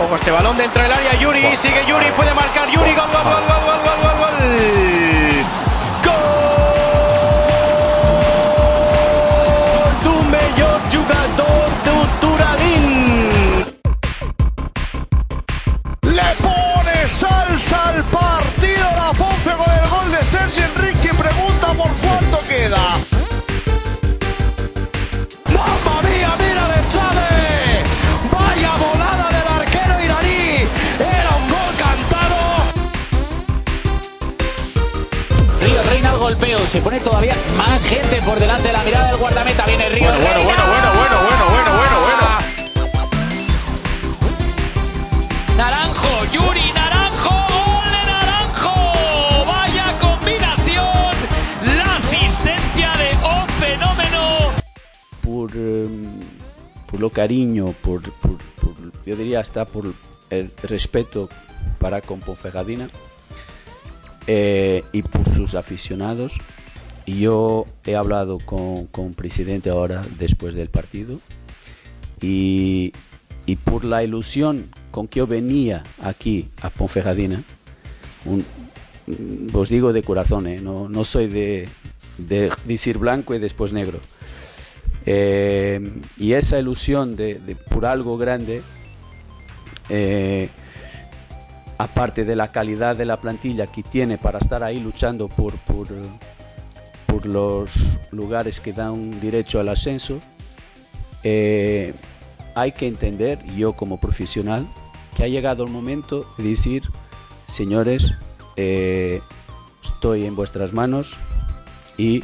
Ojo este balón dentro del área, Yuri, sigue Yuri, puede marcar Yuri, gol, gol, gol, gol, gol, gol, gol, gol. D'un millor jugador d'Uturalín. Le pone salsa al partido la Ponce con el gol de Sergio Enrique pregunta por cuánto se pone todavía más gente por delante de la mirada del guardameta. Viene Río. Bueno, bueno, bueno, bueno, bueno, bueno, bueno, bueno, bueno. Naranjo, Yuri, Naranjo, gol de Naranjo. Vaya combinación. La asistencia de un fenómeno. por, em, por lo cariño, por, por- por- yo diría hasta por el respeto para con Ponferradina eh, y por sus aficionados. Yo he hablado con, con el presidente ahora después del partido y, y por la ilusión con que yo venía aquí a Ponferradina, un- mm, os digo de corazón, eh, no, no soy de, de decir blanco y después negro. Eh, y esa ilusión de, por algo grande, eh, aparte de la calidad de la plantilla que tiene para estar ahí luchando por, por, eh, los lugares que dan derecho al ascenso, eh, hay que entender, yo como profesional, que ha llegado el momento de decir, señores, eh, estoy en vuestras manos y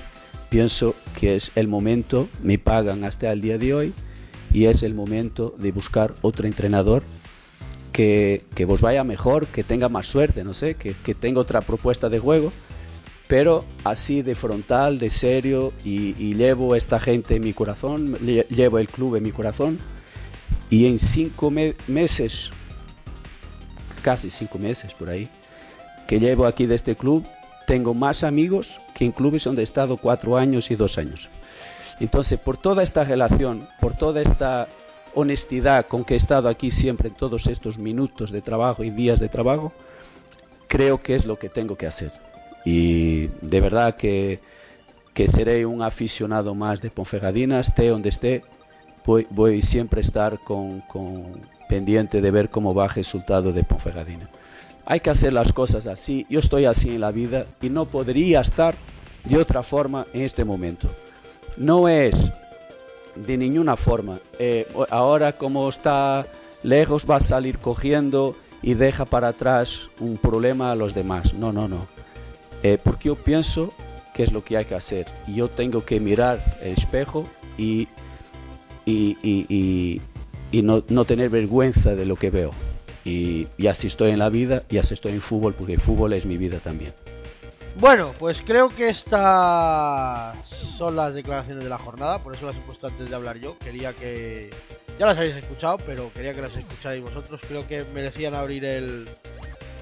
pienso que es el momento, me pagan hasta el día de hoy y es el momento de buscar otro entrenador que, que vos vaya mejor, que tenga más suerte, no sé, que, que tenga otra propuesta de juego, pero así de frontal, de serio y, llevo esta gente en mi corazón, lle- llevo el club en mi corazón y en cinco me- meses, casi cinco meses por ahí, que llevo aquí de este club, tengo más amigos que en clubes donde he estado cuatro años y dos años. Entonces, por toda esta relación, por toda esta honestidad con que he estado aquí siempre en todos estos minutos de trabajo y días de trabajo, creo que es lo que tengo que hacer. Y de verdad que, que seré un aficionado más de Ponferradina, esté donde esté, voy, voy siempre a estar con, con pendiente de ver cómo va el resultado de Ponferradina. Hay que hacer las cosas así, yo estoy así en la vida y no podría estar de otra forma en este momento. No es de ninguna forma. Eh, ahora como está lejos va a salir cogiendo y deja para atrás un problema a los demás. No, no, no. Eh, porque yo pienso que es lo que hay que hacer. Yo tengo que mirar el espejo y- y- y no, no tener vergüenza de lo que veo. Y, y así estoy en la vida y así estoy en fútbol, porque el fútbol es mi vida también. Bueno, pues creo que estas son las declaraciones de la jornada, por eso las he puesto antes de hablar yo. Quería que. Ya las habéis escuchado, pero quería que las escucharais vosotros. Creo que merecían abrir el,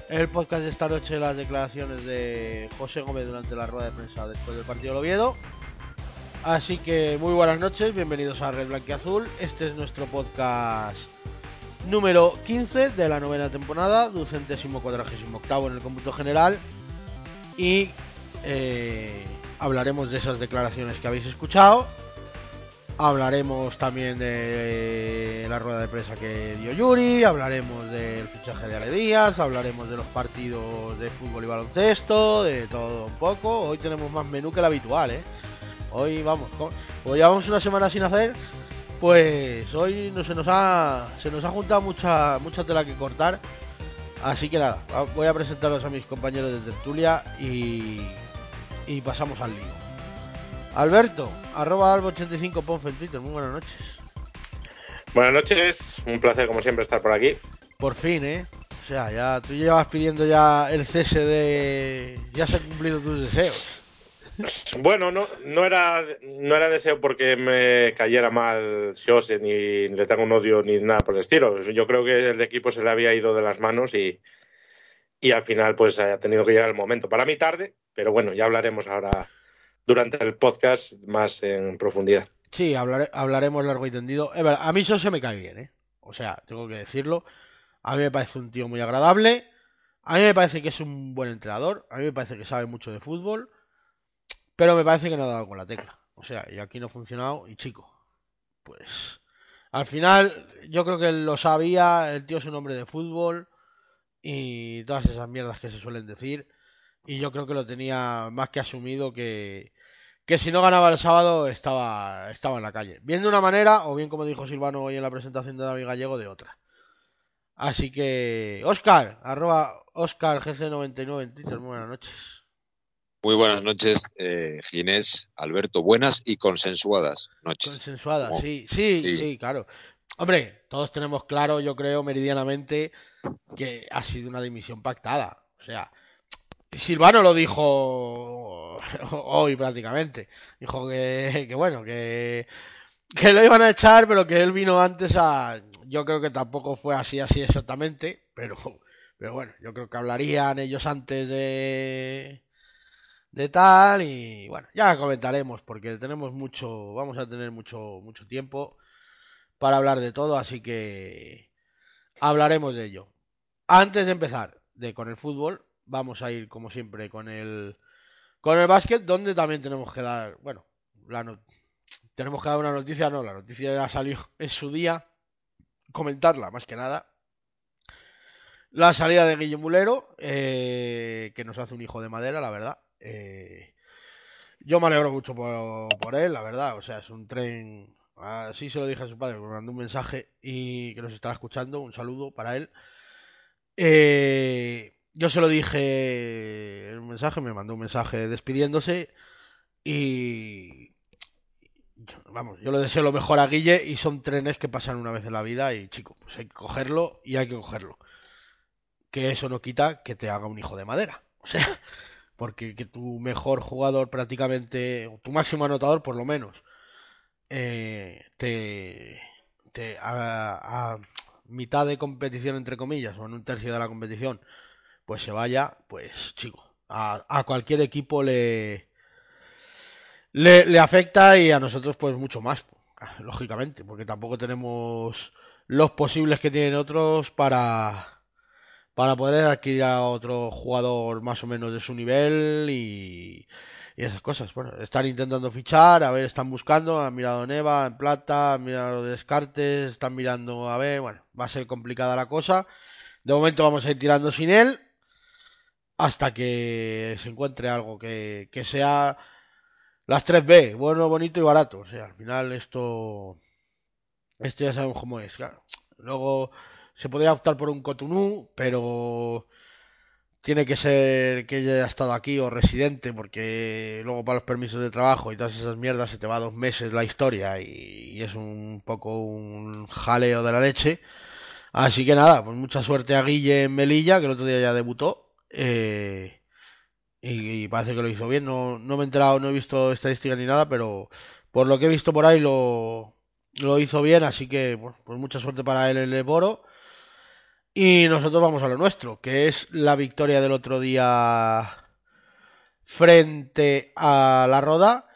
el podcast de esta noche las declaraciones de José Gómez durante la rueda de prensa después del partido de Oviedo. Así que muy buenas noches, bienvenidos a Red Blanque Azul. Este es nuestro podcast número 15 de la novena temporada, ducentésimo cuadragésimo octavo en el cómputo general. Y eh, hablaremos de esas declaraciones que habéis escuchado. Hablaremos también de la rueda de prensa que dio Yuri, hablaremos del fichaje de Ale Díaz, hablaremos de los partidos de fútbol y baloncesto, de todo un poco. Hoy tenemos más menú que el habitual, ¿eh? Hoy vamos, co- como llevamos una semana sin hacer, pues hoy no, se nos ha se nos ha juntado mucha mucha tela que cortar. Así que nada, voy a presentaros a mis compañeros de tertulia y, y pasamos al lío. Alberto, arroba albo85 ponfe en Twitter, muy buenas noches. Buenas noches, un placer como siempre estar por aquí. Por fin, ¿eh? O sea, ya tú llevas pidiendo ya el cese de... Ya se han cumplido tus deseos. Bueno, no, no, era, no era deseo porque me cayera mal Jose, ni le tengo un odio ni nada por el estilo. Yo creo que el equipo se le había ido de las manos y, al final pues ha tenido que llegar el momento. Para mí tarde, pero bueno, ya hablaremos ahora durante el podcast más en profundidad. Sí, hablare- hablaremos largo y tendido. A mí eso se me cae bien, ¿eh? O sea, tengo que decirlo. A mí me parece un tío muy agradable. A mí me parece que es un buen entrenador. A mí me parece que sabe mucho de fútbol. Pero me parece que no ha dado con la tecla. O sea, y aquí no ha funcionado. Y chico, pues al final yo creo que lo sabía. El tío es un hombre de fútbol. Y todas esas mierdas que se suelen decir. Y yo creo que lo tenía más que asumido que, que si no ganaba el sábado estaba, estaba en la calle. Bien de una manera, o bien como dijo Silvano hoy en la presentación de David Gallego, de otra. Así que, Oscar, arroba Oscar GC99 en Twitter, buenas noches. Muy buenas noches, eh, Ginés, Alberto. Buenas y consensuadas noches. Consensuadas, sí, sí, sí. claro. Hombre, todos tenemos claro, yo creo, meridianamente, que ha sido una dimisión pactada. O sea, Silvano lo dijo hoy prácticamente. Dijo que, que bueno, que, que lo iban a echar, pero que él vino antes a... Yo creo que tampoco fue así, así exactamente, pero, pero bueno, yo creo que hablarían ellos antes de, de tal y bueno, ya comentaremos porque tenemos mucho, vamos a tener mucho, mucho tiempo para hablar de todo, así que hablaremos de ello. Antes de empezar de con el fútbol, vamos a ir como siempre con el con el básquet, donde también tenemos que dar, bueno, la no- tenemos que dar una noticia, no, la noticia ya salió en su día, comentarla más que nada. La salida de Guillermo Mulero, eh, que nos hace un hijo de madera, la verdad. Eh, yo me alegro mucho por, por él, la verdad. O sea, es un tren. Así se lo dije a su padre, me mandó un mensaje y que nos estará escuchando. Un saludo para él. Eh, yo se lo dije en un mensaje, me mandó un mensaje despidiéndose y. Vamos, yo le deseo lo mejor a Guille y son trenes que pasan una vez en la vida y chico, pues hay que cogerlo y hay que cogerlo. Que eso no quita que te haga un hijo de madera. O sea, porque que tu mejor jugador prácticamente, o tu máximo anotador por lo menos, eh, te, te a, a mitad de competición entre comillas, o en un tercio de la competición, pues se vaya, pues chico, a, cualquier equipo le, le, le afecta y a nosotros pues mucho más, lógicamente, porque tampoco tenemos los posibles que tienen otros para para poder adquirir a otro jugador más o menos de su nivel y, y esas cosas. Bueno, están intentando fichar, a ver, están buscando, han mirado Neva, en plata, han mirado Descartes, están mirando, a ver, bueno, va a ser complicada la cosa. De momento vamos a ir tirando sin él hasta que se encuentre algo que, que sea las 3B, bueno, bonito y barato. O sea, al final esto, esto ya sabemos cómo es. Claro. Luego se podría optar por un Cotonou, pero tiene que ser que haya estado aquí o residente, porque luego para los permisos de trabajo y todas esas mierdas se te va dos meses la historia y, es un poco un jaleo de la leche. Así que nada, pues mucha suerte a Guille en Melilla, que el otro día ya debutó. Eh, y, parece que lo hizo bien. No, no me he enterado, no he visto estadísticas ni nada, pero por lo que he visto por ahí lo, lo hizo bien. Así que bueno, pues mucha suerte para él en el Boro. Y nosotros vamos a lo nuestro, que es la victoria del otro día frente a la Roda.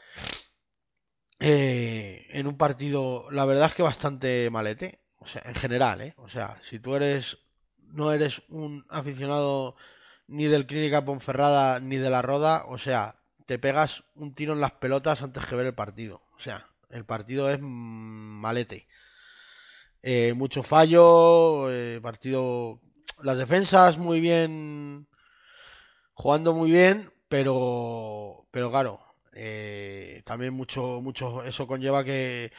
Eh, en un partido, la verdad es que bastante malete. O sea, en general, ¿eh? O sea, si tú eres, no eres un aficionado ni del Clínica Ponferrada ni de la Roda, o sea, te pegas un tiro en las pelotas antes que ver el partido. O sea, el partido es malete. Eh, mucho fallo, eh, partido, las defensas muy bien, jugando muy bien, pero, pero claro, eh, también mucho, mucho, eso conlleva que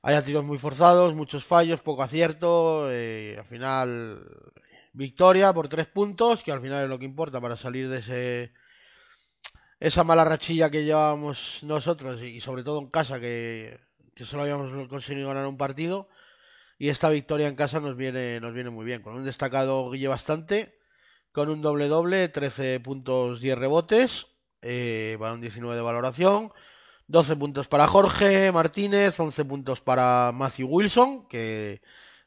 haya tiros muy forzados, muchos fallos, poco acierto, eh, al final victoria por tres puntos, que al final es lo que importa para salir de ese esa mala rachilla que llevábamos nosotros y sobre todo en casa que, que solo habíamos conseguido ganar un partido y esta victoria en casa nos viene nos viene muy bien. Con un destacado Guille bastante con un doble doble 13 puntos 10 rebotes eh, un 19 de valoración 12 puntos para Jorge Martínez 11 puntos para Matthew Wilson que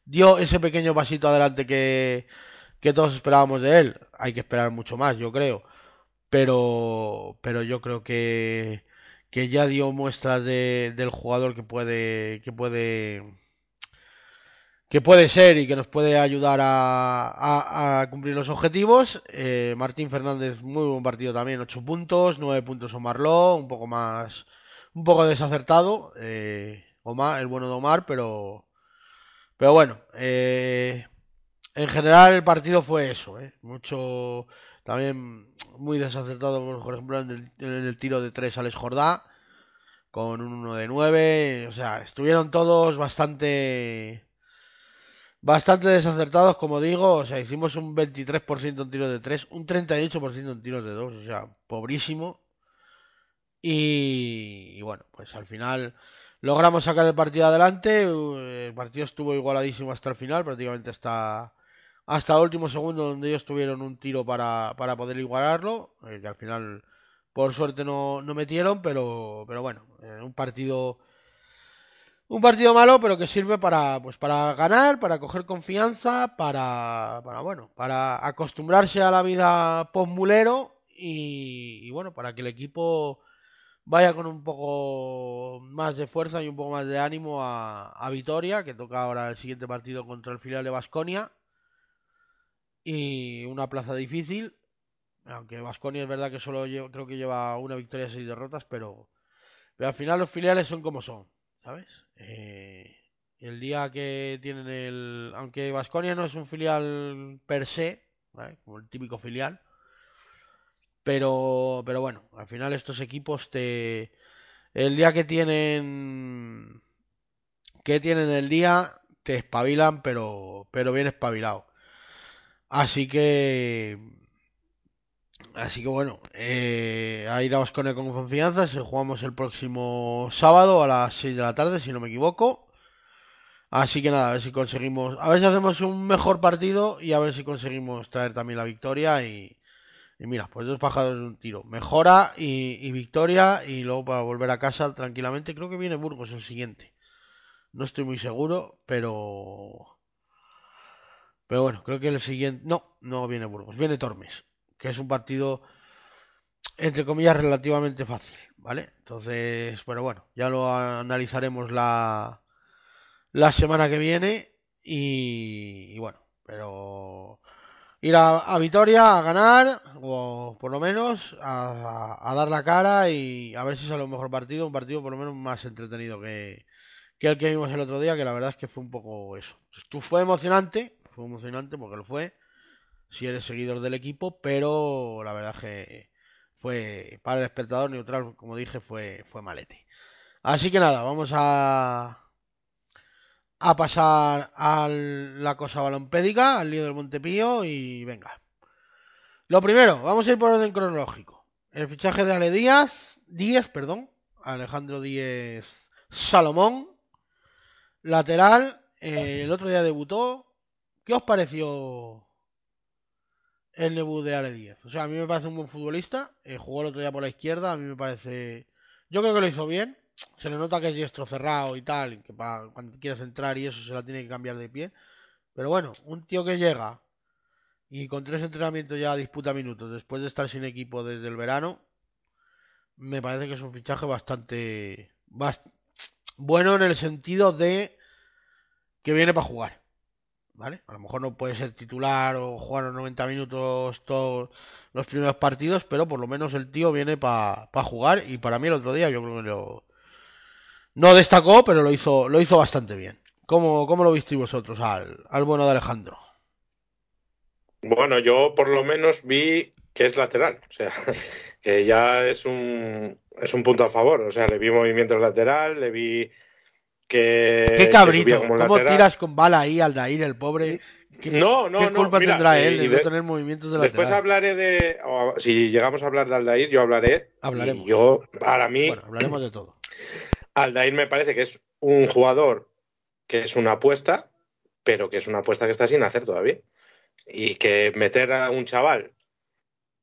dio ese pequeño pasito adelante que, que todos esperábamos de él. Hay que esperar mucho más yo creo. Pero pero yo creo que que ya dio muestras de, del jugador que puede que puede que puede ser y que nos puede ayudar a, a- cumplir los objetivos. Eh, Martín Fernández, muy buen partido también, 8 puntos, 9 puntos Omar Ló, un poco más, un poco desacertado, eh, Omar, el bueno de Omar, pero, pero bueno, eh, en general el partido fue eso, eh, mucho, también muy desacertado, por ejemplo, en el, en el tiro de 3 Alex Jordá, con un 1 de 9, o sea, estuvieron todos bastante bastante desacertados, como digo, o sea, hicimos un 23% en tiros de 3, un 38% en tiros de 2, o sea, pobrísimo. Y, y bueno, pues al final logramos sacar el partido adelante, el partido estuvo igualadísimo hasta el final, prácticamente hasta, hasta el último segundo donde ellos tuvieron un tiro para, para poder igualarlo, eh, que al final por suerte no, no metieron, pero, pero bueno, eh, un partido un partido malo, pero que sirve para, pues, para ganar, para coger confianza, para, para bueno, para acostumbrarse a la vida post-mulero y, y, bueno, para que el equipo vaya con un poco más de fuerza y un poco más de ánimo a, a Vitoria, que toca ahora el siguiente partido contra el filial de Basconia y una plaza difícil, aunque Basconia es verdad que solo creo que lleva una victoria y seis derrotas, pero, pero al final los filiales son como son. ¿Sabes? Eh, el día que tienen el... Aunque Vasconia no es un filial per se, ¿vale? Como el típico filial, pero, pero bueno, al final estos equipos te... El día que tienen... Que tienen el día, te espabilan, pero, pero bien espabilado. Así que... Así que bueno, eh, a ir a Vasconia con confianza. Se jugamos el próximo sábado a las 6 de la tarde, si no me equivoco. Así que nada, a ver si conseguimos. A ver si hacemos un mejor partido y a ver si conseguimos traer también la victoria. Y, mira, pues dos pájaros de un tiro. Mejora y, y victoria. Y luego para volver a casa tranquilamente. Creo que viene Burgos el siguiente. No estoy muy seguro, pero. Pero bueno, creo que el siguiente. No, no viene Burgos, viene Tormes que es un partido entre comillas relativamente fácil, ¿vale? Entonces, pero bueno, ya lo analizaremos la la semana que viene y, bueno, pero ir a, a Vitoria a ganar o por lo menos a, a- a dar la cara y a ver si sale un mejor partido, un partido por lo menos más entretenido que, que el que vimos el otro día, que la verdad es que fue un poco eso. Fue emocionante, fue emocionante porque lo fue si eres seguidor del equipo, pero la verdad que fue para el espectador neutral, como dije, fue, fue malete. Así que nada, vamos a a pasar a la cosa balompédica, al lío del Montepío y venga. Lo primero, vamos a ir por orden cronológico. El fichaje de Ale Díaz, Díez, perdón, Alejandro Díez Salomón, lateral, eh, el otro día debutó. ¿Qué os pareció el debut de Ale Díaz. O sea, a mí me parece un buen futbolista. eh, jugó el otro día por la izquierda. A mí me parece. Yo creo que lo hizo bien. Se le nota que es diestro cerrado y tal. que pa- cuando quiere centrar y eso se la tiene que cambiar de pie. Pero bueno, un tío que llega y con tres entrenamientos ya disputa minutos después de estar sin equipo desde el verano. Me parece que es un fichaje bastante. bast- bueno en el sentido de que viene para jugar. ¿Vale? A lo mejor no puede ser titular o jugar los 90 minutos todos los primeros partidos, pero por lo menos el tío viene para jugar y para mí el otro día yo creo que lo no destacó, pero lo hizo lo hizo bastante bien. ¿Cómo, cómo lo visteis vosotros al, al bueno de Alejandro? Bueno, yo por lo menos vi que es lateral, o sea, que ya es un, es un punto a favor, o sea, le vi movimientos lateral, le vi que, Qué cabrito, como ¿cómo lateral. tiras con bala ahí al Dair, el pobre? ¿Qué, No, no, qué no, culpa mira, tendrá él de, de- no tener movimientos de Después lateral? hablaré de, si llegamos a hablar de Aldair, yo hablaré. Hablaremos. Y yo, para mí, Bueno, hablaremos de todo. Aldair me parece que es un jugador que es una apuesta, pero que es una apuesta que está sin hacer todavía. Y que meter a un chaval,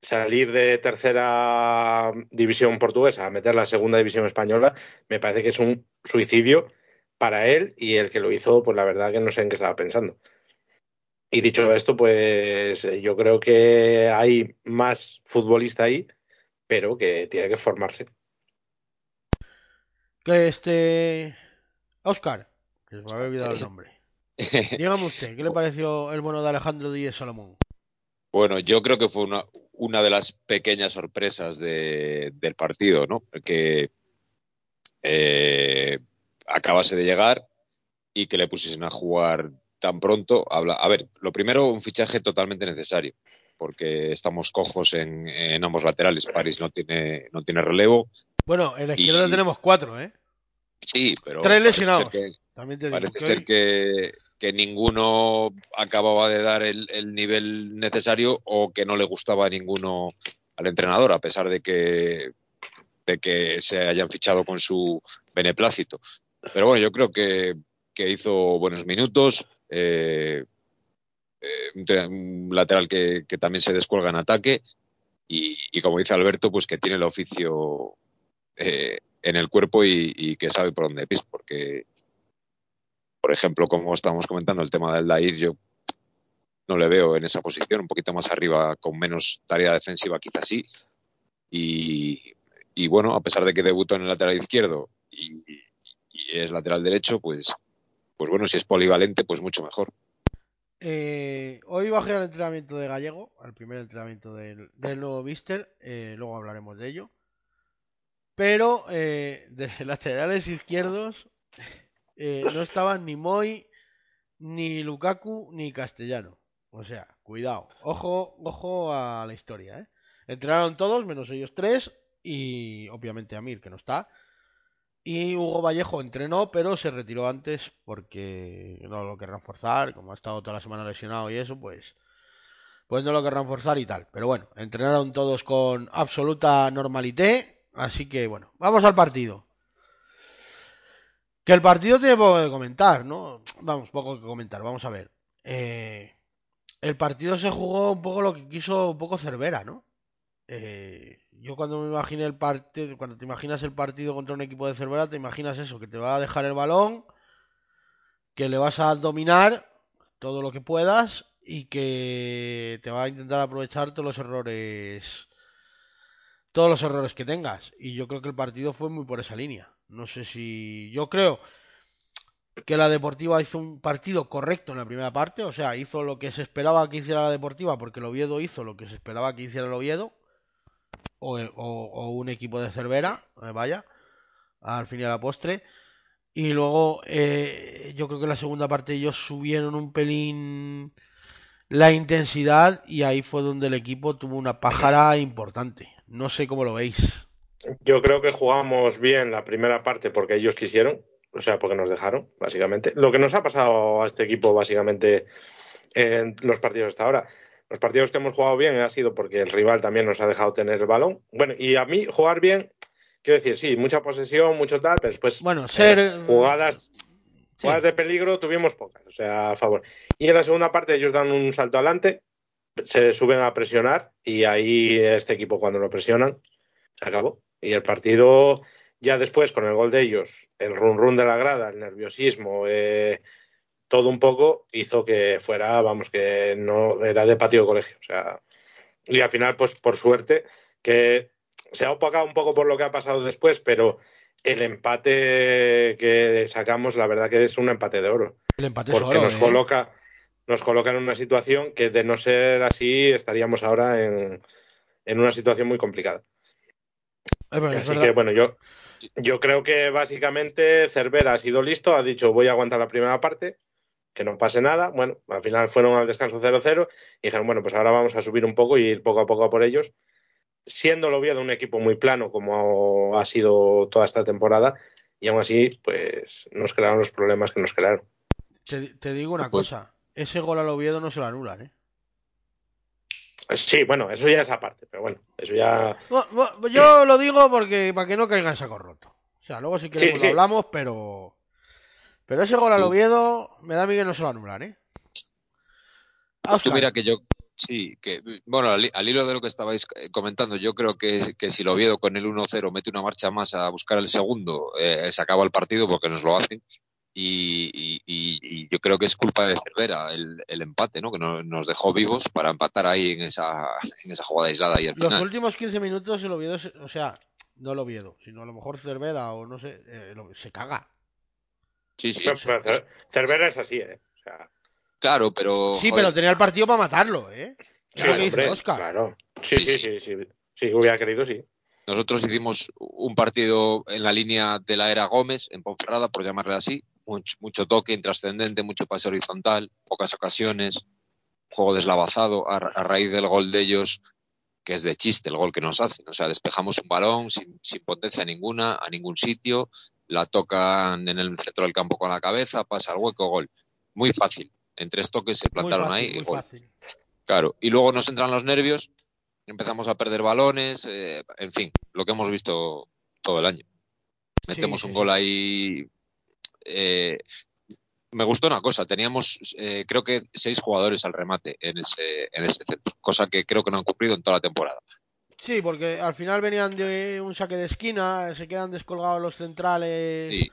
salir de tercera división portuguesa a meter la segunda división española, me parece que es un suicidio para él y el que lo hizo, pues la verdad que no sé en qué estaba pensando. Y dicho esto, pues eh, yo creo que hay más futbolista ahí, pero que tiene que formarse. Que este. Oscar, que se me había olvidado el nombre. Dígame usted, ¿qué le pareció el bueno de Alejandro Díez Salomón? Bueno, yo creo que fue una, una de las pequeñas sorpresas de, del partido, ¿no? Que eh, acabase de llegar y que le pusiesen a jugar tan pronto. Habla, a ver, lo primero, un fichaje totalmente necesario, porque estamos cojos en, en ambos laterales. París no tiene, no tiene relevo. Bueno, en la izquierda Y- tenemos cuatro, ¿eh? Sí, pero Tres parece lesionados. ser que- También te digo Parece que ser que, que ninguno acababa de dar el, el nivel necesario o que no le gustaba a ninguno al entrenador, a pesar de que, de que se hayan fichado con su beneplácito. Pero bueno, yo creo que, que hizo buenos minutos. eh, eh, un, te- un lateral que, que también se descuelga en ataque y, y como dice Alberto, pues que tiene el oficio eh, en el cuerpo y, y que sabe por dónde pisa, porque por ejemplo, como estábamos comentando, el tema del Dair, yo no le veo en esa posición, un poquito más arriba, con menos tarea defensiva, quizás sí. Y, y bueno, a pesar de que debutó en el lateral izquierdo y, es lateral derecho, pues, pues bueno, si es polivalente, pues mucho mejor. Eh, hoy bajé al entrenamiento de Gallego, al primer entrenamiento del, del nuevo Mister, eh, luego hablaremos de ello. Pero eh, de laterales izquierdos eh, no estaban ni Moy, ni Lukaku, ni Castellano. O sea, cuidado, ojo, ojo a la historia. Entrenaron todos, menos ellos tres, y obviamente Amir, que no está. Y Hugo Vallejo entrenó, pero se retiró antes porque no lo querrán forzar. Como ha estado toda la semana lesionado y eso, pues, pues no lo querrán forzar y tal. Pero bueno, entrenaron todos con absoluta normalité. Así que bueno, vamos al partido. Que el partido tiene poco que comentar, ¿no? Vamos, poco que comentar, vamos a ver. Eh, el partido se jugó un poco lo que quiso un poco Cervera, ¿no? Eh, yo cuando me imaginé el partido, cuando te imaginas el partido contra un equipo de Cervera, te imaginas eso, que te va a dejar el balón, que le vas a dominar todo lo que puedas y que te va a intentar aprovechar todos los errores todos los errores que tengas. Y yo creo que el partido fue muy por esa línea. No sé si yo creo que la Deportiva hizo un partido correcto en la primera parte o sea hizo lo que se esperaba que hiciera la Deportiva porque el Oviedo hizo lo que se esperaba que hiciera el Oviedo o, un equipo de Cervera eh, vaya al fin y a la postre y luego eh, yo creo que en la segunda parte ellos subieron un pelín la intensidad y ahí fue donde el equipo tuvo una pájara importante. No sé cómo lo veis. Yo creo que jugamos bien la primera parte porque ellos quisieron, o sea, porque nos dejaron, básicamente. Lo que nos ha pasado a este equipo, básicamente, en los partidos hasta ahora. Los partidos que hemos jugado bien ha sido porque el rival también nos ha dejado tener el balón. Bueno, y a mí jugar bien, quiero decir, sí, mucha posesión, mucho tal, pero después Bueno, ser eh, jugadas, sí, jugadas de peligro tuvimos pocas, o sea, a favor. Y en la segunda parte ellos dan un salto adelante, se suben a presionar y ahí este equipo cuando lo presionan se acabó. Y el partido ya después con el gol de ellos, el run run de la grada, el nerviosismo, eh, todo un poco hizo que fuera, vamos, que no era de patio de colegio. O sea, y al final, pues por suerte, que se ha opacado un poco por lo que ha pasado después, pero el empate que sacamos, la verdad que es un empate de oro el empate porque oro, nos ¿eh? coloca nos coloca en una situación que de no ser así estaríamos ahora en, en una situación muy complicada. Es verdad, es Así que bueno, yo yo creo que básicamente Cervera ha sido listo, ha dicho voy a aguantar la primera parte, que no pase nada. Bueno, al final fueron al descanso 0-0 y dijeron, bueno, pues ahora vamos a subir un poco y ir poco a poco a por ellos. Siendo el Oviedo un equipo muy plano como ha sido toda esta temporada y aún así pues nos crearon los problemas que nos crearon. Te, te digo una Pues- cosa. Ese gol al Oviedo no se lo anulan, ¿eh? Sí, bueno, eso ya es aparte, pero bueno, eso ya Yo lo digo porque para que no caiga en saco roto. O sea, luego si queremos sí. lo hablamos, pero... Pero ese gol al Tú- Oviedo me da a mí que no se lo anulan, ¿eh? Tú Óscar, mira que yo, sí, que, bueno, al, al hilo de lo que estabais eh, comentando, yo creo que, que si Oviedo con el 1-0 mete una marcha más a buscar el segundo, eh, se acaba el partido porque nos lo hacen. Y, y- yo creo que es culpa de Cervera el, el empate, ¿no? Que no- nos dejó vivos para empatar ahí en esa, en esa jugada aislada y al Los final. últimos 15 minutos el Oviedo, o sea, no el Oviedo, sino a lo mejor Cerveda o no sé, eh, se caga. Sí, sí. Pero, pero Cer- Cervera es así, ¿eh? O sea, Claro, pero. Sí, joder, pero tenía el partido para matarlo, ¿eh? Es sí, lo que dice hombre, Óscar. claro. Sí, sí, sí, sí. Sí, hubiera querido, sí. Nosotros hicimos un partido en la línea de la era Gómez, en Ponferrada, por llamarle así. Mucho, mucho toque intrascendente, mucho pase horizontal, pocas ocasiones, juego deslavazado. A, a raíz del gol de ellos, que es de chiste el gol que nos hacen. O sea, despejamos un balón sin, sin potencia ninguna, a ningún sitio, la tocan en el centro del campo con la cabeza, pasa al hueco, gol. Muy fácil. En tres toques se plantaron fácil, ahí y gol. fácil. Claro, y luego nos entran los nervios, empezamos a perder balones, eh, en fin, lo que hemos visto todo el año. Metemos sí, un gol ahí. eh, me gustó una cosa, teníamos eh, creo que seis jugadores al remate en ese, en ese centro, cosa que creo que no han cumplido en toda la temporada. Sí, porque al final venían de un saque de esquina, se quedan descolgados los centrales Sí,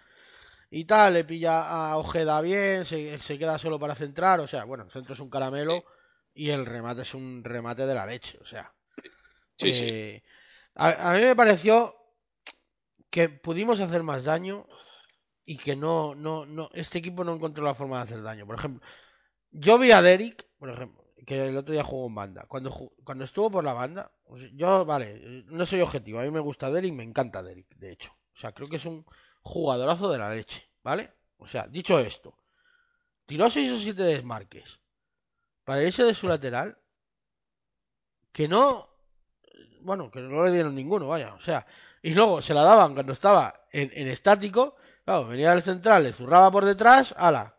y tal, le pilla a Ojeda bien, se, se queda solo para centrar, o sea, bueno, el centro es un caramelo y el remate es un remate de la leche, o sea. sí, sí. eh, A, a mí me pareció que pudimos hacer más daño y que no, no, no, este equipo no encontró la forma de hacer daño. Por ejemplo, yo vi a Derek, por ejemplo, que el otro día jugó en banda. Cuando, cuando estuvo por la banda, yo, vale, no soy objetivo, a mí me gusta Derek, me encanta Derek, de hecho. O sea, creo que es un jugadorazo de la leche, ¿vale? O sea, dicho esto, tiró 6 o 7 desmarques para irse de su lateral, que no, bueno, que no le dieron ninguno, vaya, o sea, y luego se la daban cuando estaba en, en estático, claro, venía el central, le zurraba por detrás, ala.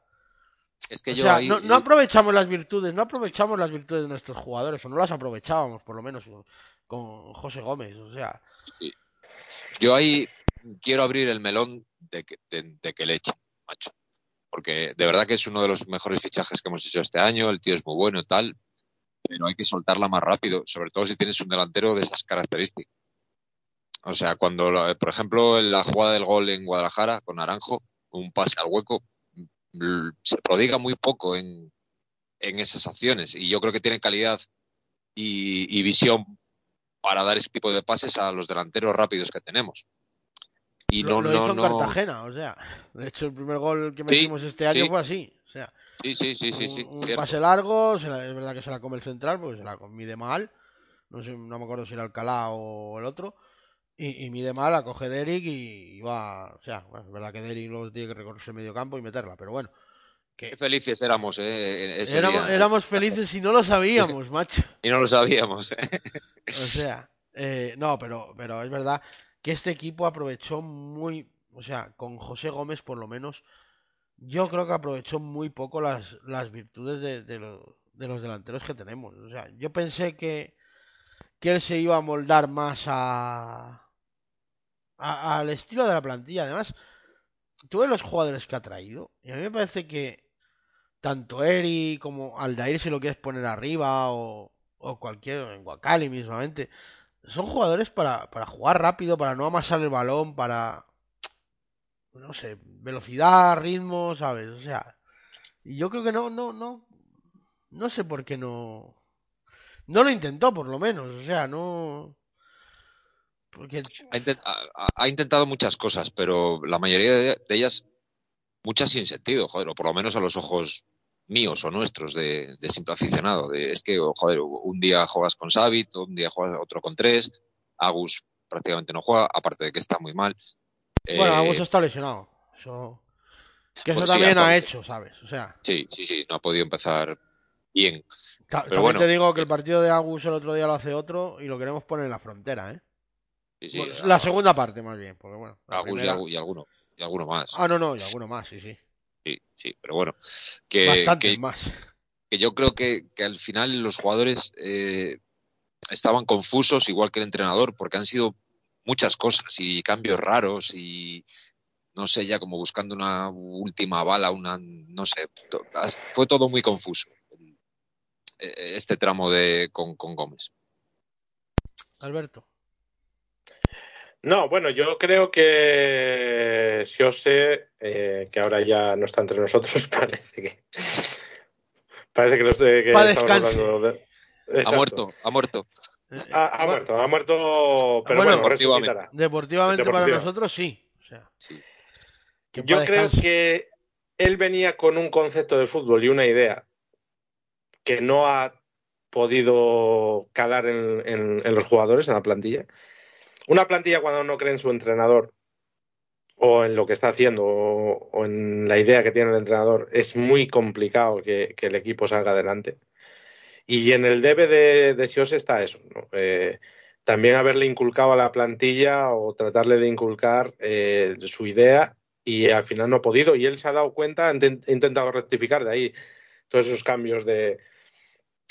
Es que O yo sea, ahí, no, no aprovechamos las virtudes, no aprovechamos las virtudes de nuestros jugadores, o no las aprovechábamos, por lo menos, con José Gómez, o sea, yo ahí quiero abrir el melón de que, de, de que le echen, macho. Porque de verdad que es uno de los mejores fichajes que hemos hecho este año, el tío es muy bueno y tal, pero hay que soltarla más rápido, sobre todo si tienes un delantero de esas características. O sea, cuando, por ejemplo, en la jugada del gol en Guadalajara con Naranjo, un pase al hueco, se prodiga muy poco en, en esas acciones. Y yo creo que tiene calidad y, y visión para dar ese tipo de pases a los delanteros rápidos que tenemos. Y lo, no, lo no, hizo en no. Cartagena, o sea, de hecho el primer gol que Sí, metimos este año sí. fue así, o sea, Sí, sí, sí, sí, un, sí, un pase largo, se la- es verdad que se la come el central porque se la mide mal, no sé, no me acuerdo si era Alcalá o el otro, y, y mide mal, la coge Derek y, y va, o sea, bueno, es verdad que Derek luego tiene que recorrerse el medio campo y meterla, pero bueno, Qué felices éramos, eh, ese éramos, día. éramos felices y no lo sabíamos, macho. Y no lo sabíamos. ¿eh? O sea, eh, no, pero, pero es verdad que este equipo aprovechó muy, o sea, con José Gómez por lo menos, yo creo que aprovechó muy poco las, las virtudes de, de lo- de los delanteros que tenemos. O sea, yo pensé que, que él se iba a moldar más a, al estilo de la plantilla. Además, tú ves los jugadores que ha traído y a mí me parece que tanto Eri como Aldair si lo quieres poner arriba o, o cualquier, en Wakali mismamente, son jugadores para, para jugar rápido, para no amasar el balón, para, no sé, velocidad, ritmo, ¿sabes? O sea, y yo creo que no, no, no, no sé por qué no, no lo intentó por lo menos, o sea, no, porque Ha, intent- ha- ha intentado muchas cosas, pero la mayoría de, de ellas, muchas sin sentido, joder, o por lo menos a los ojos míos o nuestros de, de simple aficionado. De, es que, joder, un día juegas con Savit, un día juegas otro con tres, Agus prácticamente no juega, aparte de que está muy mal. bueno, Eh, Agus está lesionado, eso, que eso pues también ha hecho, ¿sabes? O sea, Sí, sí, sí, no ha podido empezar bien. ta- Pero también bueno. te digo que el partido de Agus el otro día lo hace otro y lo queremos poner en la frontera, ¿eh? Sí, sí, Bueno, a- la segunda parte más bien, porque bueno, y, primera- algu- y alguno, y alguno más. Ah, no, no, y alguno más, sí, sí. Sí, sí, pero bueno, que, Bastante que- más. que yo creo que, que al final los jugadores eh, estaban confusos, igual que el entrenador, porque han sido muchas cosas y cambios raros y no sé, ya como buscando una última bala, una, no sé, fue todo muy confuso eh, este tramo de con, con Gómez. Alberto. No, bueno, yo creo que Siose, eh, que ahora ya no está entre nosotros, parece que parece que, los de, que estamos de- Ha muerto, ha muerto. Ha, muerto, ha muerto, pero Bueno, bueno, deportivamente. resucitará. Deportivamente para nosotros sí. O sea, Sí. Yo creo que él venía con un concepto de fútbol y una idea que no ha podido calar en, en, en los jugadores, en la plantilla. Una plantilla cuando no cree en su entrenador o en lo que está haciendo o, en la idea que tiene el entrenador, es muy complicado que, que el equipo salga adelante. Y en el debe de, de Sios está eso. ¿no? Eh, también haberle inculcado a la plantilla o tratarle de inculcar eh, su idea y al final no ha podido. Y él se ha dado cuenta, ha intentado rectificar de ahí todos esos cambios de,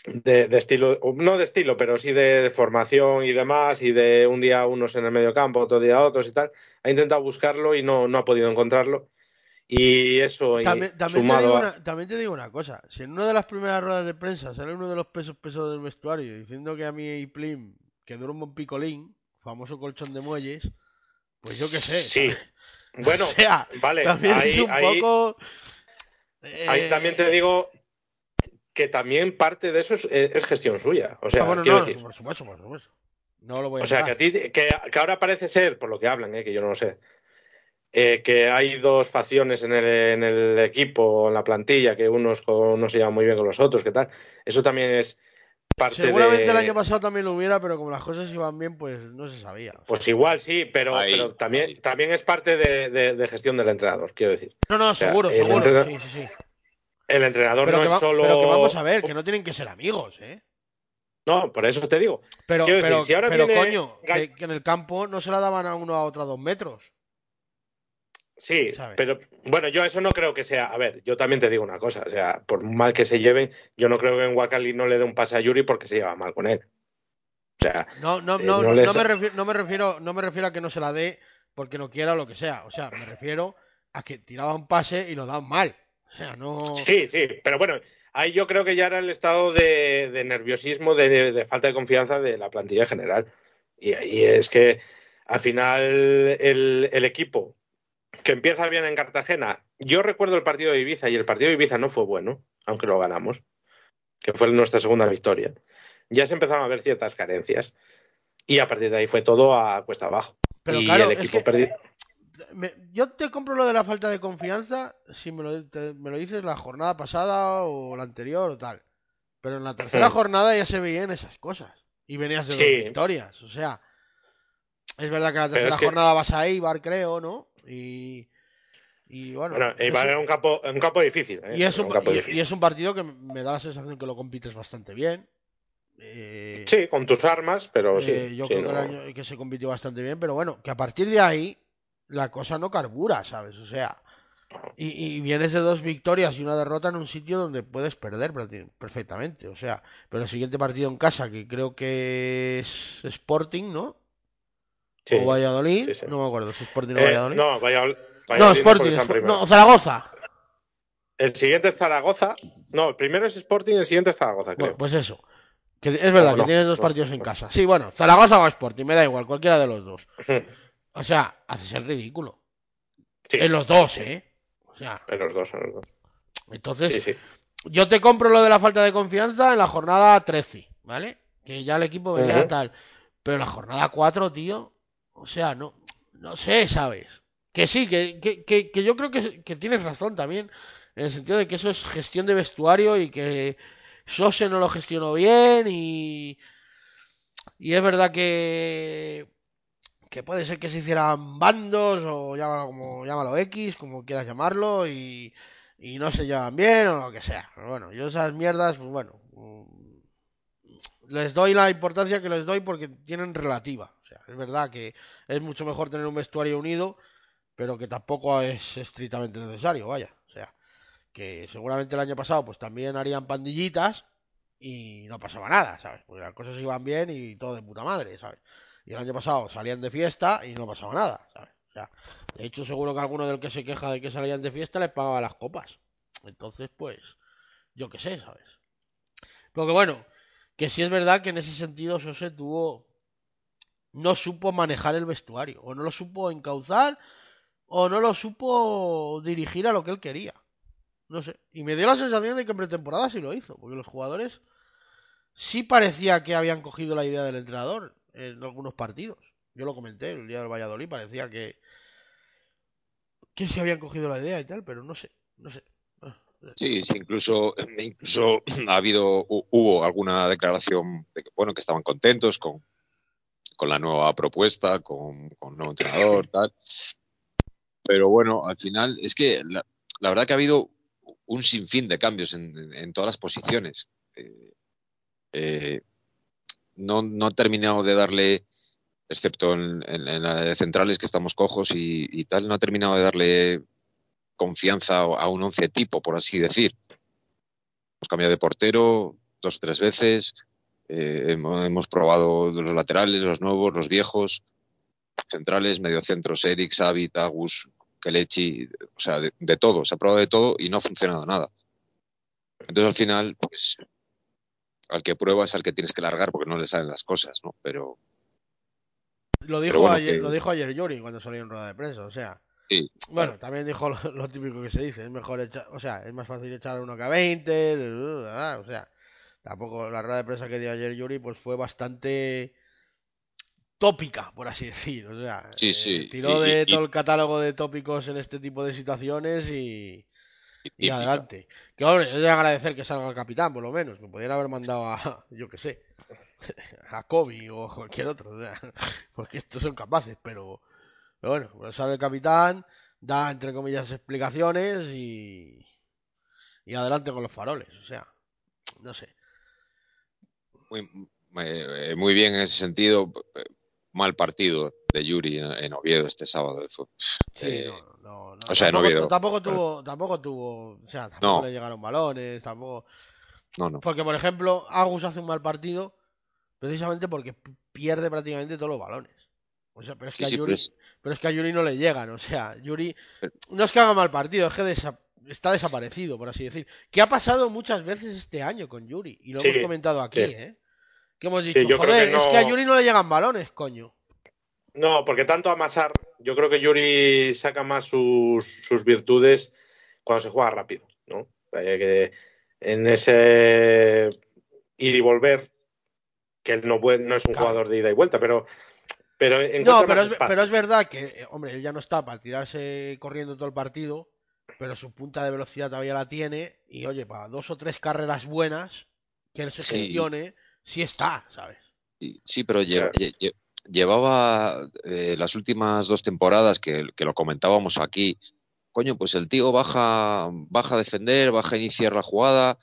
de, de, estilo, no de estilo, pero sí de, de, formación y demás, y de un día unos en el medio campo, otro día otros y tal. Ha intentado buscarlo y no, no ha podido encontrarlo. Y eso también, y también, sumado te digo a... una, también te digo una cosa, si en una de las primeras ruedas de prensa sale uno de los pesos pesos del vestuario diciendo que a mí y Plim que duermo en picolín, famoso colchón de muelles, pues yo qué sé. Sí. Bueno, o sea, vale, también ahí, es un ahí, poco... ahí también te digo que también parte de eso es, es gestión suya. O sea, ah, bueno, quiero no, decir. por supuesto, por supuesto. No lo voy a O sea, que a ti, que, que, ahora parece ser, por lo que hablan, eh, que yo no lo sé, eh, que hay dos facciones en el, en el, equipo, en la plantilla, que unos con, no se llevan muy bien con los otros, que tal. Eso también es parte Seguramente de... el año pasado también lo hubiera, pero como las cosas iban bien, pues no se sabía. Pues igual sí, pero, ahí, pero también, ahí. también es parte de, de, de, gestión del entrenador, quiero decir. No, no, o sea, seguro, seguro. entrenador- Sí, sí, sí. El entrenador Pero, no que es va- solo. pero que vamos a ver, que no tienen que ser amigos, ¿eh? No, por eso te digo. Pero, decir, pero, si ahora pero viene coño, que, que en el campo no se la daban a uno a otro a dos metros. Sí, ¿sabes? pero bueno, yo eso no creo que sea. A ver, yo también te digo una cosa. O sea, por mal que se lleven, yo no creo que en Wakali no le dé un pase a Yuri porque se lleva mal con él. O sea, No, no, Eh, no, no no, me refiero, no me refiero, no me refiero a que no se la dé porque no quiera o lo que sea. O sea, me refiero a que tiraba un pase y lo daban mal. O sea, no. sí, sí, pero bueno, ahí yo creo que ya era el estado de, de nerviosismo, de, de falta de confianza de la plantilla en general. Y, y es que al final el, el equipo que empieza bien en Cartagena, yo recuerdo el partido de Ibiza y el partido de Ibiza no fue bueno, aunque lo ganamos, que fue nuestra segunda victoria. Ya se empezaron a ver ciertas carencias y a partir de ahí fue todo a cuesta abajo. Pero y claro, el es equipo que- perdió. Me- yo te compro lo de la falta de confianza si me lo, te- me lo dices la jornada pasada o la anterior o tal. Pero en la tercera Hmm. jornada ya se veían esas cosas. Y venías de Sí. dos victorias. O sea, es verdad que la tercera que- jornada vas a Eibar, creo, ¿no? Y, y bueno. Bueno, es un- era un campo, un campo difícil. ¿eh? y, es un, un campo y- difícil. y es un partido que me da la sensación que lo compites bastante bien. Eh, Sí, con tus armas, pero sí. eh, yo sí, creo que, no- el año, que se compitió bastante bien, pero bueno, que a partir de ahí la cosa no carbura, ¿sabes? O sea, y, y vienes de dos victorias y una derrota en un sitio donde puedes perder perfectamente, o sea, pero el siguiente partido en casa, que creo que es Sporting, ¿no? sí. O Valladolid, sí, sí. no me acuerdo, es Sporting o Eh, Valladolid. no, Valladolid. no, Sporting, primero. no, Zaragoza. El siguiente es Zaragoza. No, el primero es Sporting, el siguiente es Zaragoza, creo. Bueno, pues eso. Que es verdad No, que no, tienes dos no, partidos en no. casa. Sí, bueno, Zaragoza o Sporting, me da igual, cualquiera de los dos. O sea, haces el ridículo. Sí, En los dos, ¿eh? O sea, en los dos, en los dos. entonces, Sí, sí. yo te compro lo de la falta de confianza en la jornada 13, ¿vale? Que ya el equipo venía tal. Pero la jornada 4, tío, o sea, no, no sé, ¿sabes? Que sí, que, que, que, que yo creo que, que tienes razón también, en el sentido de que eso es gestión de vestuario y que Sose no lo gestionó bien y, y es verdad que, que puede ser que se hicieran bandos o llámalo como llámalo X, como quieras llamarlo, y, no se llevan bien o lo que sea. Pero bueno, yo esas mierdas, pues bueno, mm, les doy la importancia que les doy porque tienen relativa. O sea, es verdad que es mucho mejor tener un vestuario unido, pero que tampoco es estrictamente necesario, vaya. O sea, que seguramente el año pasado pues también harían pandillitas y no pasaba nada, ¿sabes? Porque las cosas iban bien y todo de puta madre, ¿sabes? Y el año pasado salían de fiesta y no pasaba nada, ¿sabes? O sea, de hecho seguro que alguno del que se queja de que salían de fiesta les pagaba las copas. Entonces, pues, yo qué sé, ¿sabes? Pero que bueno, que sí es verdad que en ese sentido Sose tuvo... No supo manejar el vestuario, o no lo supo encauzar, o no lo supo dirigir a lo que él quería. No sé. Y me dio la sensación de que en pretemporada sí lo hizo, porque los jugadores sí parecía que habían cogido la idea del entrenador en algunos partidos. Yo lo comenté el día del Valladolid, parecía que que se habían cogido la idea y tal, pero no sé. no sé. Sí, sí, incluso, incluso ha habido, hubo alguna declaración de que, bueno, que estaban contentos con, con la nueva propuesta, con, con el nuevo entrenador, tal. Pero bueno, al final es que la, la verdad que ha habido un sinfín de cambios en, en todas las posiciones. Eh, eh, no, no ha terminado de darle, excepto en, en, la de centrales que estamos cojos y, y, tal, no ha terminado de darle confianza a un once tipo, por así decir. Hemos cambiado de portero dos o tres veces, eh, hemos, hemos, probado los laterales, los nuevos, los viejos, centrales, mediocentros, Eric, Xavi, Tagus, Kelechi, o sea, de, de, todo, se ha probado de todo y no ha funcionado nada. Entonces al final, pues, al que prueba es al que tienes que largar porque no le salen las cosas, ¿no? Pero... Lo dijo, pero bueno, ayer, que... lo dijo ayer Yuri cuando salió en rueda de prensa, o sea... Sí, bueno, claro. también dijo lo, lo, típico que se dice, es mejor echar, o sea, es más fácil echar uno que a 20, o sea, tampoco la rueda de prensa que dio ayer Yuri pues fue bastante tópica, por así decir. O sea, sí, sí. Eh, tiró y, de y, todo el catálogo de tópicos en este tipo de situaciones y, y adelante. Que hombre, es de agradecer que salga el capitán, por lo menos, que podrían haber mandado a, yo que sé, a Kobe o cualquier otro, o sea, porque estos son capaces, pero, pero bueno, pues sale el capitán, da entre comillas explicaciones y, y adelante con los faroles, o sea, no sé. Muy, muy bien en ese sentido mal partido de Yuri en, en Oviedo este sábado. Sí, eh, no, no, no, O sea, tampoco, en Oviedo. Tampoco tuvo, tampoco tuvo, o sea, tampoco No. le llegaron balones, tampoco. No, no. Porque, por ejemplo, Agus hace un mal partido precisamente porque pierde prácticamente todos los balones. O sea, pero es que Sí, a Yuri, pero es- pero es que a Yuri no le llegan, o sea, Yuri Pero- no es que haga mal partido, es que desa- está desaparecido, por así decir. Que ha pasado muchas veces este año con Yuri y lo Sí, hemos comentado aquí, sí. ¿eh? Que hemos dicho, yo creo joder, que no- es que a Yuri no le llegan balones, coño. No, porque tanto amasar, yo creo que Yuri saca más sus, sus virtudes cuando se juega rápido, ¿no? Eh, que en ese ir y volver, que él no, puede- no es un Claro. jugador de ida y vuelta, pero, pero No, más pero es, pero es verdad que, eh, hombre, él ya no está para tirarse corriendo todo el partido, pero su punta de velocidad todavía la tiene y, oye, para dos o tres carreras buenas que él se gestione, sí está, ¿sabes? Sí, sí, pero Claro. Lle- lle- llevaba eh, las últimas dos temporadas que, que lo comentábamos aquí. Coño, pues el tío baja, baja a defender, baja a iniciar la jugada.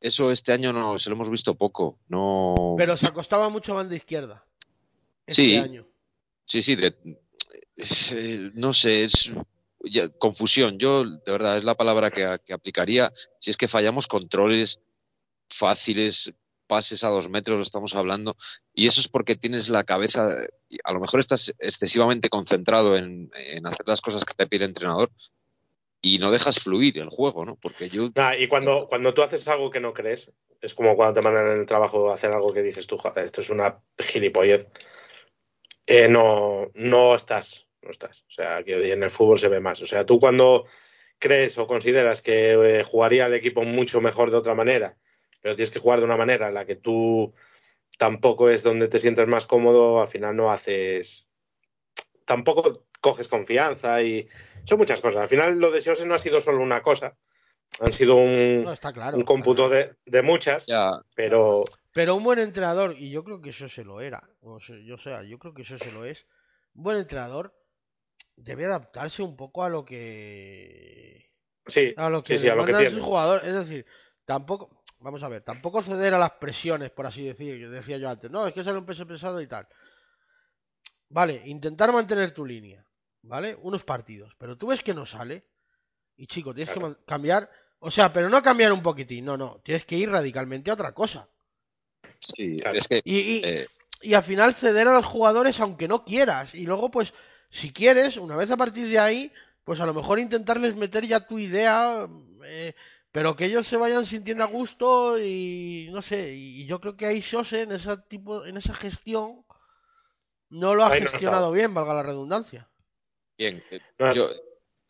Eso este año no se lo hemos visto poco. No. Pero se acostaba mucho banda izquierda. Este Sí. año. Sí, sí, de- eh, no sé, es ya, confusión. Yo, de verdad, es la palabra que, que aplicaría. Si es que fallamos controles fáciles, pases a dos metros, estamos hablando, y eso es porque tienes la cabeza, a lo mejor estás excesivamente concentrado en, hacer las cosas que te pide el entrenador y no dejas fluir el juego, ¿no? Porque yo, Nah, y cuando, cuando tú haces algo que no crees, es como cuando te mandan en el trabajo hacer algo que dices tú, esto es una gilipollez. Eh, no, no estás, no estás. O sea, que en el fútbol se ve más. O sea, tú cuando crees o consideras que eh, jugaría el equipo mucho mejor de otra manera, pero tienes que jugar de una manera en la que tú tampoco es donde te sientes más cómodo, al final no haces. Tampoco coges confianza y son muchas cosas. Al final lo de Jose no ha sido solo una cosa, han sido un, No, está claro. un está cómputo claro. de, de muchas, ya, pero Pero un buen entrenador, y yo creo que eso se lo era, o sea, yo, sea, yo creo que eso se lo es, un buen entrenador debe adaptarse un poco a lo que sí, a lo que sí, sí, a lo que tiene. sus jugadores. Es decir, tampoco, vamos a ver, tampoco ceder a las presiones, por así decir, que decía yo antes. No, es que sale un peso pesado y tal. Vale, intentar mantener tu línea, ¿vale? Unos partidos, pero tú ves que no sale. Y chico, tienes Claro. que cambiar, o sea, pero no cambiar un poquitín, no, no, tienes que ir radicalmente a otra cosa. sí, Claro. es que Y, y, eh, y al final ceder a los jugadores aunque no quieras. Y luego, pues, si quieres, una vez a partir de ahí, pues a lo mejor intentarles meter ya tu idea, eh, pero que ellos se vayan sintiendo a gusto y no sé. Y yo creo que ahí Sose en ese tipo, en esa gestión no lo ha Ahí gestionado bien, valga la redundancia. bien, eh, yo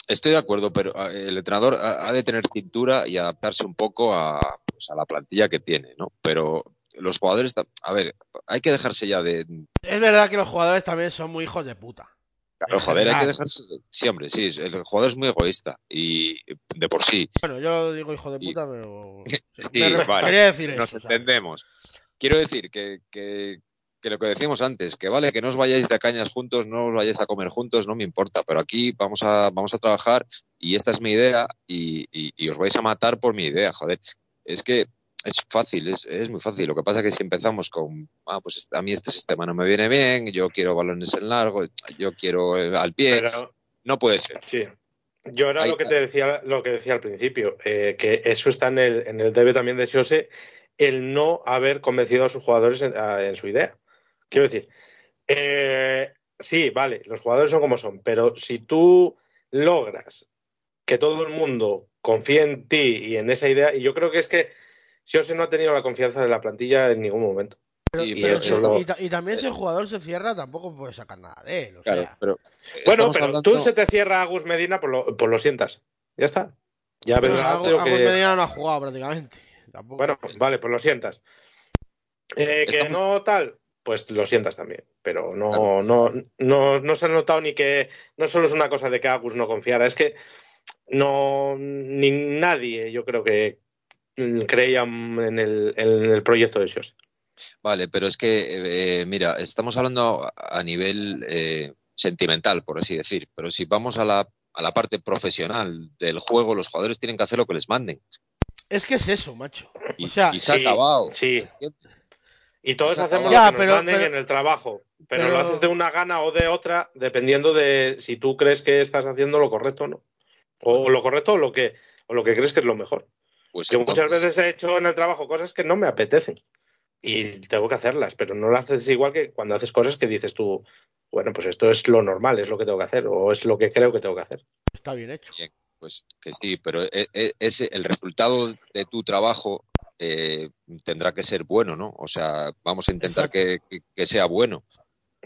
estoy de acuerdo, pero eh, el entrenador ha, de tener cintura y adaptarse un poco a, pues, a la plantilla que tiene, ¿no? Pero los jugadores, a ver, hay que dejarse ya de, Es verdad que los jugadores también son muy hijos de puta. Claro, joder, hay que dejarse. Sí, hombre, sí, el jugador es muy egoísta y de por sí. Bueno, yo digo hijo de Y- puta, pero. Sí, Me vale, decir Nos eso. ¿sabes? entendemos. Quiero decir que, que, que lo que decíamos antes, que vale, que no os vayáis de cañas juntos, no os vayáis a comer juntos, no me importa, pero aquí vamos a, vamos a trabajar y esta es mi idea y, y- y os vais a matar por mi idea, joder. Es que es fácil, es, es muy fácil. Lo que pasa es que si empezamos con, ah, pues este- a mí este sistema no me viene bien, yo quiero balones en largo, yo quiero eh, al pie, Pero no puede ser. sí. Yo era Ahí- lo que te decía, lo que decía al principio, eh, que eso está en el, en el debe también de Siose, el no haber convencido a sus jugadores en, a- en su idea. Quiero decir, eh, sí, vale, los jugadores son como son, pero si tú logras que todo el mundo confíe en ti y en esa idea, y yo creo que es que Siose no ha tenido la confianza de la plantilla en ningún momento. Y- y pero- eso y, lo- y ta- y también si el jugador se cierra, tampoco puede sacar nada de él. O Claro, sea, pero Bueno, pero hablando- tú se te cierra a Gus Medina, pues lo, pues lo sientas. Ya está. Ya vendrá Agus- Agus que... Medina no ha jugado prácticamente. Tampoco. Bueno, vale, pues lo sientas. Eh, que no tal, pues lo sientas también. Pero no, Claro. no, no, no se ha notado ni que no solo es una cosa de que Agus no confiara, es que no ni nadie, yo creo que mm, creía en el, en el proyecto de Sios. Vale, pero es que, eh, mira, estamos hablando a nivel eh, sentimental, por así decir, pero si vamos a la, a la parte profesional del juego, los jugadores tienen que hacer lo que les manden. Es que es eso, macho. Y, O sea, y se ha sí, acabado. sí. Y todos Se hacemos lo Ya, que nos pero- manden pero- en el trabajo, pero, pero- lo haces de una gana o de otra, dependiendo de si tú crees que estás haciendo lo correcto o no. O lo correcto o lo que, o lo que crees que es lo mejor. Pues Yo muchas veces he hecho en el trabajo cosas que no me apetecen y tengo que hacerlas, pero no las haces igual que cuando haces cosas que dices tú, bueno, pues esto es lo normal, es lo que tengo que hacer o es lo que creo que tengo que hacer. Está bien hecho. Pues que sí, pero e- e- ese, el resultado de tu trabajo eh, tendrá que ser bueno, ¿no? O sea, vamos a intentar que, que- que sea bueno.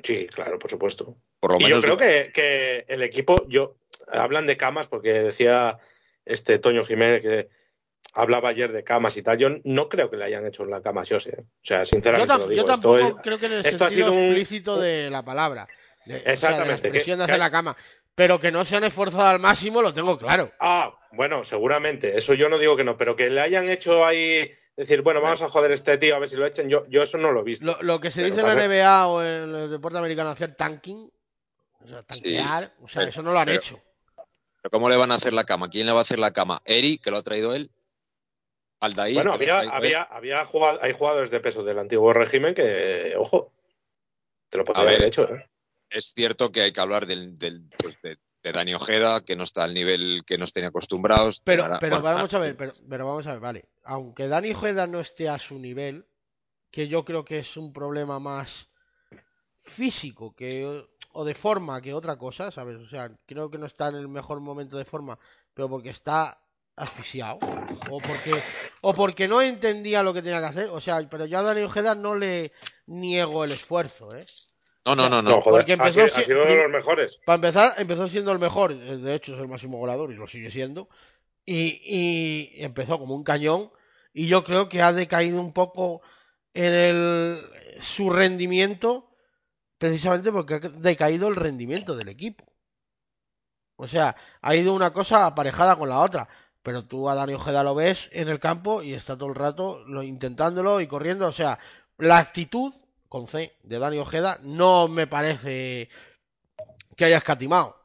Sí, claro, por supuesto. Por lo Y yo menos creo que, que el equipo, yo hablan de camas porque decía este Toño Jiménez que hablaba ayer de camas y tal. Yo no creo que le hayan hecho la cama a Jose. O sea, Yo, sinceramente tam- lo yo digo. tampoco Esto es- creo que en el esto ha sido un- explícito de la palabra. De, o sea, de la Exactamente, que- expresión de que hacer la cama. Pero que no se han esforzado al máximo, lo tengo claro. Ah, bueno, seguramente. Eso yo no digo que no, pero que le hayan hecho ahí decir, bueno, vamos a joder a este tío a ver si lo echen. Yo, yo eso no lo he visto. Lo, lo que se Pero dice en la NBA o en el deporte americano hacer tanking, o sea, tanquear, o sea, pero- eso no lo han pero- hecho. Pero ¿cómo le van a hacer la cama? ¿Quién le va a hacer la cama? ¿Eri, que lo ha traído él? ¿Aldair? bueno, había, había, había jugado- hay jugadores de peso del antiguo régimen que, ojo, te lo podría ver, haber hecho. ¿eh? Es cierto que hay que hablar del, del, pues, de, de Dani Ojeda, que no está al nivel que nos tenía acostumbrados. Pero, pero bueno, vamos a ver, pero, pero vamos a ver, vale. Aunque Dani Jueda no esté a su nivel, que yo creo que es un problema más físico que o de forma que otra cosa, ¿sabes? O sea, creo que no está en el mejor momento de forma, pero porque está asfixiado o porque o porque no entendía lo que tenía que hacer, o sea, pero yo a Dani Ojeda no le niego el esfuerzo, ¿eh? No, no, no, No, no. joder, porque ha empezó sido, si- ha sido uno de los mejores. Para empezar, empezó siendo el mejor, de hecho es el máximo goleador y lo sigue siendo, y, y empezó como un cañón, y yo creo que ha decaído un poco en el, su rendimiento, precisamente porque ha decaído el rendimiento del equipo. O sea, ha ido una cosa aparejada con la otra, pero tú a Dani Ojeda lo ves en el campo y está todo el rato lo, intentándolo y corriendo, o sea, la actitud con C de Dani Ojeda no me parece que haya escatimado.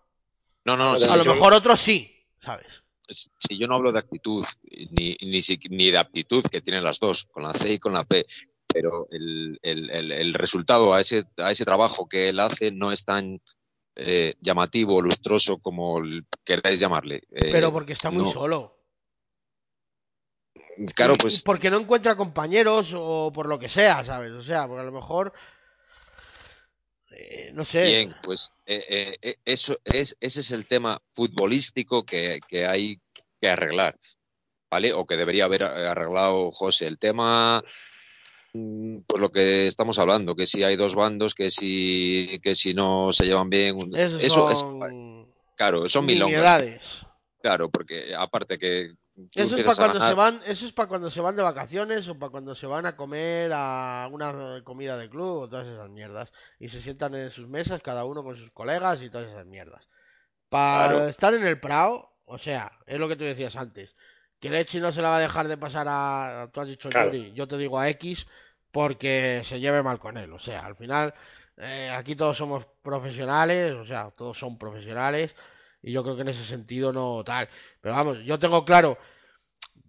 No, no, A lo yo- mejor otros sí, ¿sabes? si yo no hablo de actitud, ni, ni, ni de aptitud, que tienen las dos, con la C y con la P, pero el, el, el, el resultado a ese, a ese trabajo que él hace no es tan eh, llamativo lustroso como queráis llamarle. Eh, Pero porque está muy no. solo. Claro, pues porque no encuentra compañeros o por lo que sea, ¿sabes? O sea, porque a lo mejor. eh, no sé. bien, pues eh, eh, eh, eso es, ese es el tema futbolístico que, que hay que arreglar, ¿vale? O que debería haber arreglado José. El tema pues lo que estamos hablando, que si hay dos bandos, que si, que si no se llevan bien, Esos eso es, son. claro, son milongas, claro, porque aparte que Eso es para cuando ganar- se van, eso es para cuando se van de vacaciones o para cuando se van a comer a una comida de club o todas esas mierdas y se sientan en sus mesas cada uno con sus colegas y todas esas mierdas. Para Claro. estar en el Prado, o sea, es lo que tú decías antes, que Lechi no se la va a dejar de pasar a, tú has dicho Claro. Yuri, yo te digo a X porque se lleve mal con él, o sea, al final eh, aquí todos somos profesionales, o sea, todos son profesionales y yo creo que en ese sentido no tal. Pero vamos, yo tengo claro,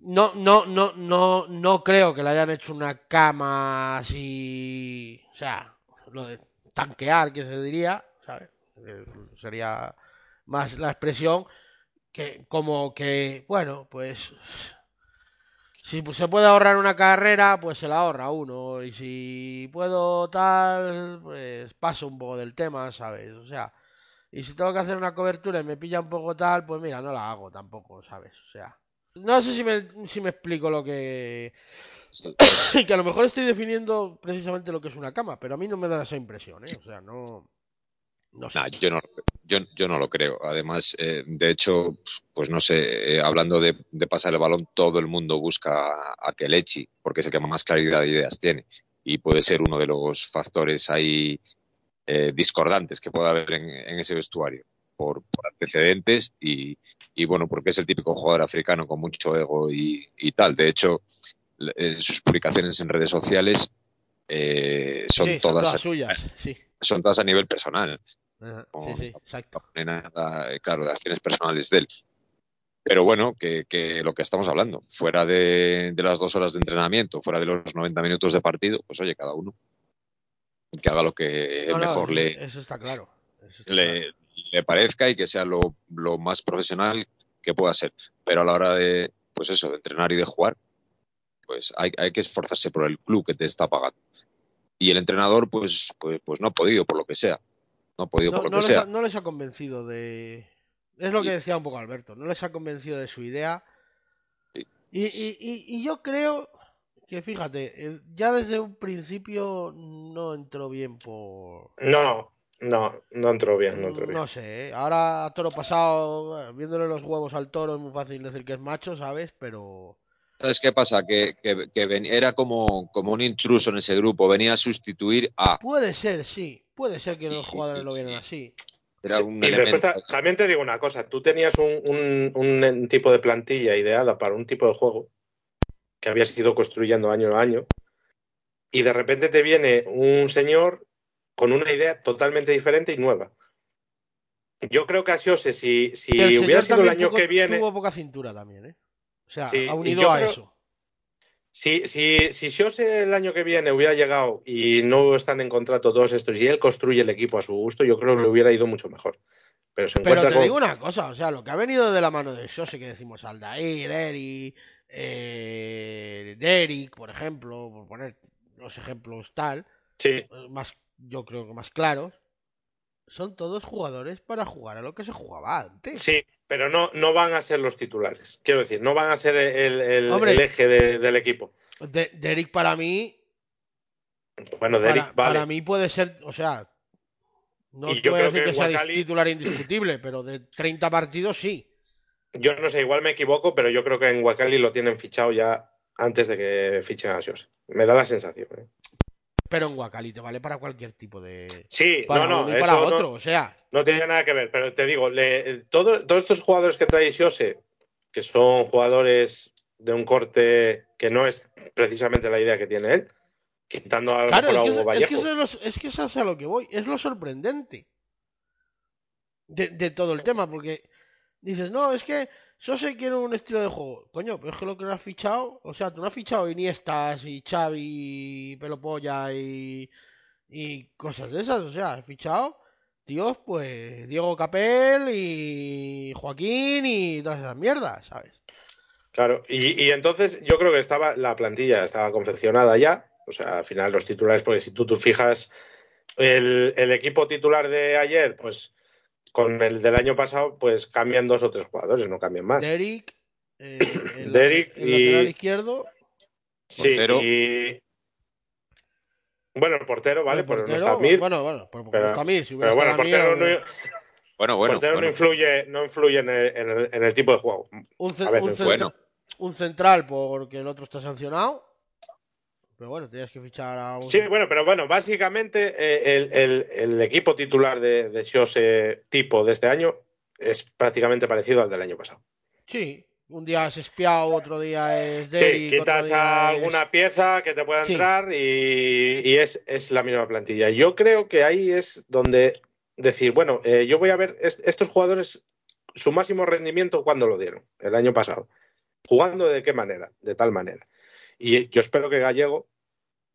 no, no, no, no, no creo que le hayan hecho una cama así, o sea, lo de tanquear que se diría, ¿sabes? Eh, Sería más la expresión que como que, bueno, pues si se puede ahorrar una carrera, pues se la ahorra uno. Y si puedo tal, pues paso un poco del tema, ¿sabes? O sea, y si tengo que hacer una cobertura y me pilla un poco tal, pues mira, no la hago tampoco, ¿sabes? O sea, no sé si me, si me explico lo que... Que a lo mejor estoy definiendo precisamente lo que es una cama, pero a mí no me da esa impresión, ¿eh? O sea, no... No sé. Yo no, yo, yo no lo creo. Además, eh, de hecho, pues no sé, eh, hablando de, de pasar el balón, todo el mundo busca a, Kelechi, porque es el que más claridad de ideas tiene. Y puede ser uno de los factores ahí eh, discordantes que pueda haber en, en ese vestuario, por, por antecedentes y, y, bueno, porque es el típico jugador africano con mucho ego y, y tal. De hecho, le- eh, sus publicaciones en redes sociales eh, son, Sí, todas, suyas, sí. son todas a nivel personal Ajá. Sí, sí, exacto. no hay nada, eh, claro, de acciones personales de él. Pero bueno, que, que lo que estamos hablando, fuera de, de las dos horas de entrenamiento, fuera de los 90 minutos de partido, pues oye, cada uno que haga lo que No, mejor le, eso está claro. eso está claro. le, le parezca y que sea lo, lo más profesional que pueda ser. Pero a la hora de, pues eso, de entrenar y de jugar, pues hay, hay que esforzarse por el club que te está pagando. Y el entrenador, pues, pues, pues no ha podido, por lo que sea. No ha podido, No, por lo no que les sea. ha, no les ha convencido de. Es lo que decía un poco Alberto, no les ha convencido de su idea. Sí. Y, y, y, y yo creo que, fíjate, eh, ya desde un principio no entró bien por. No, no, no entró bien, no entró bien. No sé, ¿eh? ahora a toro pasado, bueno, viéndole los huevos al toro es muy fácil decir que es macho, ¿sabes? Pero. ¿Sabes qué pasa? Que, que, que ven- era como, como un intruso en ese grupo, venía a sustituir a. Puede ser, sí. Puede ser que los jugadores lo vieran así. Era Sí, un y después también te digo una cosa, tú tenías un, un- un tipo de plantilla ideada para un tipo de juego que habías ido construyendo año a año y de repente te viene un señor con una idea totalmente diferente y nueva. Yo creo que a Siose, si, si hubiera sido el año tuvo- que viene, Tuvo poca cintura también, ¿eh? O sea, Sí, ha unido a creo- eso. si, si, si el año que viene hubiera llegado y no están en contrato todos estos y él construye el equipo a su gusto, yo creo que le hubiera ido mucho mejor. Pero se Pero encuentra te con... digo una cosa, o sea, lo que ha venido de la mano de Sose, que decimos Aldair, Eri, eh, Derek, por ejemplo, por poner los ejemplos tal, Sí, eh, más, yo creo que más claros, son todos jugadores para jugar a lo que se jugaba antes. Sí, pero no, no van a ser los titulares. Quiero decir, no van a ser el, el- Hombre. el eje de- del equipo. De- Derek para mí, Bueno, para, Derek, vale. para mí puede ser, o sea, no Y yo creo decir que, que sea Wakali- titular indiscutible, pero de 30 partidos sí. Yo no sé, igual me equivoco, pero yo creo que en Wakali lo tienen fichado ya antes de que fichen a Sios. Me da la sensación. ¿eh? Pero en Wakali te vale para cualquier tipo de... Sí, Para no, no, uno y para otro, no, o sea, no tiene nada que ver, pero te digo, le- todo- todos estos jugadores que trae Siose, que son jugadores de un corte que no es precisamente la idea que tiene él, quitando a Claro, a es que, Hugo es, que es, lo- es que eso es a lo que voy, es lo sorprendente de, de todo el tema, porque dices, no, es que Sose quiere un estilo de juego. Coño, pero es que lo que no has fichado, o sea, tú no has fichado Iniestas y Xavi, Pelopolla y, y cosas de esas, o sea, has fichado tíos, pues Diego Capel y Joaquín y todas esas mierdas, ¿sabes? Claro, y, y entonces yo creo que estaba la plantilla estaba confeccionada ya. O sea, al final los titulares, porque si tú, tú fijas el, el equipo titular de ayer, pues con el del año pasado, pues cambian dos o tres jugadores, no cambian más. Derek, eh, el, Derek el y- lateral izquierdo, Sí, Portero. y bueno, el portero, vale, el pero no está Mir. Bueno, bueno, pero Pero- no está Mir, si Pero bueno, el estado portero, Mir, no, Bueno, bueno. portero no bueno. influye, no influye en el, en el- en el tipo de juego. un, ver, un no bueno. un central porque el otro está sancionado. Pero bueno, tenías que fichar a un. Sí, bueno, pero bueno, básicamente eh, el, el- el equipo titular de, de Xose tipo de este año es prácticamente parecido al del año pasado. Sí, un día es espiado, otro día es Sí, Derrick, otro quitas es- alguna pieza que te pueda Sí. entrar y, y es, es la misma plantilla. Yo creo que ahí es donde decir, bueno, eh, yo voy a ver est- estos jugadores, su máximo rendimiento, ¿cuándo lo dieron? El año pasado. ¿Jugando de qué manera? De tal manera. Y yo espero que Gallego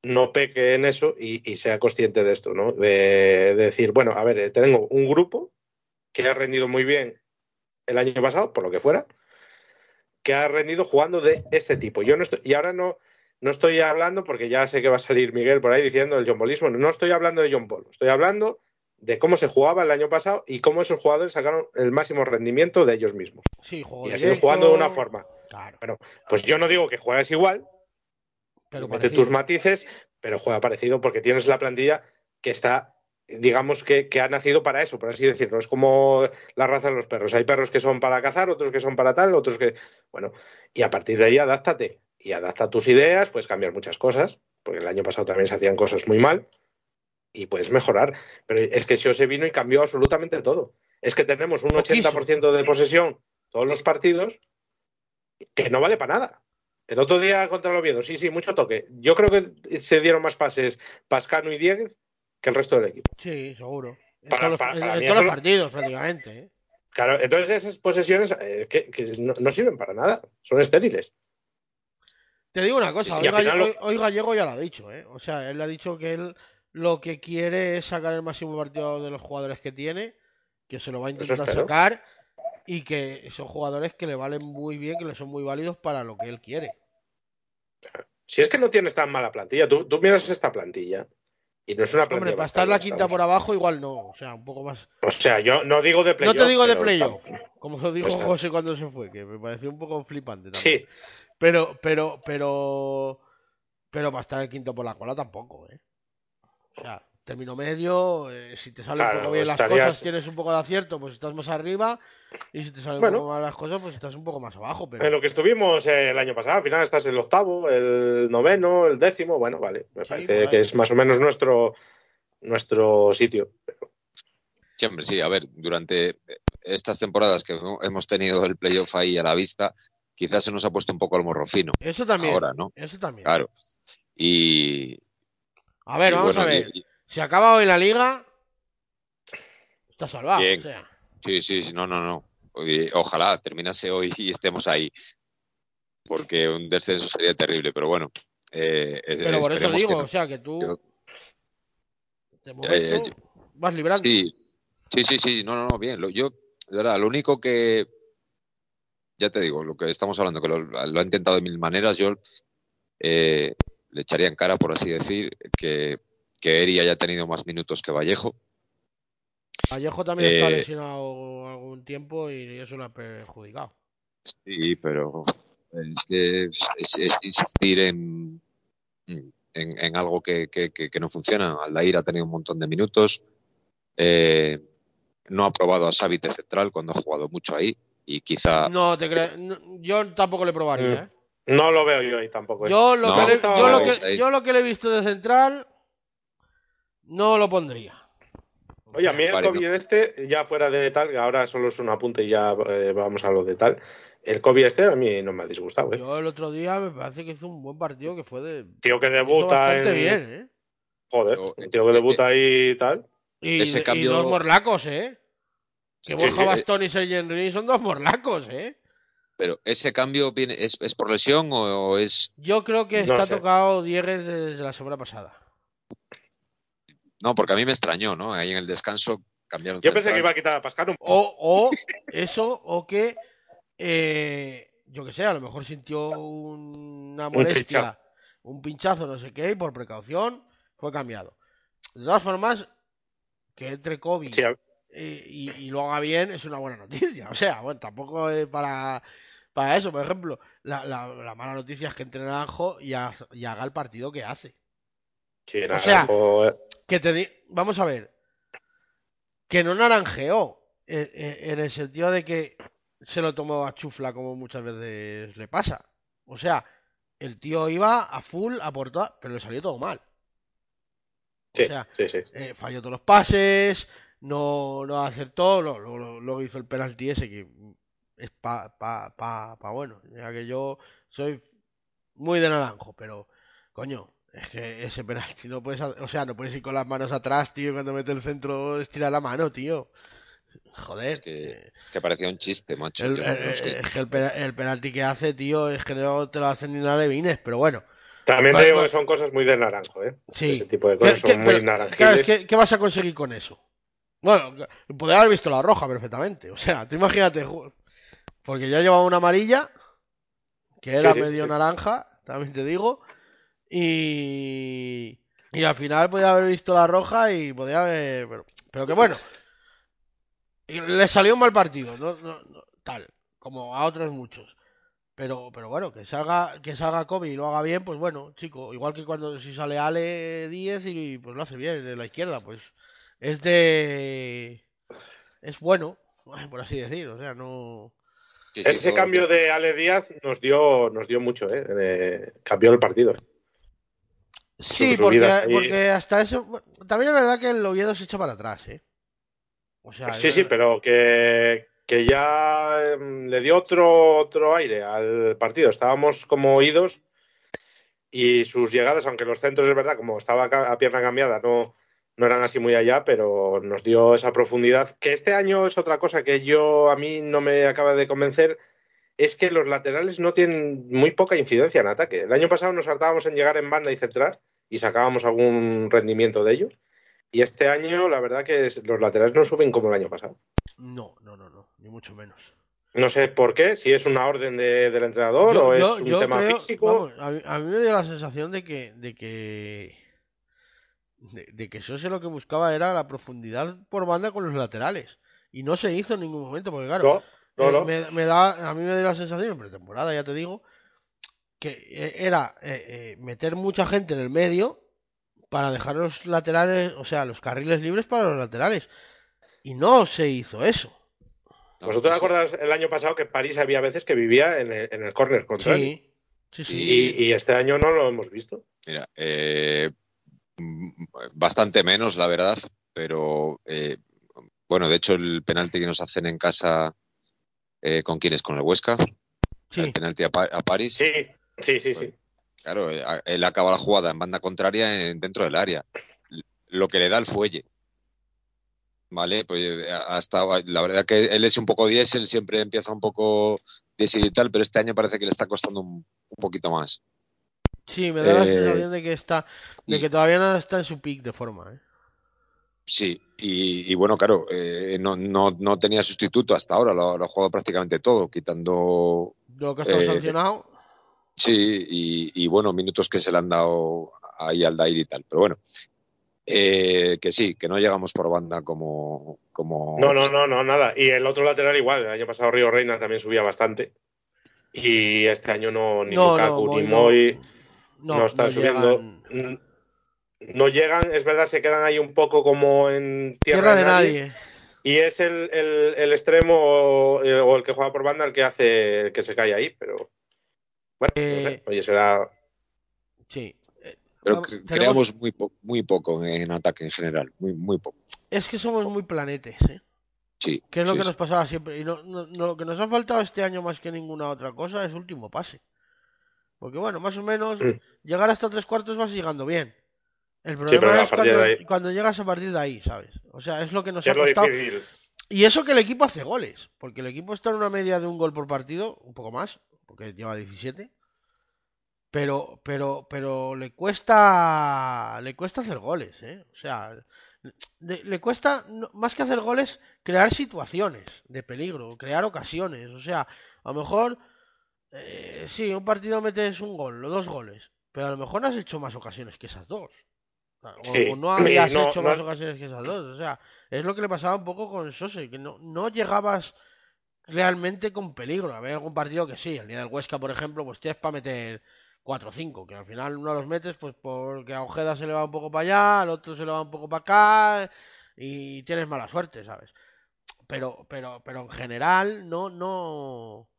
no peque en eso y, y sea consciente de esto, ¿no? De, de decir, bueno, a ver, eh, tengo un grupo que ha rendido muy bien el año pasado, por lo que fuera, que ha rendido jugando de este tipo. Yo no estoy, y ahora no, no estoy hablando, porque ya sé que va a salir Miguel por ahí diciendo el John Bolismo, no estoy hablando de John Paul, estoy hablando de cómo se jugaba el año pasado y cómo esos jugadores sacaron el máximo rendimiento de ellos mismos. Sí, Y ha sido jugando de una forma. Claro, Pues yo no digo que juegues igual, pero mete parecido. tus matices, pero juega parecido porque tienes la plantilla que está, digamos que, que ha nacido para eso, por así decirlo. Es como la raza de los perros. Hay perros que son para cazar, otros que son para tal, otros que. Bueno, y a partir de ahí adáptate y adapta tus ideas, puedes cambiar muchas cosas, porque el año pasado también se hacían cosas muy mal y puedes mejorar. Pero es que se vino y cambió absolutamente todo. Es que tenemos un O quiso. 80% de posesión todos los partidos que no vale para nada. El otro día contra el Oviedo, sí, sí, mucho toque. Yo creo que se dieron más pases Pascano y Dieguez que el resto del equipo. Sí, seguro. En Para- todos los, para- en- para en mí todos eso los lo- partidos, prácticamente. ¿eh? Claro, entonces esas posesiones eh, que, que no, no sirven para nada, son estériles. Te digo una cosa, hoy, al final Galle- lo- hoy- hoy Gallego ya lo ha dicho, ¿eh? O sea, él ha dicho que él lo que quiere es sacar el máximo partido de los jugadores que tiene, que se lo va a intentar sacar y que son jugadores que le valen muy bien, que le son muy válidos para lo que él quiere. Si es que no tienes tan mala plantilla, tú, tú miras esta plantilla y no es una plantilla. Hombre, para estar la quinta estamos- por abajo igual no, o sea, un poco más. O sea, yo no digo de No playoff. te digo de playoff, como lo dijo Pues. José cuando se fue, que me pareció un poco flipante también. Sí, Pero, pero, pero, pero para estar el quinto por la cola tampoco, ¿eh? O sea, término medio, eh, si te salen un poco bien las cosas, tienes un poco de acierto, pues estás más arriba, y si te salen Bueno. un poco mal las cosas, pues estás un poco más abajo, pero... en lo que estuvimos eh, el año pasado, al final estás el octavo, el noveno, el décimo, bueno, vale, me Sí, parece que es más o menos nuestro, nuestro sitio. Sí, hombre, sí, a ver, durante estas temporadas que hemos tenido el playoff ahí a la vista, quizás se nos ha puesto un poco el morro fino. Eso también, Ahora, ¿no? eso también. Claro. Y. A ver, y vamos bueno, a ver, y- y- si acaba hoy la liga, está salvado, Bien. o sea... sí, sí, sí, no, no, no. Ojalá terminase hoy y estemos ahí. Porque un descenso sería terrible, pero bueno. eh, eh, Pero por eso digo, que no. o sea, que tú, de eh, momento, vas librando. Sí, sí, sí, sí, no, no, no, bien. Lo, yo, de verdad, lo único que, ya te digo, lo que estamos hablando, que lo, lo ha intentado de mil maneras, yo eh, le echaría en cara, por así decir, que, que Eri haya tenido más minutos que Vallejo. Vallejo también está eh, lesionado algún tiempo y eso lo ha perjudicado. Sí, pero es que es, es- es insistir en, en, en algo que, que, que- que no funciona. Aldair ha tenido un montón de minutos. eh, no ha probado a Xavi de central cuando ha jugado mucho ahí. Y quizá No te crees, no, yo tampoco le probaría, ¿eh? No lo veo yo ahí tampoco. ¿eh? Yo lo, No, que le, estaba yo, lo yo lo que le he visto de central no lo pondría. Oye, a mí el Vale, COVID este, ya fuera de tal, que ahora solo es un apunte y ya eh, vamos a lo de tal. El COVID este a mí no me ha disgustado, ¿eh? Yo el otro día me parece que hizo un buen partido que fue de Tío que debuta bastante en. bien, ¿eh? Joder, un tío que eh, debuta ahí y tal. Y, Ese y dos morlacos, ¿eh? Que Borja sí, Bastón y Sergio Henry son dos morlacos, ¿eh? Pero ese cambio viene, es, es por lesión o, o es Yo creo que No está sé. tocado Dieguez desde la semana pasada. No porque a mí me extrañó, ¿no? Ahí en el descanso cambiaron. Yo pensé que iba a quitar a Pascal un O, o eso, o que, eh, yo que sé, a lo mejor sintió una molestia, pinchazo. un pinchazo, no sé qué, y por precaución fue cambiado. De todas formas, que entre COVID Sí, a- eh, y, y lo haga bien es una buena noticia. O sea, bueno, tampoco es para, para eso. Por ejemplo, la, la- la mala noticia es que entre Naranjo y, ha- y haga el partido que hace. Sí, O sea, eh, que te di- vamos a ver que no naranjeó eh, eh, en el sentido de que se lo tomó a chufla como muchas veces le pasa O sea, el tío iba a full a por todas, pero le salió todo mal. Sí, o sea, sí, sí. eh, falló todos los pases, no, no acertó, lo- luego hizo el penalti ese que es pa, pa, pa, pa bueno, ya que yo soy muy de naranjo, pero coño, es que ese penalti no puedes, o sea, no puedes ir con las manos atrás, tío, y cuando mete el centro estira la mano, tío. Joder. Es que- Que parecía un chiste, macho. el, no eh, sé. es que el, el penalti que hace, tío, es que no te lo hacen ni nada de vines, pero bueno. También te digo que son cosas muy de naranjo, ¿eh? Sí. Ese tipo de ¿Qué- cosas qué- son muy claro, naranjiles. es que- ¿qué vas a conseguir con eso? Bueno, podría haber visto la roja perfectamente. O sea, tú imagínate, porque ya llevaba una amarilla, que era Sí, sí, medio sí. naranja, también te digo, y, y al final podía haber visto la roja y podía haber... Pero, pero que bueno, y le salió un mal partido, no, no- no- tal, como a otros muchos. Pero, pero bueno, que salga, que salga Kobe y lo haga bien, pues bueno, chico, igual que cuando si sale Ale 10 y pues lo hace bien de la izquierda, pues es de es bueno, por así decir, o sea, no Sí, sí, Ese cambio de Ale Díaz nos dio, nos dio mucho, ¿eh? Eh, cambió el partido. Sí, porque, porque hasta eso también es verdad que el Oviedo se echa para atrás, ¿eh? O sea, Sí, sí, pero que, que ya em, le dio otro, otro aire al partido. Estábamos como oídos y sus llegadas, aunque los centros es verdad, como estaba a pierna cambiada, no, no eran así muy allá, pero nos dio esa profundidad. Que este año es otra cosa que yo a mí no me acaba de convencer, es que los laterales no tienen muy poca incidencia en ataque. El año pasado nos hartábamos en llegar en banda y centrar y sacábamos algún rendimiento de ello. Y este año, la verdad que los laterales no suben como el año pasado. No, no, no, no, ni mucho menos. No sé por qué, si es una orden de- del entrenador Yo- o es yo- un yo tema creo- físico. vamos, a, mí, a mí me dio la sensación de que de que de, de que Sose lo que buscaba era la profundidad por banda con los laterales y no se hizo en ningún momento porque claro No, no, eh, no. Me, me da a mí me dio la sensación en pretemporada ya te digo que eh, era eh, eh, meter mucha gente en el medio para dejar los laterales o sea los carriles libres para los laterales y no se hizo eso ¿Vosotros eso- acordáis el año pasado que París había veces que vivía en el, en el córner contrario? sí sí sí Y, y este año no lo hemos visto. Mira, eh, mm, bastante menos, la verdad, pero eh, bueno, de hecho el penalti que nos hacen en casa, eh, ¿con quién es? ¿Con el Huesca? sí El penalti a, Pa- a París. Sí, sí, sí, sí. Claro, eh, él acaba la jugada en banda contraria en- dentro del área. Lo que le da el fuelle. Vale, pues eh, hasta la verdad que él es un poco diésel, siempre empieza un poco diésel y tal, pero este año parece que le está costando un, un poquito más. Sí, me da la sensación de que está, de y- que todavía no está en su peak de forma, ¿eh? Sí, y, y bueno, claro, eh, no, no, no tenía sustituto hasta ahora, lo, lo ha jugado prácticamente todo, quitando, lo que ha estado Eh, sancionado. sí, y, y bueno, minutos que se le han dado ahí al Dair y tal, pero bueno, eh, que sí, que no llegamos por banda como... como No, no, no, no, nada. Y el otro lateral igual. El año pasado Río Reina también subía bastante. Y este año no, ni No, Lukaku no, ni Moy no- Moy No, no, están no subiendo. llegan. No llegan, es verdad, se quedan ahí un poco como en tierra, Tierra de nadie. Y es el, el- el extremo o, o el que juega por banda el que hace el que se cae ahí, pero bueno, no sé. Eh, Oye, será. Sí. Eh, Pero que- tenemos- creamos muy, po- muy poco en ataque en general, muy, muy poco. Es que somos muy planetes, ¿eh? Sí. Que es lo sí, que sí. nos pasaba siempre. Y no, no- no- lo que nos ha faltado este año más que ninguna otra cosa es último pase. Porque bueno, más o menos Mm. llegar hasta tres cuartos vas llegando bien. El problema es cuando, ahí- cuando llegas a partir de ahí, ¿sabes? O sea, es lo que nos ha costado. Y eso que el equipo hace goles, porque el equipo está en una media de un gol por partido, un poco más, porque lleva 17. Pero, pero, pero le cuesta, le cuesta hacer goles, ¿eh? O sea, le, le cuesta, más que hacer goles, crear situaciones de peligro, crear ocasiones. O sea, a lo mejor, eh, sí, un partido metes un gol o dos goles, pero a lo mejor no has hecho más ocasiones que esas dos. O, Sí, o no habías no- hecho no- más ocasiones que esas dos. O sea, es lo que le pasaba un poco con Sose, que no, no llegabas realmente con peligro. Había algún partido que sí, el día del Huesca, por ejemplo, pues tienes para meter 4 o 5, que al final uno los metes pues porque a Ojeda se le va un poco para allá, al otro se le va un poco para acá y tienes mala suerte, ¿sabes? Pero, pero, pero en general no, no,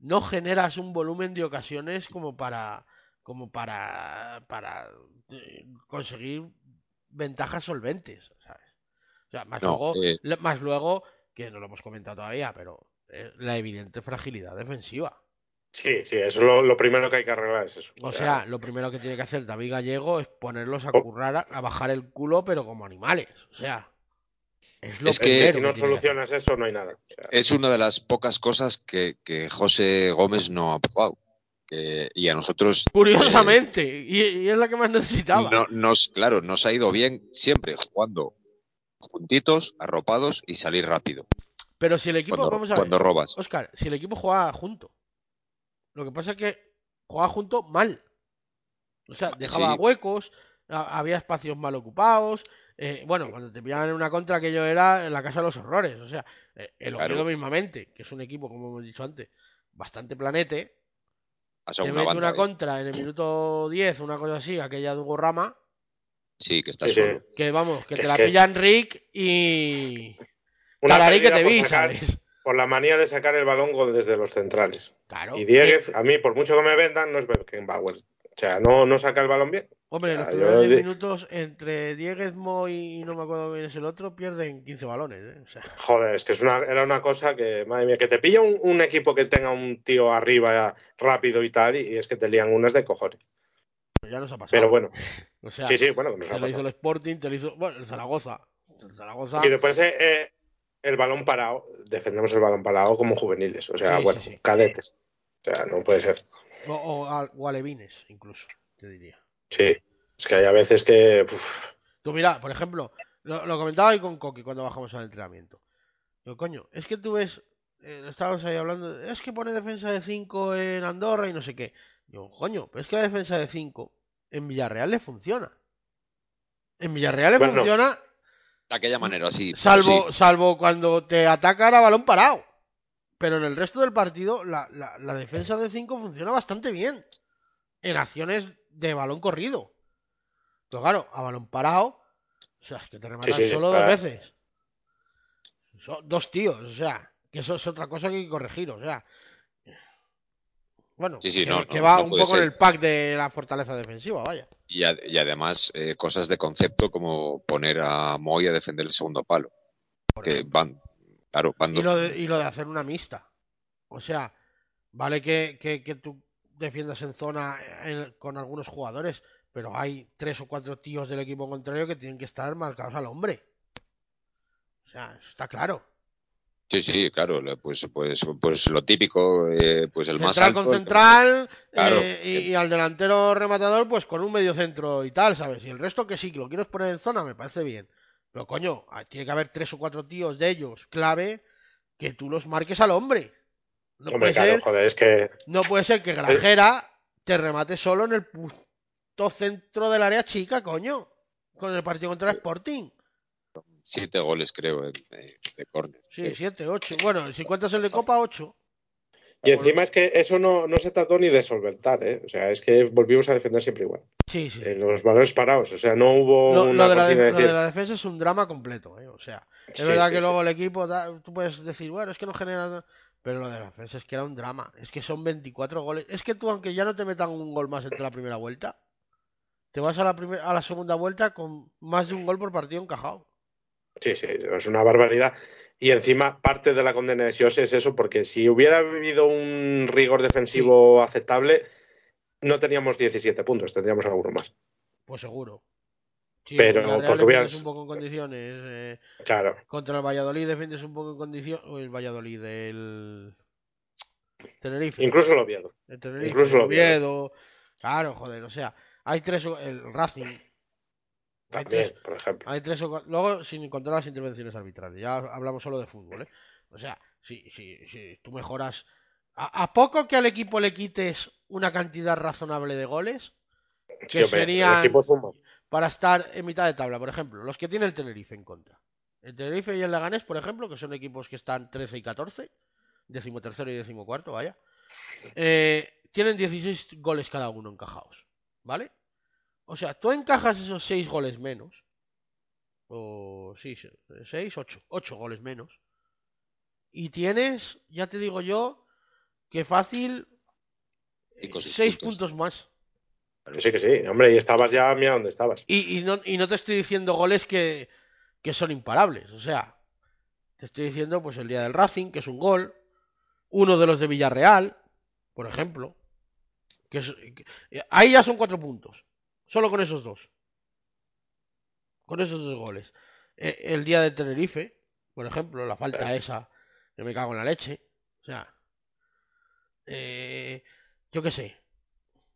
no generas un volumen de ocasiones como para como para para eh, conseguir ventajas solventes, ¿sabes? O sea, más No, luego eh. más luego que no lo hemos comentado todavía, pero eh, la evidente fragilidad defensiva. Sí, sí, eso es lo, lo primero que hay que arreglar es eso. O sea, lo primero que tiene que hacer David Gallego es ponerlos a Oh. currar, a, a bajar el culo, pero como animales. O sea, es lo Es que si no que solucionas eso, no hay nada. O sea, Es una de las pocas cosas que, que José Gómez no ha probado. Que- y a nosotros Curiosamente, y, y es la que más necesitaba. no, nos, claro, nos ha ido bien siempre jugando juntitos, arropados y salir rápido Pero si el equipo, cuando, vamos a cuando ver, robas. Oscar, si el equipo juega junto, lo que pasa es que juega junto mal. O sea, dejaba Sí. huecos, ha- había espacios mal ocupados. eh, bueno, cuando te pillaban en una contra, aquello era en la casa de los horrores. O sea, eh, el Claro. Mismamente, que es un equipo, como hemos dicho antes, bastante planete, te una mete banda, una contra en el minuto 10, una cosa así, aquella de Hugo Rama, Sí, que está Sí, que vamos, que Que te la que- pillan Rick y. una Cararí que te por vi, sacar- ¿sabes? Por la manía de sacar el balón gol desde los centrales. Claro. Y Dieguez, a mí, por mucho que me vendan, no es Beckenbauer. O sea, no, no saca el balón bien. Hombre, en los primeros 10 di- minutos entre Dieguezmo y no me acuerdo quién es el otro, pierden 15 balones. ¿eh? O sea, Joder, es que es una, era una cosa que, madre mía, que te pilla un, un equipo que tenga un tío arriba rápido y tal, y es que te lían unas de cojones. ya nos ha pasado. Pero bueno, o sea, sí, sí, bueno, que nos te ha lo hizo el Sporting, te lo hizo. Bueno, el Zaragoza. El Zaragoza. Y después eh, eh, el balón parado, defendemos el balón parado como juveniles, o sea, Sí, bueno, sí, sí. cadetes. O sea, no puede ser. O, o, o alevines, incluso, te diría. Sí, es que hay a veces que. uf, Tú mira, por ejemplo, lo, lo comentaba ahí con Coqui cuando bajamos al entrenamiento. Digo, coño, es que tú ves, eh, estábamos ahí hablando, es que pone defensa de 5 en Andorra y no sé qué. Digo, coño, pero es que la defensa de 5 en Villarreal le funciona. En Villarreal le Bueno. funciona, De aquella manera, así. salvo, sí. salvo cuando te atacan a balón parado. Pero en el resto del partido, la, la- la defensa de 5 funciona bastante bien. En acciones de balón corrido. Pero claro, a balón parado, o sea, es que te rematan Sí, sí, solo para- dos veces. Son dos tíos, o sea, que eso es otra cosa que hay que corregir, o sea. Bueno, Sí, sí, que, no, que no, va no un poco en el pack de la fortaleza defensiva, vaya. Y, ad- y además, eh, cosas de concepto como poner a Moy a defender el segundo palo. Que van, claro, van Y lo, de, y lo de hacer una mixta. O sea, vale que, que, que tú defiendas en zona en- con algunos jugadores, pero hay tres o cuatro tíos del equipo contrario que tienen que estar marcados al hombre. O sea, eso está claro. Sí, sí, claro, pues, pues, pues lo típico, eh, pues el más central alto. con central Claro. eh, y, y al delantero rematador pues con un medio centro y tal, ¿sabes? Y el resto que sí, que lo quieres poner en zona, me parece bien. Pero coño, ah, tiene que haber tres o cuatro tíos de ellos clave que tú los marques al hombre. No hombre, puede claro, ser joder, es que. No puede ser que Grajera te remate solo en el puto centro del área chica, coño. Con el partido contra el Sporting. Siete goles, creo, de, de- de córner. Sí, siete, ocho. Bueno, si cuentas el de Copa, ocho. Y encima es que eso no, no se trató ni de solventar, ¿eh? O sea, es que volvimos a defender siempre igual. Sí, sí. En los balones parados, o sea, no hubo Lo, una lo de la, de- lo de la defensa es un drama completo, ¿eh? O sea, es Sí, verdad sí, que sí. luego el equipo, da- tú puedes decir, bueno, es que no genera... Pero lo de la defensa es que era un drama. Es que son 24 goles. Es que tú, aunque ya no te metan un gol más entre la primera vuelta, te vas a la, primer- a la segunda vuelta con más de un gol por partido encajado. Sí, sí, es una barbaridad. Y encima, parte de la condena de Sios es eso, porque si hubiera habido un rigor defensivo aceptable, no teníamos 17 puntos, tendríamos alguno más. Pues seguro. Sí, Pero, el porque veas- un poco en condiciones. eh, Claro, contra el Valladolid defiendes un poco en condiciones. El Valladolid, el. Tenerife. incluso lo Oviedo. el Tenerife, incluso el el Oviedo. Claro, joder, o sea, hay tres. El Racing. También, tres, por ejemplo. hay tres Luego, sin contar las intervenciones arbitrales. Ya hablamos solo de fútbol, ¿eh? O sea, si, si, si tú mejoras. A, a poco que al equipo le quites una cantidad razonable de goles, Sí, que hombre, serían- el equipo suma. Para estar en mitad de tabla, por ejemplo, los que tiene el Tenerife en contra. El Tenerife y el Leganés, por ejemplo, que son equipos que están 13 y 14, decimotercero y decimocuarto, vaya, eh, tienen 16 goles cada uno encajados, ¿vale? O sea, tú encajas esos 6 goles menos, o sí, 6, 8, 8 goles menos, y tienes, ya te digo yo, que fácil Cinco, eh, seis seis puntos. puntos más. Sí que sí, hombre, y estabas ya, mira dónde estabas. Y, y no, y no te estoy diciendo goles que, que son imparables. O sea, te estoy diciendo pues el día del Racing, que es un gol. Uno de los de Villarreal, por ejemplo. Que es- que- ahí ya son cuatro puntos. Solo con esos dos. Con esos dos goles. Eh, el día de Tenerife, por ejemplo, la falta esa, que me cago en la leche. O sea, eh, yo qué sé.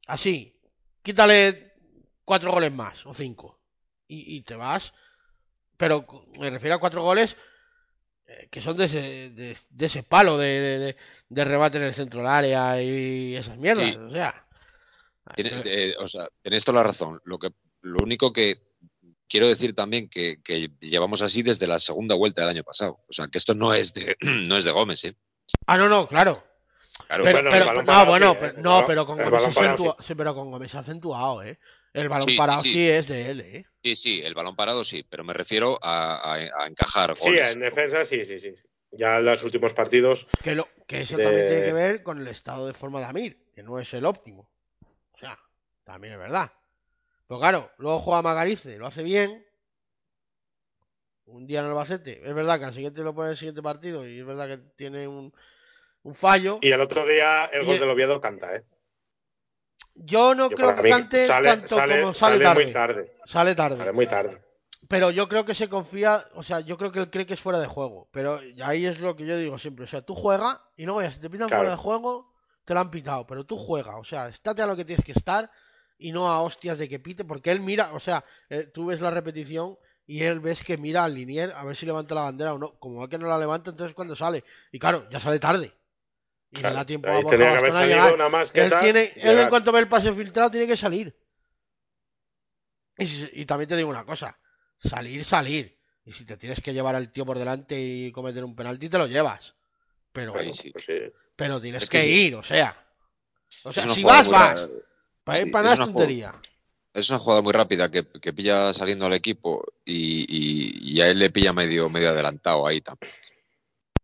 Así, quítale cuatro goles más o cinco y, y te vas. Pero me refiero a cuatro goles eh, que son de ese, de, de ese palo de, de, rebate en el centro del área y esas mierdas. Sí. O sea, eh, o sea, tenéis toda la razón. Lo que, lo único que quiero decir también que, que llevamos así desde la segunda vuelta del año pasado. O sea, que esto no es de, no es de Gómez, ¿eh? ah, no, no, claro. Claro, Pero, bueno, pero- el balón no, parado bueno, sí, ¿eh? pero- El con el Gómez, parado acentua- sí, pero con Gómez acentuado, ¿eh? El balón Sí, parado sí, es de él, ¿eh? sí, sí, el balón parado sí, pero me refiero a, a- a encajar Sí, en defensa sí, sí, sí. Ya en los últimos partidos, Que, lo, que eso De- también tiene que ver con el estado de forma de Amir, que no es el óptimo. O sea, también es verdad. Pero claro, luego juega Magarice, lo hace bien. Un día en Albacete. Es verdad que al siguiente lo pone en el siguiente partido y es verdad que tiene un, un fallo. y el otro día el gol el- del Oviedo canta, ¿eh? Yo no Yo creo que cante sale, tanto sale- como sale, sale tarde. muy tarde. Sale tarde. Sale muy tarde. Pero yo creo que se confía, o sea, yo creo que él cree que es fuera de juego. Pero ahí es lo que yo digo siempre. O sea, tú juegas y luego ya si te pitan Claro. fuera de juego, te lo han pitado. Pero tú juegas, o sea, estate a lo que tienes que estar y no a hostias de que pite. Porque él mira, o sea, eh, tú ves la repetición y él ves que mira al linier a ver si levanta la bandera o no. Como ve que no la levanta, entonces cuando sale. Y claro, ya sale tarde. Y Claro, le da tiempo a Borja tenía que haber Bastón a salido llegar. una más que Él, tal, tiene, y él en cuanto ve el pase filtrado tiene que salir. Y, si- y también te digo una cosa, salir, salir. Y si te tienes que llevar al tío por delante y cometer un penalti, te lo llevas. Pero, Ahí Bueno, sí. pues sí. pero tienes Es que, ir, o sea. O sea, si vas, vas. ra- Para ir sí, para es nada es una jugada- tontería. Es una jugada muy rápida que, que pilla saliendo al equipo y, y- y a él le pilla medio, medio adelantado ahí también.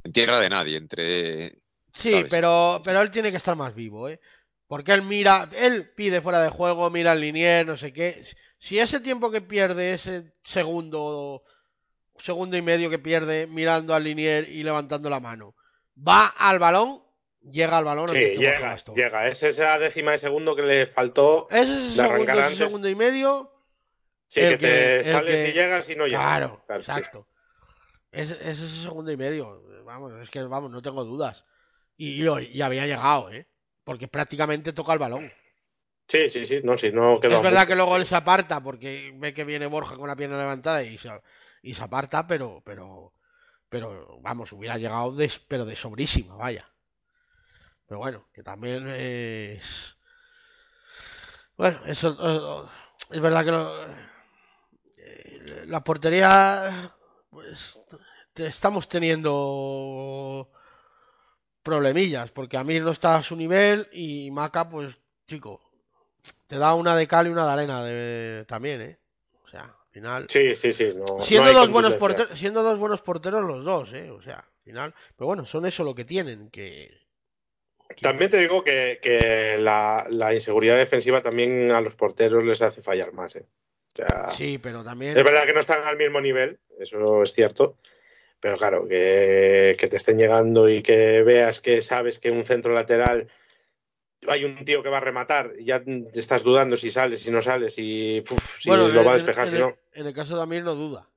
En tierra de nadie, entre... Sí, ¿sabes? pero, pero él tiene que estar más vivo, ¿eh? Porque él mira, él pide fuera de juego, mira al linier, no sé qué. Si ese tiempo que pierde, ese segundo, segundo y medio que pierde mirando al linier y levantando la mano, va al balón, llega al balón. Sí, llega, llega. Es esa décima de segundo que le faltó. Ese es de ese segundo, arrancar ese segundo y medio. Sí, el que, te el sales que- y llegas y no llegas. Claro, exacto. Ese, ese es el segundo y medio. Vamos, es que vamos, no tengo dudas. Y, y, había llegado, ¿eh? Porque prácticamente toca el balón. Sí, sí, sí. No, sí, no quedó es verdad mucho. que luego él se aparta porque ve que viene Borja con la pierna levantada y se, y se aparta, pero, pero, pero, vamos, hubiera llegado de, pero de sobrísima, vaya. Pero bueno, que también es. Bueno, eso eh, es verdad que lo- eh, la portería, pues, te- estamos teniendo problemillas, porque Amir no está a su nivel y Maca, pues, chico, te da una de cal y una de arena de- también, ¿eh? O sea, al final. Sí, sí, sí. No, siendo, no dos buenos porteros, siendo dos buenos porteros los dos, ¿eh? O sea, al final. Pero bueno, son eso lo que tienen, que. que- También te digo que, que la, la inseguridad defensiva también a los porteros les hace fallar más. ¿eh? O sea, Sí, pero también. es verdad que no están al mismo nivel, eso es cierto. Pero claro, que, que te estén llegando y que veas que sabes que un centro lateral hay un tío que va a rematar ya te estás dudando si sales, si no sales, y puf, si bueno, lo va a despejar, en si no, En el caso de Amir no duda.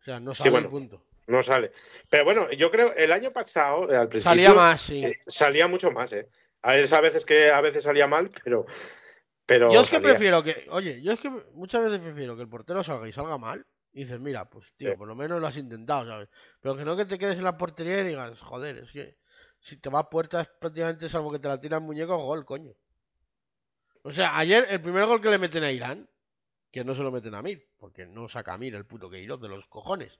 O sea, no Sí, sale bueno. el punto. no sale. Pero bueno, yo creo el año pasado, al principio, Salía más, sí. eh, salía mucho más, ¿eh? A veces, a veces que a veces salía mal, pero. pero Yo es que prefiero que, oye, yo es que muchas veces prefiero que el portero salga y salga mal. Y dices, mira, pues tío, Sí. por lo menos lo has intentado, ¿sabes? Pero que no que te quedes en la portería y digas, joder, es que si te va a puertas prácticamente salvo que te la tira el muñeco, gol, coño. O sea, ayer el primer gol que le meten a Irán, que no se lo meten a Mir, porque no saca a Mir el puto Queiroz de los cojones.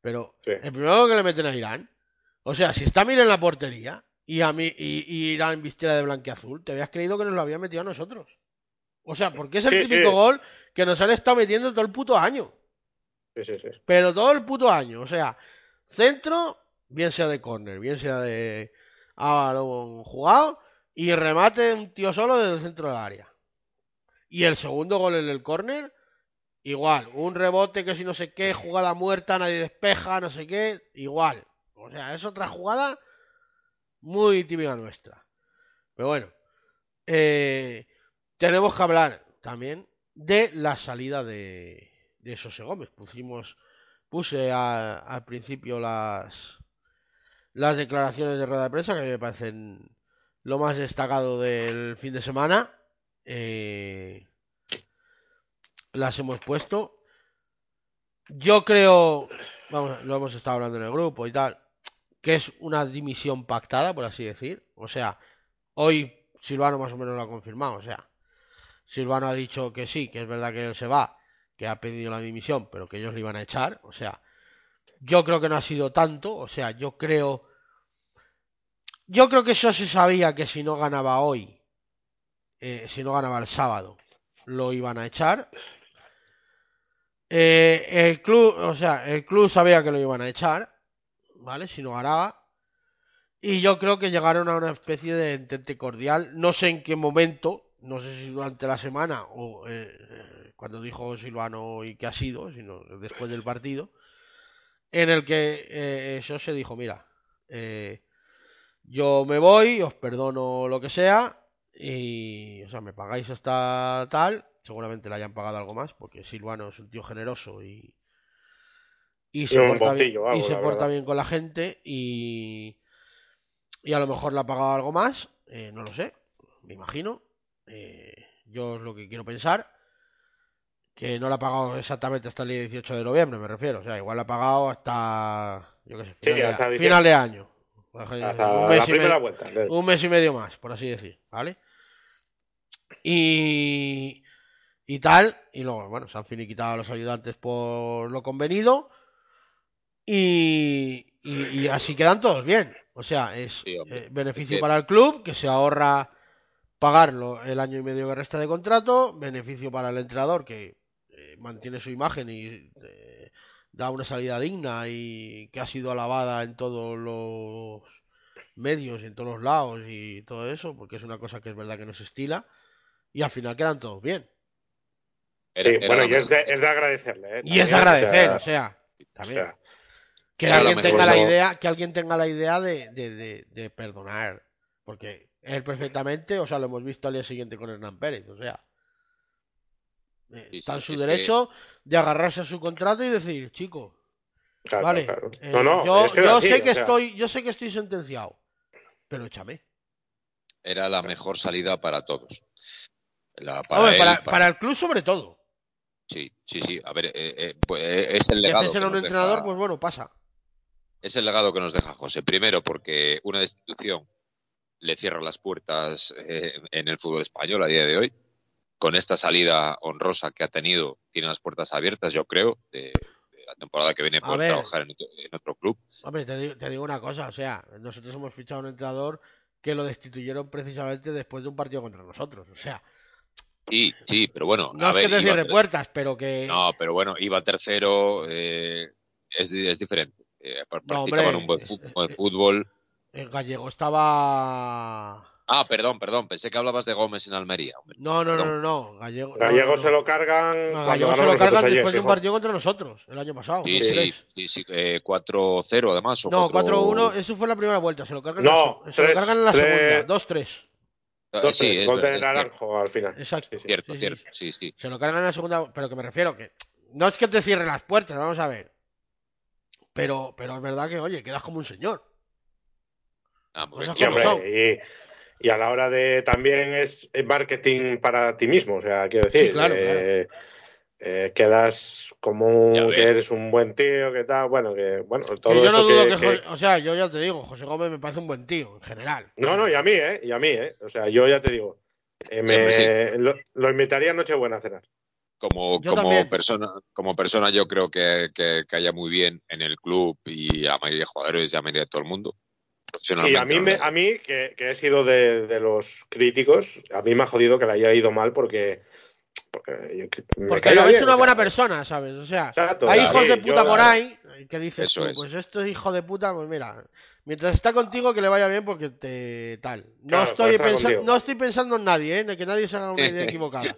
Pero Sí. el primer gol que le meten a Irán, o sea, si está Mir en la portería y a mí y, y Irán vistiera de blanqueazul, te habías creído que nos lo había metido a nosotros. O sea, porque es el Sí, típico sí. gol que nos han estado metiendo todo el puto año. Pero todo el puto año. O sea, centro, bien sea de córner, bien sea de, a balón jugado y remate un tío solo desde el centro del área. Y el segundo gol en el córner, igual, un rebote que si no sé qué, jugada muerta, nadie despeja, no sé qué, igual. O sea, es otra jugada muy típica nuestra. Pero bueno, eh, tenemos que hablar también de la salida de, de José Gómez. Pusimos, puse a- al principio las, las declaraciones de rueda de prensa que me parecen lo más destacado del fin de semana. Eh, las hemos puesto. Yo creo, vamos, lo hemos estado hablando en el grupo y tal, que es una dimisión pactada, por así decir. O sea, hoy Silvano más o menos lo ha confirmado. O sea, Silvano ha dicho que sí, que es verdad que él se va, que ha pedido la dimisión, pero que ellos le iban a echar. O sea, yo creo que no ha sido tanto. O sea, yo creo. Yo creo que eso se sabía que si no ganaba hoy, eh, si no ganaba el sábado, lo iban a echar. Eh, el club, o sea, el club sabía que lo iban a echar, ¿vale? Si no ganaba. Y yo creo que llegaron a una especie de entente cordial. No sé en qué momento, no sé si durante la semana o eh, eh, cuando dijo Silvano y qué ha sido, sino después del partido, en el que eh, eso se dijo, mira, eh, yo me voy, os perdono lo que sea, y, o sea, me pagáis hasta tal, seguramente le hayan pagado algo más, porque Silvano es un tío generoso y, y se, porta, bien, algo, y se porta bien con la gente y, y a lo mejor le ha pagado algo más, eh, no lo sé, me imagino. Eh, yo es lo que quiero pensar. Que no le ha pagado exactamente hasta el día 18 de noviembre, me refiero. O sea, igual le ha pagado hasta, yo qué sé, Sí, final, de, hasta final de año. Hasta un, mes la primera medio, vuelta. un mes y medio más, por así decir, ¿vale? Y, y tal, y luego, bueno, se han finiquitado a los ayudantes por lo convenido. Y, y, y así quedan todos bien. O sea, es Sí, eh, beneficio Es que- para el club, que se ahorra pagarlo el año y medio que resta de contrato, beneficio para el entrenador, que eh, mantiene su imagen y eh, da una salida digna y que ha sido alabada en todos los medios y en todos los lados y todo eso, porque es una cosa que es verdad que no se estila, y al final quedan todos bien. Era- Sí, era bueno, y es de, es de agradecerle. ¿eh? Y es de o agradecer, sea, o sea, o también. sea, que alguien tenga la idea, que alguien tenga la idea de, de, de- de perdonar. Porque él perfectamente, o sea, lo hemos visto al día siguiente con Hernán Pérez, o sea. eh, Sí, está en su que- derecho de agarrarse a su contrato y decir, chico, claro, vale, claro. eh, No, no, yo, es que es yo así, sé o que sea, estoy, yo sé que estoy sentenciado, pero échame. era la mejor salida para todos. La- para Hombre, él, para, para- para el club sobre todo. Sí, sí, sí. A ver, eh, eh, pues, eh, es el legado. cesen que a un nos entrenador, deja- pues bueno, pasa. Es el legado que nos deja José. Primero, porque una destitución le cierra las puertas eh, en el fútbol español a día de hoy. Con esta salida honrosa que ha tenido, tiene las puertas abiertas, yo creo, de, de la temporada que viene A por ver. trabajar en otro, en otro club. Hombre, te digo, te digo una cosa, o sea, nosotros hemos fichado a un entrenador que lo destituyeron precisamente después de un partido contra nosotros. O sea, Sí, sí, pero bueno. no a es ver, que te cierre puertas, pero que... No, pero bueno, iba tercero, eh, es, es diferente. Eh, No, practicaban un buen, fútbol. El gallego estaba... Ah, perdón, perdón, pensé que hablabas de Gómez en Almería. No, no, no, no, no. Gallego, Gallego no, no. se lo cargan Gallego se lo cargan ayer, después de un partido contra nosotros, el año pasado. Sí, 2-3. sí, sí, sí, eh, 4-0 además. O No, 4 4-1, eso fue la primera vuelta. Se lo cargan, No, en, la, se- se lo tres- cargan en la tres- segunda. 2-3. Eh, Dos, sí, tres, es gol de Naranjo al final. Exacto. Sí, sí. cierto, Sí, cierto, sí. sí, sí. Se lo cargan en la segunda, pero que me refiero que no es que te cierren las puertas, vamos a ver. Pero, pero es verdad que, oye, quedas como un señor. Ah, Sí, hombre, son. y, y a la hora de también es marketing para ti mismo, o sea, quiero decir, Sí, claro, eh, eh, quedas como un- que eres un buen tío, que tal, bueno, que bueno, Que todo yo eso no dudo que, que, que- José- o sea, yo ya te digo, José Gómez me parece un buen tío, en general. No, no, y a mí, ¿eh? Y a mí, ¿eh? O sea, yo ya te digo, eh, me- lo, lo invitaría a Nochebuena a cenar. como, como también. persona, como persona yo creo que, que, que haya muy bien en el club y a la mayoría de jugadores y a la mayoría de todo el mundo. Y a mí, me- a mí que, que he sido de, de los críticos, a mí me ha jodido que le haya ido mal porque. Porque, yo- me Porque lo bien, una o sea, buena persona, ¿sabes? O sea, Exacto, hay hijos de yo- puta por ahí que dices Eso tú, es. pues esto es hijo de puta, pues mira, Mientras está contigo, que le vaya bien porque te tal. No, Claro, estoy, está pensa- contigo. no estoy pensando en nadie, ¿eh? Que nadie se haga una idea equivocada.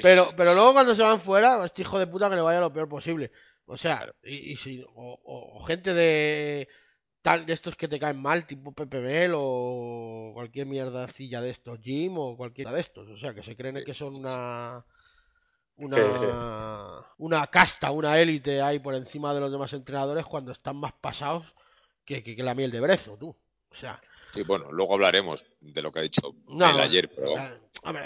Pero, pero luego cuando se van fuera, este hijo de puta que le vaya lo peor posible. O sea, y, y si, o, o- o gente de tal de estos que te caen mal, tipo PPBL o cualquier mierdacilla de estos, Jim o cualquiera de estos. O sea, que se creen que son una una, Sí, una casta, una élite ahí por encima de los demás entrenadores cuando están más pasados que, que, que la miel de brezo, tú. O sea, Sí, bueno, luego hablaremos de lo que ha dicho no, él ayer, pero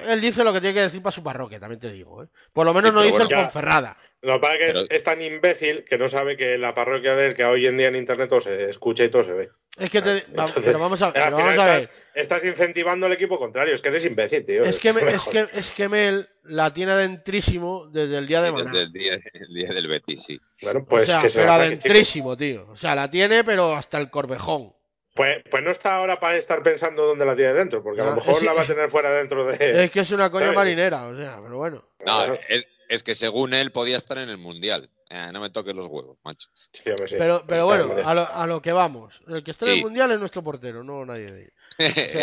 él dice lo que tiene que decir para su parroquia, también te digo. ¿eh? Por lo menos Sí, no dice bueno, el ya- Ponferrada. Lo que pasa es que es, Pero- es tan imbécil que no sabe que la parroquia de él, que hoy en día en internet todo se escucha y todo se ve. Es que te, Entonces, pero vamos a, Al pero final vamos a ver. estás, estás incentivando al equipo contrario. Es que eres imbécil, tío. Es que, me- es, que, es que Mel la tiene adentrísimo desde el día de Maná. desde el día, el día del Betis, sí. Bueno, pues o sea, que se pero adentrísimo, tío. O sea, la tiene, pero hasta el corvejón. Pues, pues no está ahora para estar pensando dónde la tiene dentro, porque a Ah, lo mejor es- la va a tener fuera dentro de. Es que es una coña ¿sabes? marinera, o sea, pero bueno. No, es, es que según él podía estar en el Mundial. Eh, no me toques los huevos, macho. Sí, hombre, sí. Pero, pero bueno, a lo, a lo que vamos. El que está en el mundial es nuestro portero, no nadie de ellos.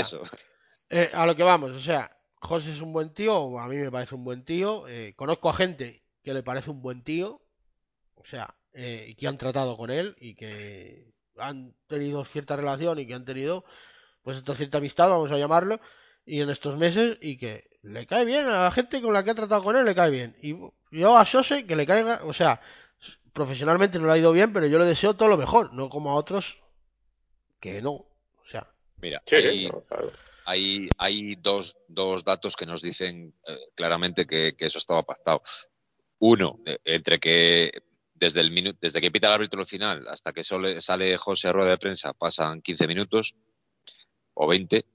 Eso. Eh, a lo que vamos, o sea, José es un buen tío, o a mí me parece un buen tío. eh, conozco a gente que le parece un buen tío, o sea, eh, y que han tratado con él y que han tenido cierta relación y que han tenido, pues, esta cierta amistad, vamos a llamarlo, y en estos meses, y que le cae bien a la gente con la que ha tratado con él, le cae bien. Y yo a Sose que le caiga, o sea, profesionalmente no le ha ido bien, pero yo le deseo todo lo mejor, no como a otros que no. O sea, Mira, Sí, hay, no, claro. hay, hay dos, dos datos que nos dicen eh, claramente que, que eso estaba pactado. Uno, eh, entre que desde el minu- desde que pita el árbitro final hasta que sale José a rueda de prensa pasan 15 minutos o 20.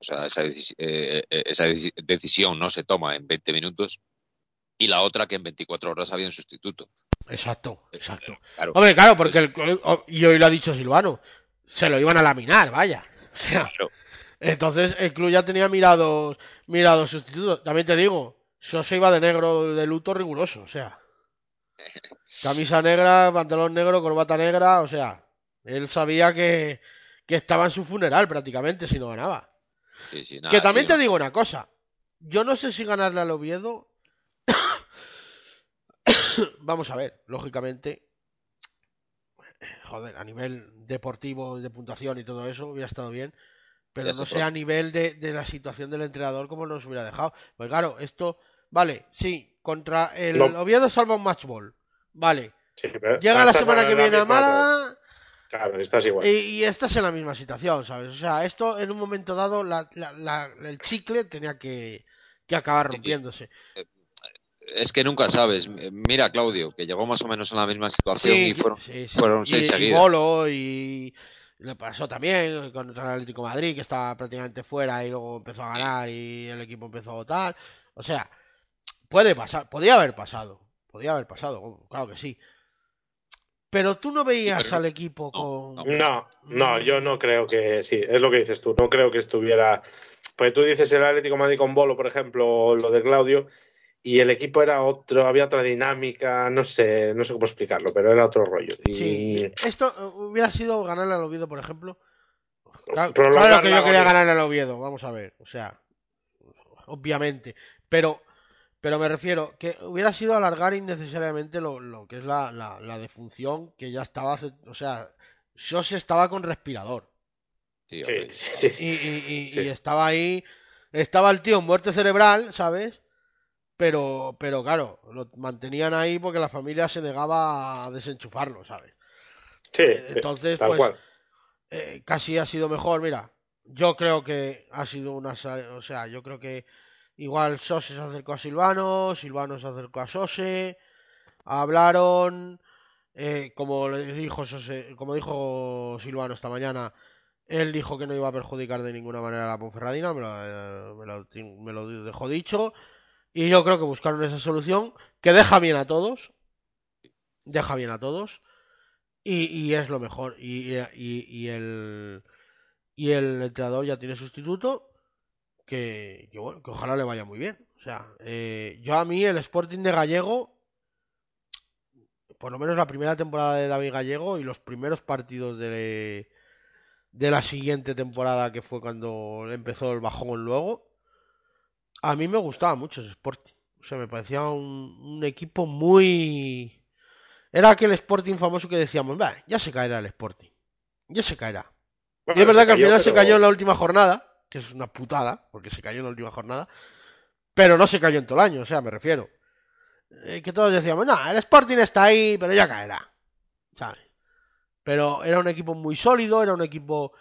O sea, esa, deci- eh, eh, esa deci- decisión no se toma en 20 minutos. Y la otra que en 24 horas había un sustituto. exacto, exacto. Claro, Hombre, claro, porque el, o- y hoy lo ha dicho Silvano, se lo iban a laminar, vaya. O sea, claro. entonces el club ya tenía mirados mirados sustitutos. También te digo, Sosa iba de negro, de luto riguroso, o sea. Camisa negra, pantalón negro, corbata negra, o sea, él sabía que, que estaba en su funeral prácticamente si no ganaba. Sí, sí, nada, que también sí, te no. digo una cosa, yo no sé si ganarle al Oviedo. Vamos a ver, lógicamente. Joder, a nivel deportivo, de puntuación y todo eso, hubiera estado bien. Pero no sé, a nivel de, de la situación del entrenador como nos hubiera dejado. Pues claro, esto, vale, sí, contra el No. Oviedo salva un match ball. Vale, llega la semana que viene a. Málaga Claro, estás igual. y, y estás en la misma situación, ¿sabes? O sea, esto en un momento dado, la- la- la- el chicle tenía que, que acabar Sí. rompiéndose. Es que nunca sabes. Mira, Claudio, que llegó más o menos en la misma situación Sí, y fueron, sí, sí. fueron Y- seis y, seguidas. Bolo y le pasó también contra el Atlético de Madrid que estaba prácticamente fuera y luego empezó a ganar y el equipo empezó a votar. O sea, puede pasar, podía haber pasado, podía haber pasado, claro que sí. Pero tú no veías pero- al equipo con No, no, yo no creo que sí, es lo que dices tú, no creo que estuviera. Pues tú dices el Atlético Madrid con Bolo, por ejemplo, o lo de Claudio, y el equipo era otro, había otra dinámica, no sé, no sé cómo explicarlo, pero era otro rollo. Y Sí, esto eh, hubiera sido ganarle al Oviedo, por ejemplo. Claro, que la yo quería ganarle al Oviedo, vamos a ver, o sea, obviamente, pero pero me refiero que hubiera sido alargar innecesariamente lo, lo que es la, la, la defunción que ya estaba, hace- o sea, Sose estaba con respirador Sí, Sí, sí, sí. y, y- y- Sí. y estaba ahí, estaba el tío en muerte cerebral, ¿sabes? Pero, pero claro, lo mantenían ahí porque la familia se negaba a desenchufarlo, ¿sabes? Sí, Entonces, tal pues, cual. eh, casi ha sido mejor. Mira, yo creo que ha sido una. O sea, yo creo que igual Sose se acercó a Silvano, Silvano se acercó a Sose, hablaron. eh, como dijo Sose- como dijo Silvano esta mañana, él dijo que no iba a perjudicar de ninguna manera a la Ponferradina, me lo, eh, me lo dejó dicho. Y yo creo que buscaron esa solución que deja bien a todos. Deja bien a todos. Y, es lo mejor. Y el y el entrenador ya tiene sustituto. Que, que bueno, que ojalá le vaya muy bien. O sea, eh, yo a mí el Sporting de Gallego, por lo menos la primera temporada de David Gallego y los primeros partidos de, de la siguiente temporada que fue cuando empezó el bajón luego. A mí me gustaba mucho ese Sporting. O sea, me parecía un, un equipo muy... Era aquel Sporting famoso que decíamos, "Bah, ya se caerá el Sporting. Ya se caerá. Bueno, y es verdad que al cayó, final se pero- cayó en la última jornada, que es una putada, porque se cayó en la última jornada, pero no se cayó en todo el año, o sea, me refiero. Eh, que todos decíamos, no, el Sporting está ahí, pero ya caerá. ¿Sabes? Pero era un equipo muy sólido, era un equipo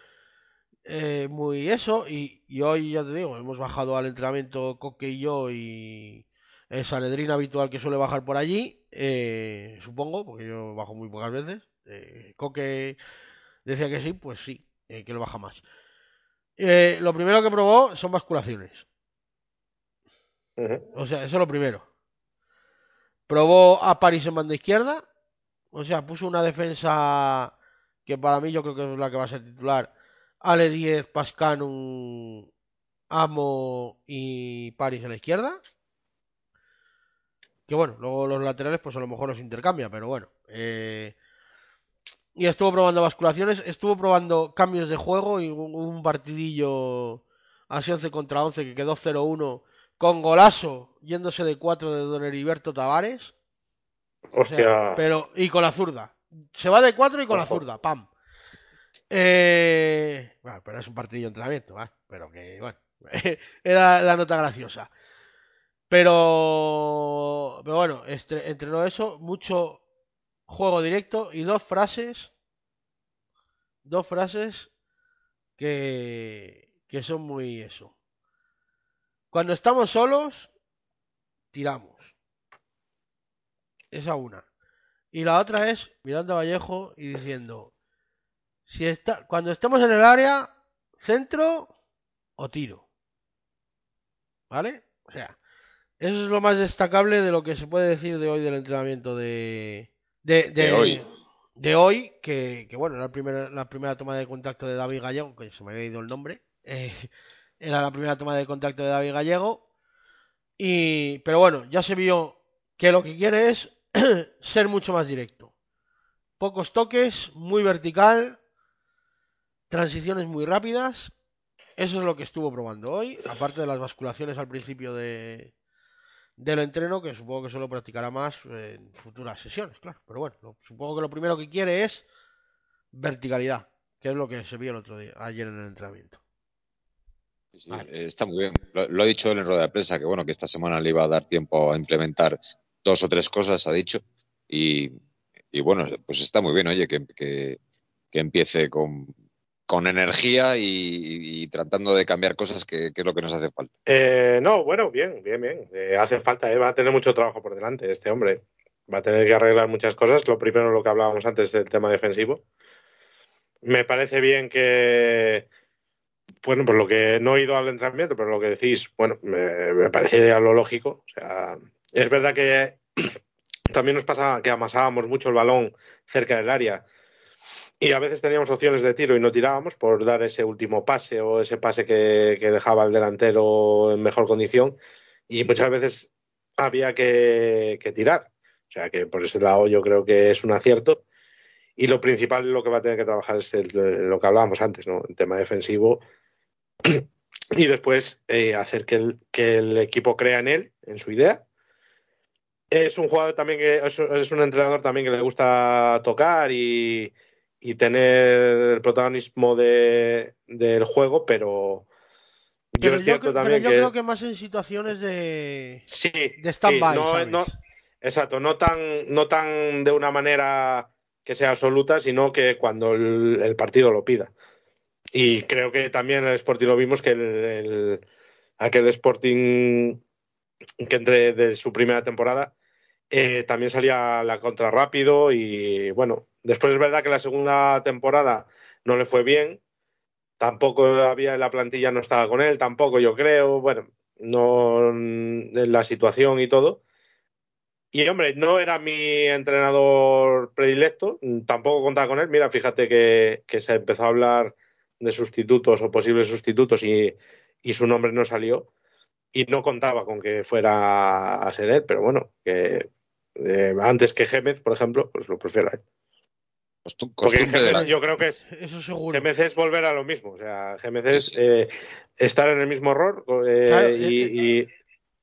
eh, muy eso, y, hoy ya te digo, hemos bajado al entrenamiento Coque y yo y el Sanedrín habitual que suele bajar por allí, eh, supongo, porque yo bajo muy pocas veces. Eh, Coque decía que sí, pues sí, que lo baja más. Eh, lo primero que probó son basculaciones. O sea, eso es lo primero. Probó a París en banda izquierda. O sea, puso una defensa que para mí yo creo que es la que va a ser titular. Ale 10, Pascanu, Amo y París en la izquierda. Que bueno, luego los laterales pues a lo mejor los intercambia, pero bueno. eh, Y estuvo probando basculaciones, estuvo probando cambios de juego y un, un partidillo así 11 contra 11 que quedó 0-1 con golazo yéndose de 4 de Don Heriberto Tavares. O Hostia. sea, pero y con la zurda. Se va de 4 y con la Ojo. zurda, pam. Eh, bueno, pero es un partidillo de entrenamiento, ¿vale? pero que bueno, era la nota graciosa. Pero, pero bueno, entrenó eso, mucho juego directo y dos frases, dos frases que, que son muy eso. Cuando estamos solos, tiramos. Esa una. Y la otra es mirando a Vallejo y diciendo, si está, cuando estemos en el área, centro o tiro. ¿Vale? O sea, eso es lo más destacable de lo que se puede decir de hoy del entrenamiento de, de, de, De hoy. de hoy, que, que bueno, era la primera, la primera toma de contacto de David Gallego, que se me había ido el nombre. eh, era la primera toma de contacto de David Gallego. Y, pero bueno, ya se vio que lo que quiere es ser mucho más directo. Pocos toques, muy vertical, transiciones muy rápidas. Eso es lo que estuvo probando hoy, aparte de las basculaciones al principio de, del entreno, que supongo que eso lo practicará más en futuras sesiones, claro. Pero bueno, lo- supongo que lo primero que quiere es verticalidad, que es lo que se vio el otro día, ayer en el entrenamiento. Sí, sí, Vale. eh, está muy bien. Lo, lo ha dicho él en rueda de prensa, que bueno, que esta semana le iba a dar tiempo a implementar dos o tres cosas, ha dicho. Y, y bueno, pues está muy bien, oye, que, que, que empiece con, con energía y, tratando de cambiar cosas que, es lo que nos hace falta. Eh, no, bueno, bien, bien, bien. Eh, hace falta, eh, va a tener mucho trabajo por delante este hombre. Va a tener que arreglar muchas cosas. Lo primero, lo que hablábamos antes del tema defensivo. Me parece bien que, bueno, pues lo que no he ido al entrenamiento, pero lo que decís, bueno, me, parece lo lógico. O sea, es verdad que también nos pasaba que amasábamos mucho el balón cerca del área y a veces teníamos opciones de tiro y no tirábamos por dar ese último pase o ese pase que, que dejaba al delantero en mejor condición y muchas veces había que, que tirar. O sea que por ese lado yo creo que es un acierto. Y lo principal lo que va a tener que trabajar es el- lo que hablábamos antes, ¿no? El tema defensivo. Y después eh, hacer que el, que el equipo crea en él, en su idea. Es un jugador también que es un entrenador también que le gusta tocar y, y tener el protagonismo de, del juego, pero yo es cierto también pero yo que creo que más en situaciones de, sí, de stand-by, sí, no, exacto, no tan, no tan de una manera que sea absoluta, sino que cuando el, el partido lo pida. Y creo que también en el Sporting lo vimos que el, el- aquel Sporting que entre de su primera temporada eh, también salía la contra rápido y bueno, después es verdad que la segunda temporada no le fue bien, tampoco había la plantilla no estaba con él, tampoco yo creo, bueno, no en la situación y todo. Y hombre, no era mi entrenador predilecto, tampoco contaba con él. Mira, fíjate que, se empezó a hablar de sustitutos o posibles sustitutos y, y su nombre no salió. Y no contaba con que fuera a ser él, pero bueno, que eh, antes que Gémez, por ejemplo, pues lo prefiero a él. Costu- Porque costumbre de la- GMC yo creo que es, Eso seguro. GMC es volver a lo mismo. O sea, GMC es eh, estar en el mismo error eh, Claro, y, eh, y-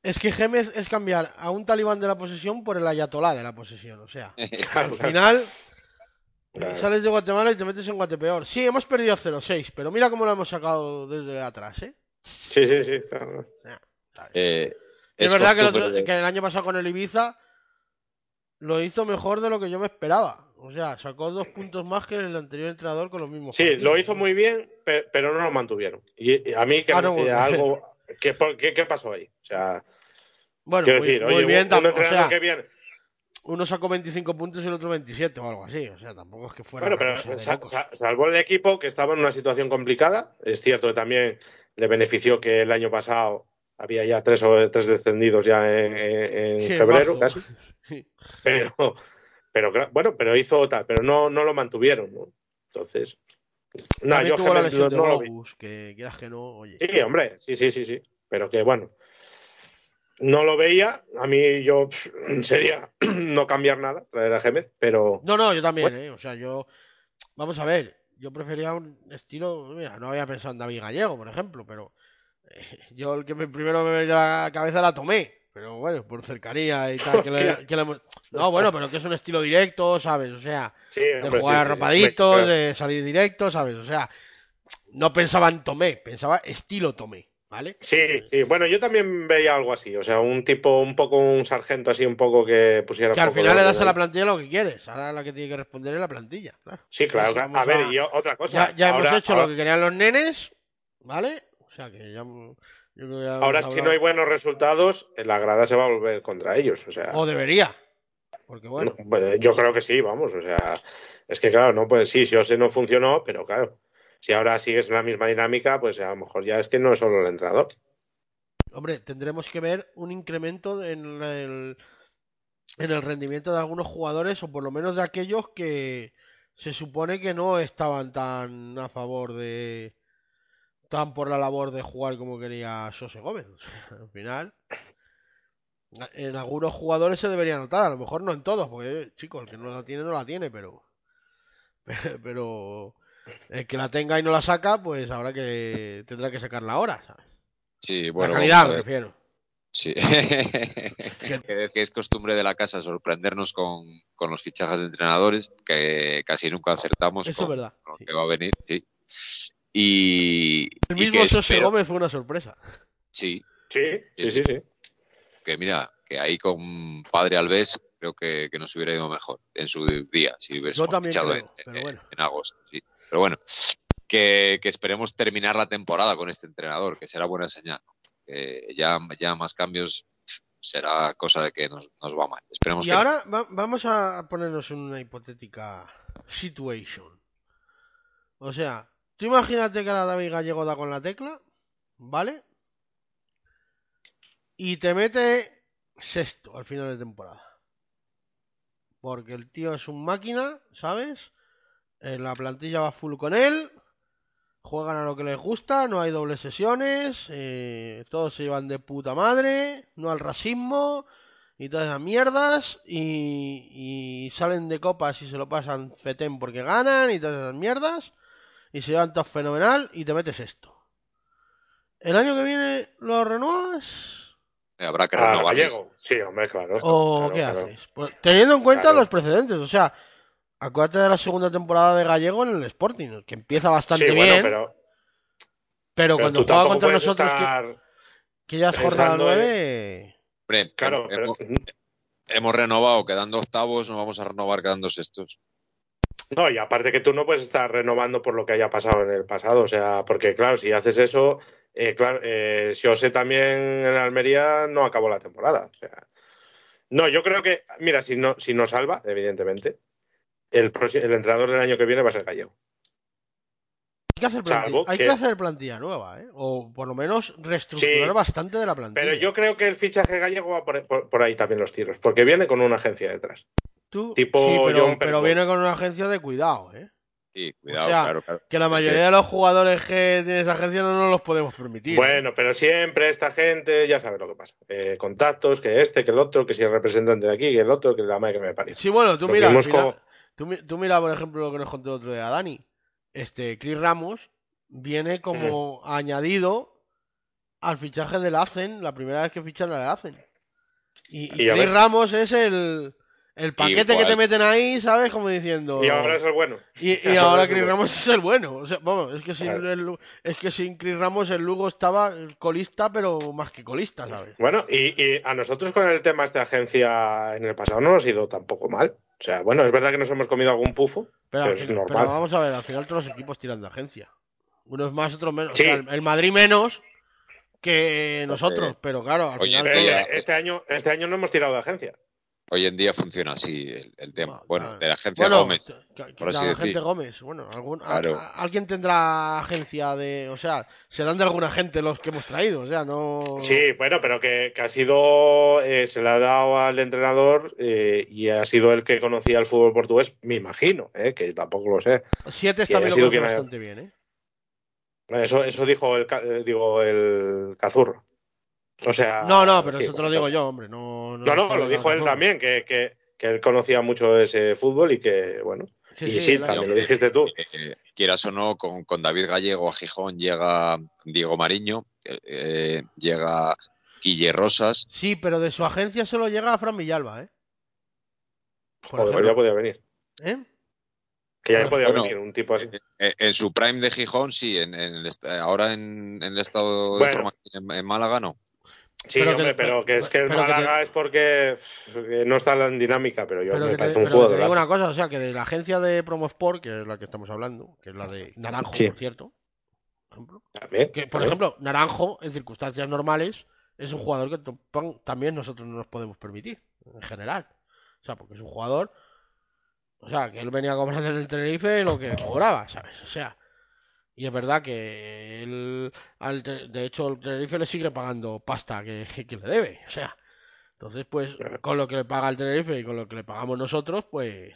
Es que Gémez es cambiar a un talibán de la posesión por el ayatolá de la posesión. O sea, claro, al final claro. sales de Guatemala y te metes en Guatepeor. Sí, hemos perdido 0-6, pero mira cómo lo hemos sacado desde atrás, ¿eh? Sí, sí, sí. claro. eh, Es, verdad que el, costumbre otro- de- que el año pasado con el Ibiza lo hizo mejor de lo que yo me esperaba. O sea, sacó dos puntos más que el anterior entrenador con los mismos. Sí, partidos. lo hizo muy bien, pe- pero no lo mantuvieron. Y a mí que Ah, no, que bueno. algo ¿qué, qué, qué pasó ahí? O sea, Bueno, quiero muy, decir, muy oye, un- bien, un, o sea, que viene. uno sacó 25 puntos y el otro 27 o algo así. O sea, tampoco es que fuera. Bueno, pero salvó el equipo que estaba en una situación complicada. Es cierto que también le benefició que el año pasado había ya tres o tres descendidos ya en, Sí, febrero marzo. casi. Pero, pero bueno, pero hizo tal, pero no, no lo mantuvieron, ¿no? Entonces, no, yo tuvo la lesión no, de no lo vi. Bogus, que quieras que no, oye. Sí, hombre, sí, sí, sí, sí. Pero que bueno, no lo veía. A mí yo pff, sería no cambiar nada, traer a Gémez, pero No, no, yo también, Bueno. ¿eh? O sea, yo. Vamos a ver, yo prefería un estilo. Mira, no había pensado en David Gallego, por ejemplo, pero. eh, yo el que me- primero me venía a la cabeza la tomé. Pero bueno, por cercanía y tal. que le- Hostia. que le hemos- No, bueno, pero que es un estilo directo, ¿sabes? O sea, sí, de jugar sí, arropaditos, de salir directo, ¿sabes? O sea, no pensaba en Tomé, pensaba estilo Tomé, ¿vale? Sí, sí. Bueno, yo también veía algo así. O sea, un tipo, un poco un sargento así, un poco que pusiera. Que al final le das a la plantilla lo que quieres. Ahora la que tiene que responder es la plantilla, claro. Sí, claro. Claro. A ver, a- y otra cosa. Ya, ya ahora, hemos hecho ahora, lo que querían los nenes, ¿vale? O sea que ya. Ahora si no hay buenos resultados, la grada se va a volver contra ellos. O sea, O debería. Porque bueno, no, bueno, yo creo que sí, vamos. O sea, es que claro, no pues sí, Siose no funcionó, pero claro. Si ahora sigues la misma dinámica, pues a lo mejor ya es que no es solo el entrenador. hombre, tendremos que ver un incremento en el, en el rendimiento de algunos jugadores, o por lo menos de aquellos que se supone que no estaban tan a favor de. Tan por la labor de jugar como quería José Gómez. Al final. En algunos jugadores se debería notar, a lo mejor no en todos, porque chicos, el que no la tiene, no la tiene, pero. Pero. El que la tenga y no la saca, pues habrá que. tendrá que sacarla ahora, ¿sabes? Sí, bueno, la calidad, me refiero. Sí. que es costumbre de la casa sorprendernos con, con los fichajes de entrenadores, que casi nunca acertamos Eso es con verdad. lo sí. que va a venir, sí. Y, El mismo José espero- Gómez fue una sorpresa. Sí, Sí, sí, sí, sí. que mira, que ahí con Padre Alves creo que, que nos hubiera ido mejor en su día, si hubiésemos fichado en, bueno. en agosto. Sí. Pero bueno, que, que esperemos terminar la temporada con este entrenador, que será buena señal. Que ya, ya más cambios será cosa de que nos, nos va mal. Esperemos Y que ahora va- vamos a ponernos en una hipotética situation. O sea, tú imagínate que la David Gallego da con la tecla, ¿vale? Y te mete sexto al final de temporada. Porque el tío es un máquina, ¿sabes? Eh, la plantilla va full con él. Juegan a lo que les gusta, no hay dobles sesiones, eh, todos se llevan de puta madre, no al racismo y todas esas mierdas y, y salen de copas y se lo pasan fetén porque ganan y todas esas mierdas y se llevan todo fenomenal y te metes esto. ¿El año que viene lo renuevas? habrá que A renovar. Gallego. Sí, hombre, claro. ¿O claro, qué claro. haces? Pues, teniendo en cuenta Claro. los precedentes, o sea, acuérdate de la segunda temporada de Gallego en el Sporting, que empieza bastante Sí, bueno, bien, pero, pero, pero cuando juega contra nosotros, que, estar... que ya es jornada pensando en- 9, Hombre, Claro, pero hemos, hemos renovado quedando octavos, no vamos a renovar quedando sextos. No, y aparte que tú no puedes estar renovando por lo que haya pasado en el pasado, o sea, porque claro, si haces eso, eh, claro, eh, Siose también en Almería no acabó la temporada. O sea, no, yo creo que, mira, si no, si no salva, evidentemente, el, entrenador del año que viene va a ser Gallego. hay que hacer plantilla, hay que- que hacer plantilla nueva, ¿eh? o por lo menos reestructurar Sí. bastante de la plantilla. Pero yo creo que el fichaje gallego va por, por- por ahí también los tiros, porque viene con una agencia detrás. Tú- tipo sí, pero, John pero viene con una agencia de cuidado, ¿eh? Sí, cuidado, sea, claro, claro. Que la mayoría de los jugadores que tiene esa agencia no nos los podemos permitir. ¿eh? Bueno, pero siempre esta gente ya sabe lo que pasa. Eh, contactos, que este, que el otro, que si el representante de aquí, que el otro, que la madre que me parece. Sí, bueno, tú Lo mira, como- Tú, mi- tú mira, por ejemplo, lo que nos contó el otro día Dani. Este, Chris Ramos viene como añadido al fichaje del Hacen, la primera vez que fichan al Hacen. Y, y Y a Chris. Ramos es el, el paquete que te meten ahí, ¿sabes? Como diciendo... Y ahora es el bueno. Y, y Ahora ahora es el Chris bueno. Ramos es el bueno. O sea, vamos, es que sin Claro. el es que sin Chris Ramos el Lugo estaba colista, pero más que colista, ¿sabes? Bueno, y, y a nosotros con el tema de agencia en el pasado no nos ha ido tampoco mal. O sea, bueno, es verdad que nos hemos comido algún pufo, Pero, es normal. pero vamos a ver, al final todos los equipos tiran de agencia. Unos más, otros menos. O Sí. sea, el, el Madrid menos que nosotros, pero claro, al Oye, final Pero todo- ya- este año, este año no hemos tirado de agencia. Hoy en día funciona así el, el tema. Va- Bueno, de la agencia Bueno, Gómez. que- que por así la decir. gente Gómez. Bueno, algún, a- Claro. a- alguien tendrá agencia de. O sea, serán de alguna gente los que hemos traído. O sea, no. Sí, bueno, pero que, que ha sido, eh, se le ha dado al entrenador eh, y ha sido el que conocía el fútbol portugués, me imagino, eh, que tampoco lo sé. Siete lo conoce quien ha- bastante bien, ¿eh? Eso, eso dijo el, ca- eh, digo, el Cazurro. O sea. No, no, pero sí, eso te lo digo yo, hombre. No, No, no, lo dijo él también, que, que, que él conocía mucho ese fútbol y que, bueno. Sí, y sí, también lo dijiste tú. Eh, quieras o no, con, con David Gallego a Gijón llega Diego Mariño, eh, eh, llega Guille Rosas. Sí, pero de su agencia solo llega a Fran Villalba, ¿eh? Joder, ya podía venir. ¿Eh? Que ya podía bueno, venir un tipo así. Eh, en su prime de Gijón, sí. En, en el eh, ahora en, en el estado de Bueno. forma en, en Málaga, no. Sí, pero que- hombre, pero que es que el te- Málaga es porque que no está en dinámica, pero yo Pero me te, parece un pero que te digo una cosa, o sea, que de la agencia de Promosport, que es la que estamos hablando, que es la de Naranjo, Sí. por cierto, por ejemplo, También, que por también. ejemplo, Naranjo, en circunstancias normales, es un jugador que también nosotros no nos podemos permitir, en general. O sea, porque es un jugador, o sea, que él venía cobrando en el Tenerife lo que cobraba, ¿sabes? O sea, y es verdad que él, al de hecho, el Tenerife le sigue pagando pasta que, que le debe, o sea. Entonces, pues, con lo que le paga el Tenerife y con lo que le pagamos nosotros, pues,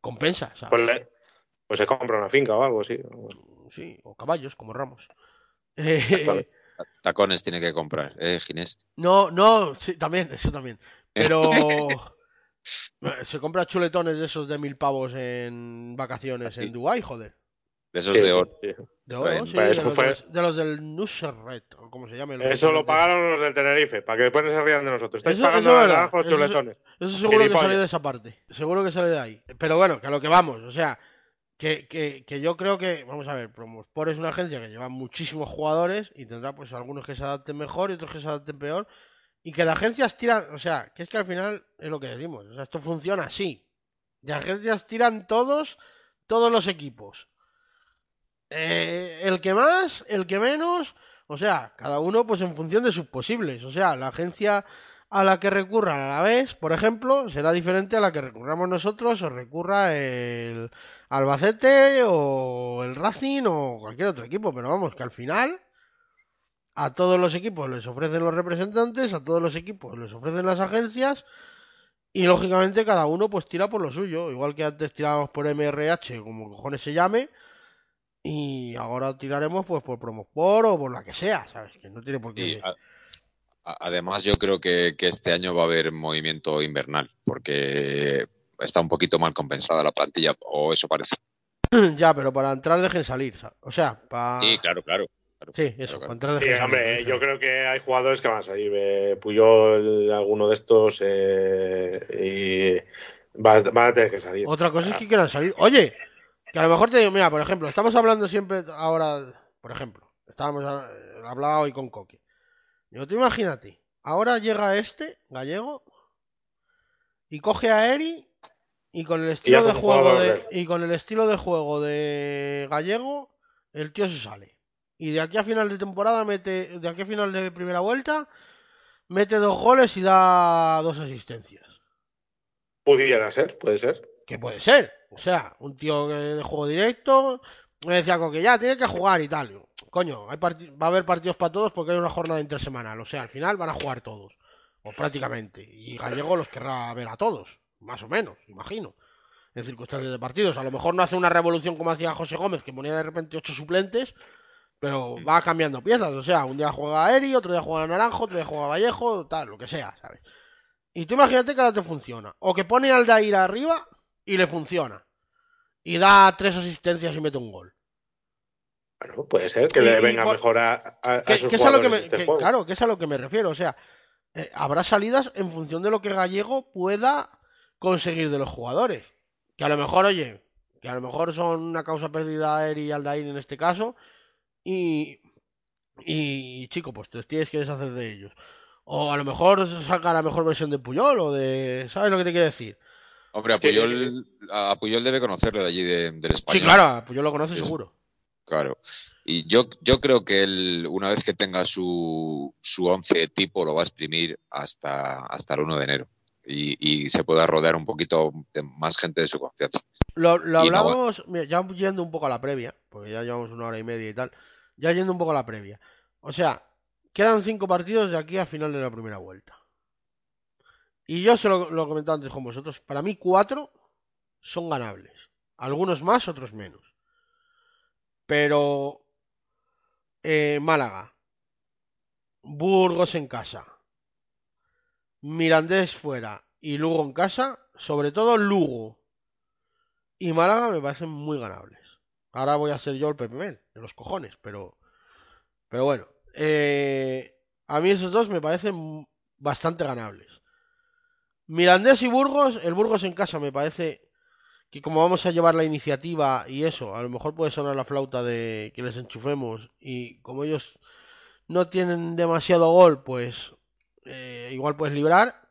compensa, ¿sabes? Pues, le- pues se compra una finca o algo así. Sí, o caballos, como Ramos. Tacones tiene que comprar, ¿eh, Ginés? no, no, sí, también, eso también. Pero se compra chuletones de esos de mil pavos en vacaciones ¿Ah, en Dubái, joder. De esos Sí, de oro. sí. De oro, Bueno, sí, de, eso los, de los del Nusret, o como se llame. los Eso lo pagaron los del Tenerife, para que después no se rían de nosotros. Estáis Eso- pagando eso es- chuletones. Eso seguro que Gilipollas. sale de esa parte. Seguro que sale de ahí. Pero bueno, que a lo que vamos. O sea, que, que, que yo creo que, vamos a ver, Promosport es una agencia que lleva muchísimos jugadores y tendrá pues algunos que se adapten mejor y otros que se adapten peor. Y que de agencias tiran, o sea, que es que al final es lo que decimos. O sea, esto funciona así. De agencias tiran todos, todos los equipos. Eh, el que más, el que menos, o sea, cada uno pues en función de sus posibles. O sea, la agencia a la que recurran a la vez, por ejemplo, será diferente a la que recurramos nosotros o recurra el Albacete o el Racing o cualquier otro equipo. Pero vamos, que al final a todos los equipos les ofrecen los representantes, a todos los equipos les ofrecen las agencias y lógicamente cada uno pues tira por lo suyo. Igual que antes tirábamos por MRH, como cojones se llame. Y ahora tiraremos pues por Promosport o por la que sea, ¿sabes? Que no tiene por qué... Y a- a- además, yo creo que, que este año va a haber movimiento invernal, porque está un poquito mal compensada la plantilla, o eso parece. ya, pero para entrar dejen salir, ¿sabes? O sea, para... Sí, claro, claro. claro. Sí, eso, Claro, para claro. entrar Sí, dejen salir, hombre, dejen yo salir. creo que hay jugadores que van a salir. eh, Puyol, alguno de estos, eh, y va- van a tener que salir. Otra cosa es que quieran salir. Oye, que a lo mejor te digo, mira, por ejemplo, estamos hablando siempre ahora, por ejemplo, estábamos a- hablaba hoy con Coque. Digo, tú imagínate, ahora llega este gallego y coge a Eri y con el estilo de juego de, y con el estilo de juego de gallego, el tío se sale. Y de aquí a final de temporada mete, de aquí a final de primera vuelta, mete dos goles y da dos asistencias. Pudiera ser, puede ser. Que puede ser. O sea, un tío de juego directo. Me decía que ya tiene que jugar y tal. Coño, hay va a haber partidos para todos porque hay una jornada intersemanal. O sea, al final van a jugar todos. O prácticamente. Y Gallego los querrá ver a todos. Más o menos, imagino. En circunstancias de partidos. A lo mejor no hace una revolución como hacía José Gómez, que ponía de repente ocho suplentes. Pero va cambiando piezas. O sea, un día juega Eri, otro día juega Naranjo, otro día juega Vallejo, tal, lo que sea, ¿sabes? Y tú imagínate que ahora te funciona. O que pone al Dair arriba y le funciona. Y da tres asistencias y mete un gol. Bueno, puede ser que Y- le venga por- mejor a, a, sus que es a lo que me, este claro, que es a lo que me refiero. O sea, eh, habrá salidas en función de lo que Gallego pueda conseguir de los jugadores. Que a lo mejor, oye, que a lo mejor son una causa perdida a Eri y Aldair en este caso. Y, y chico, pues te tienes que deshacer de ellos. O a lo mejor saca la mejor versión de Puyol o de... ¿Sabes lo que te quiero decir? Hombre, a Sí, sí, Puyol, a Puyol debe conocerlo de allí de- del español. Sí, claro, a Puyol lo conoce Sí. seguro. Claro. Y yo, yo creo que él, una vez que tenga su, su once tipo, lo va a exprimir hasta, hasta el 1 de enero. Y, y se pueda rodear un poquito de más gente de su confianza. Lo, lo no hablamos, mira, ya yendo un poco a la previa, porque ya llevamos una hora y media y tal, ya yendo un poco a la previa. O sea, quedan cinco partidos de aquí a final de la primera vuelta. Y yo se lo, he comentado antes con vosotros, para mí cuatro son ganables. Algunos más, otros menos. Pero eh, Málaga, Burgos en casa, Mirandés fuera y Lugo en casa, sobre todo Lugo y Málaga me parecen muy ganables. Ahora voy a ser yo el Mel, de los cojones, pero. Pero bueno. eh, a mí esos dos me parecen bastante ganables. Mirandés y Burgos, el Burgos en casa me parece que como vamos a llevar la iniciativa y eso, a lo mejor puede sonar la flauta de que les enchufemos y como ellos no tienen demasiado gol, pues eh, igual puedes librar.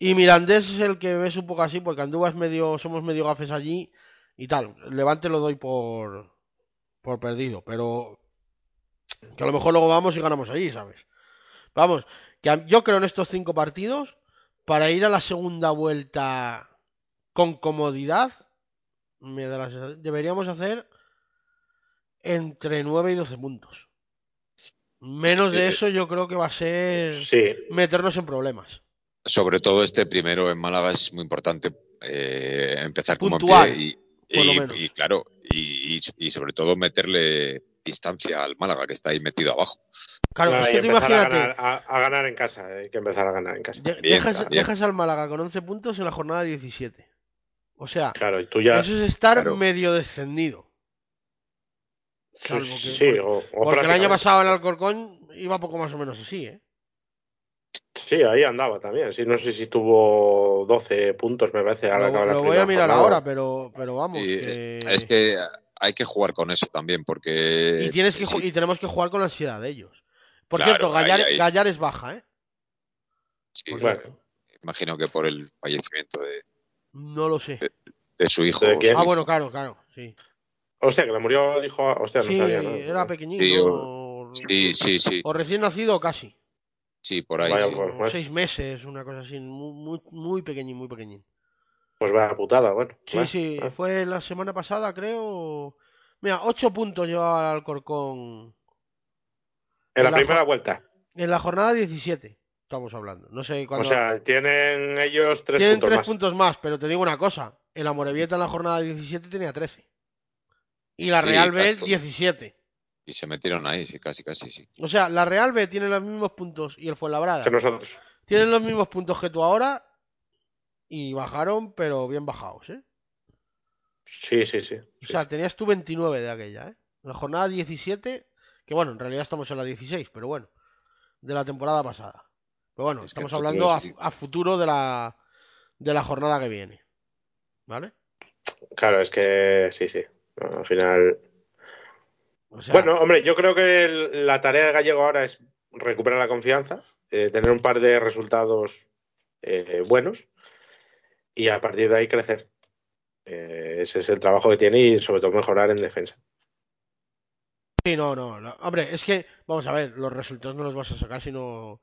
Y Mirandés es el que ves un poco así, porque Andúa es medio, somos medio gafes allí y tal. Levante lo doy por, por perdido, pero que a lo mejor luego vamos y ganamos allí, ¿sabes? Vamos, que yo creo en estos cinco partidos, para ir a la segunda vuelta con comodidad, me da la sensación- deberíamos hacer entre 9 y 12 puntos. Menos de Eh, eso yo creo que va a ser Sí, meternos en problemas. Sobre todo este primero en Málaga es muy importante eh, empezar como Puntual, empiece y, y- claro, y sobre todo meterle distancia al Málaga que está ahí metido abajo. Claro, No, es que tú a imagínate, ganar, a, a ganar en casa. Hay que empezar a ganar en casa. de- Bien, dejas, también. dejas al Málaga con 11 puntos en la jornada 17. O sea, Claro, y tú ya. eso es estar claro. medio descendido. Que- sí, porque- o, o Porque el año pasado el Alcorcón iba poco más o menos así, ¿eh? Sí, ahí andaba también. Sí, no sé si tuvo 12 puntos, me parece. Lo, la lo voy a mirar jornada. ahora, pero, pero vamos. Y, que- Es que hay que jugar con eso también, porque y, tienes que, sí, y tenemos que jugar con la ansiedad de ellos. Por Claro, cierto, Gallar, es baja, ¿eh? sí, Por Bueno. imagino que por el fallecimiento de, No lo sé. de su hijo. Ah, bueno, claro, claro, sí. Hostia, que le murió el hijo. Hostia, no Sí, sabía, ¿no? era pequeñito. Sí, o... Sí, sí, sí, o recién nacido casi. sí, por ahí. Vaya, pues, bueno. seis meses, una cosa así. Muy, muy, muy pequeñín, muy pequeñín. Pues vaya putada, bueno. Sí, Bueno, sí, fue la semana pasada, creo. Mira, ocho puntos llevaba el Alcorcón En la la primera vuelta. en la jornada 17. Estamos hablando. No sé cuándo. O sea, tienen ellos tres Tienen puntos tres más. puntos más, pero te digo una cosa. El Amorebieta en la jornada 17 tenía 13. Y la Sí, Real B casi. 17. Y se metieron ahí, sí, casi, casi, sí. O sea, la Real B tiene los mismos puntos y el Fuenlabrada Que nosotros. tienen los mismos puntos que tú ahora y bajaron, pero bien bajados, ¿eh? Sí, sí, sí. O sea, tenías tú 29 de aquella, ¿eh? La jornada 17, que bueno, en realidad estamos en la 16, pero bueno, de la temporada pasada. Pero bueno, Es estamos hablando a, futuro sí. a futuro de la, de la jornada que viene. ¿Vale? Claro, es que sí, sí. Al final. O sea, Bueno, hombre, yo creo que el- la tarea de Gallego ahora es recuperar la confianza, eh, tener un par de resultados eh, buenos y a partir de ahí crecer. Eh, ese es el trabajo que tiene y sobre todo mejorar en defensa. sí, no, no, no. Hombre, es que, vamos a ver, los resultados no los vas a sacar si no,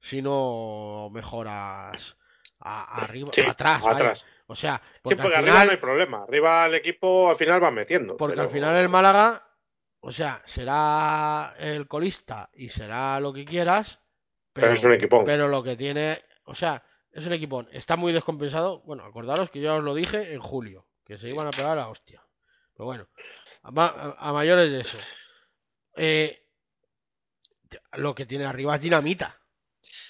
si no mejoras a- arriba, Sí, atrás. atrás. O sea, Sí, porque, arriba no hay problema. Arriba el equipo al final va metiendo. porque pero- al final el Málaga, o sea, será el colista y será lo que quieras, Pero es un equipón. Pero lo que tiene, o sea, es un equipón. Está muy descompensado. Bueno, acordaros que yo os lo dije en julio, que se iban a pegar a la hostia. Pero bueno, a, ma- a- a mayores de eso. Eh, lo que tiene arriba es dinamita.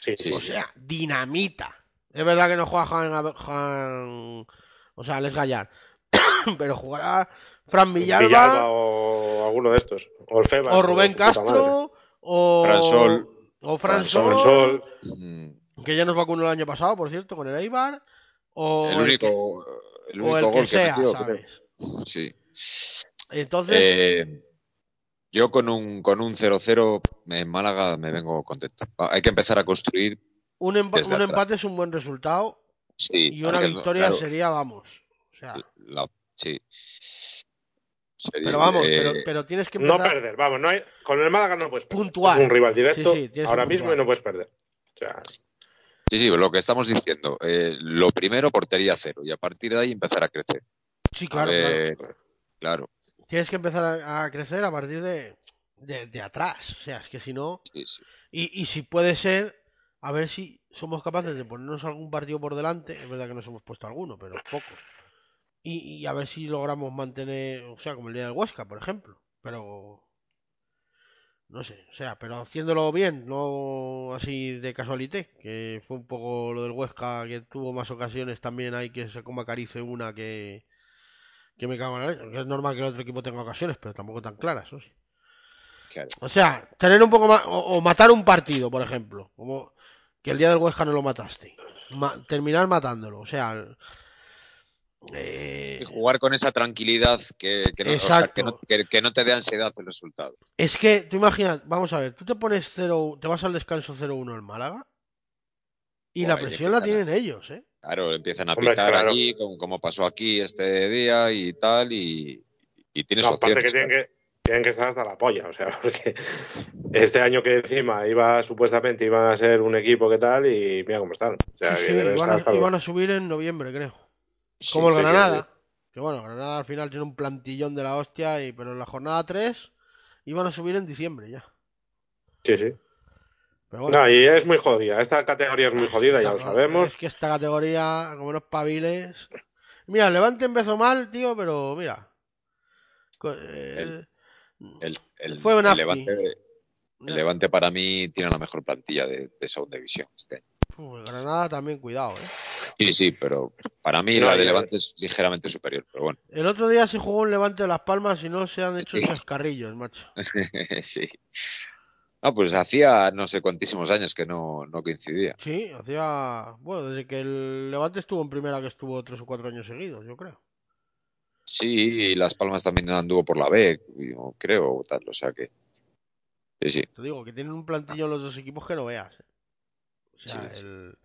Sí, sí, O sí. sea, dinamita. Es verdad que no juega Juan, Juan, O sea, Les Gallar. Pero jugará Fran Villalba, Villalba o alguno de estos. O el Febas, o Rubén. Castro o Fran Sol. o Fran Sol, Sol, Sol. Que ya nos vacunó el año pasado, por cierto, con el Eibar. O El único, el que, o único el gol que sea, ¿sabes? creo. Sí. Entonces, Eh, yo con un con un 0-0 en Málaga me vengo contento. Hay que empezar a construir. un, empa- un empate es un buen resultado Sí, y una victoria claro, sería, vamos. O sea, la- sí. Sería, pero vamos, eh, pero, pero tienes que No empezar. perder, vamos, no hay, con el Málaga no puedes perder. Puntual. Es un rival directo Sí, sí, ahora mismo y no puedes perder. O sea, Sí, sí, lo que estamos diciendo. eh, lo primero, portería cero. Y a partir de ahí empezar a crecer. Sí, claro, claro. ver, claro. Tienes que empezar a, a crecer a partir de, de, de atrás. O sea, es que si no. Sí, sí. Y, y si puede ser, a ver si somos capaces de ponernos algún partido por delante. Es verdad que nos hemos puesto alguno, pero pocos. Y, y a ver si logramos mantener, o sea, como el día del Huesca, por ejemplo. Pero. No sé, o sea, pero haciéndolo bien, no así de casualité, que fue un poco lo del Huesca, que tuvo más ocasiones también hay que se coma carice una que, que me cago en la leche. Que es normal que el otro equipo tenga ocasiones, pero tampoco tan claras, eso sí. Claro. O sea, tener un poco más. O, o matar un partido, por ejemplo. Como que el día del Huesca no lo mataste. Ma- terminar matándolo. O sea. Eh, Y jugar con esa tranquilidad que, que no, o sea, Exacto. que no- que- que no te dé ansiedad el resultado. es que, tú imaginas, vamos a ver, tú te pones 0. Te vas al descanso 0-1 en Málaga. Y la presión la a- tienen ellos, ¿eh? Claro, empiezan a Hombre, pitar claro. allí, como, como pasó aquí este día y tal, y, y tienes no, aparte que tienen, que tienen que estar hasta la polla. O sea, porque este año que encima iba supuestamente iba a ser un equipo que tal y mira cómo están. O sea, Sí, que sí, deben iban, estar hasta a, los- iban a subir en noviembre, creo. Como el Granada. Que bueno, Granada al final tiene un plantillón de la hostia, y, pero en la jornada 3 iban a subir en diciembre ya. Sí, sí. Pero bueno, No, y es muy jodida. Esta categoría es muy jodida, ya lo sabemos. Es que esta categoría, como no espabiles. Mira, el Levante empezó mal, tío, pero mira. Eh, El, el- Fue. Levante, el Levante para mí tiene la mejor plantilla de, de segunda división este año. Uf, Granada también, cuidado, eh. Sí, sí, pero para mí No, la de Levante es ligeramente superior, pero bueno. El otro día se jugó un Levante de Las Palmas y no se han hecho Sí. chascarrillos, macho. sí. No, pues hacía no sé cuantísimos años que no, no coincidía. Sí, hacía. Bueno, desde que el Levante estuvo en primera, que estuvo tres o cuatro años seguidos, yo creo. Sí, y Las Palmas también anduvo por la B, creo, o tal, o sea que. Sí, sí. Te digo que tienen un plantillo los dos equipos que no veas. eh. O sea, Sí, sí. el.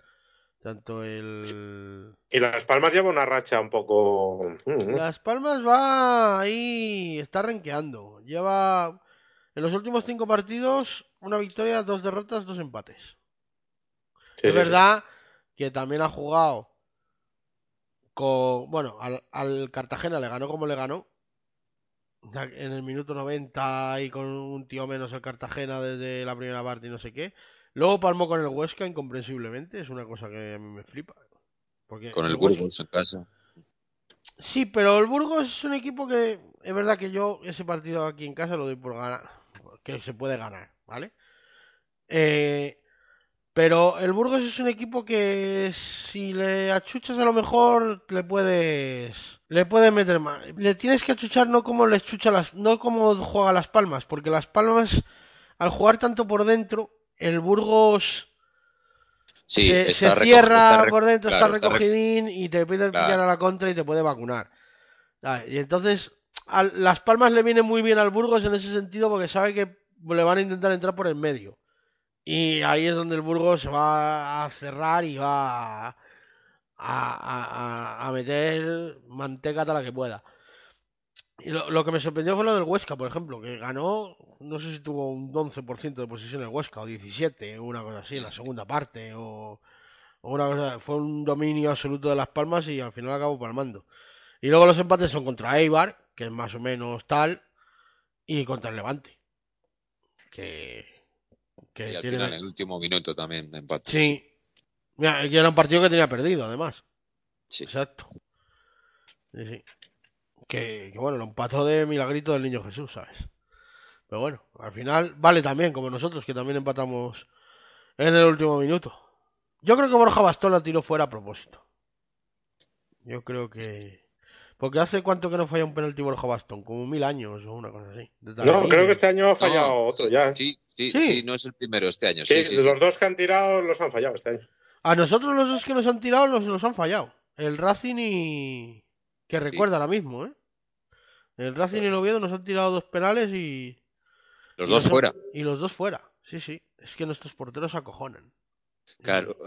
Tanto el. Y Las Palmas lleva una racha un poco. mm, Las Palmas va ahí, está renqueando. Lleva en los últimos cinco partidos una victoria, dos derrotas, dos empates. sí, es sí, verdad que también ha jugado con, bueno, al, al Cartagena le ganó como le ganó. En el minuto 90 y con un tío menos el Cartagena desde la primera parte y no sé qué. Luego palmó con el Huesca incomprensiblemente, es una cosa que a mí me flipa. Porque Con el Huesca- Burgos en casa. Sí, pero el Burgos es un equipo que es verdad que yo ese partido aquí en casa lo doy por ganar, que se puede ganar, ¿vale? Eh, pero el Burgos es un equipo que si le achuchas a lo mejor le puedes le puedes meter más. Le tienes que achuchar no como le chucha las no como juega las Palmas, porque las Palmas al jugar tanto por dentro, el Burgos Sí, se, cierra por dentro, claro, está está re- recogidín y te pide Claro. pillar a la contra y te puede vacunar. ¿Sabes? Y entonces, Las Palmas le viene muy bien al Burgos en ese sentido porque sabe que le van a intentar entrar por el medio. Y ahí es donde el Burgos se va a cerrar y va a, a- a- a meter manteca hasta la que pueda. Y lo, lo que me sorprendió fue lo del Huesca, por ejemplo, que ganó, no sé si tuvo un 11% de posesión el Huesca, o 17, o una cosa así, en la segunda parte, o, o una cosa, fue un dominio absoluto de Las Palmas y al final acabó palmando. Y luego los empates son contra Eibar, que es más o menos tal, y contra el Levante, que, que Y al tiene... final, en el último minuto también empate. Sí. Mira, era un partido que tenía perdido, además. Sí. Exacto. Sí, sí. Que, que bueno, lo empató de milagrito del niño Jesús, ¿sabes? Pero bueno, al final vale también, como nosotros, que también empatamos en el último minuto. Yo creo que Borja Bastón la tiró fuera a propósito. Yo creo que. Porque hace cuánto que no falla un penalti Borja Bastón, como mil años o una cosa así. De No, creo que este año ha No, fallado otro ya. ¿eh? Sí, sí, Sí. sí, no es el primero este año. Sí, Sí, sí, sí. los dos que han tirado los han fallado este año. A nosotros los dos que nos han tirado los, los han fallado. El Racing y. Que recuerda ahora mismo, ¿eh? El Racing y el Oviedo nos han tirado dos penales y. Los y dos fuera. Y los dos fuera. Sí, sí. Es que nuestros porteros acojonan. Claro.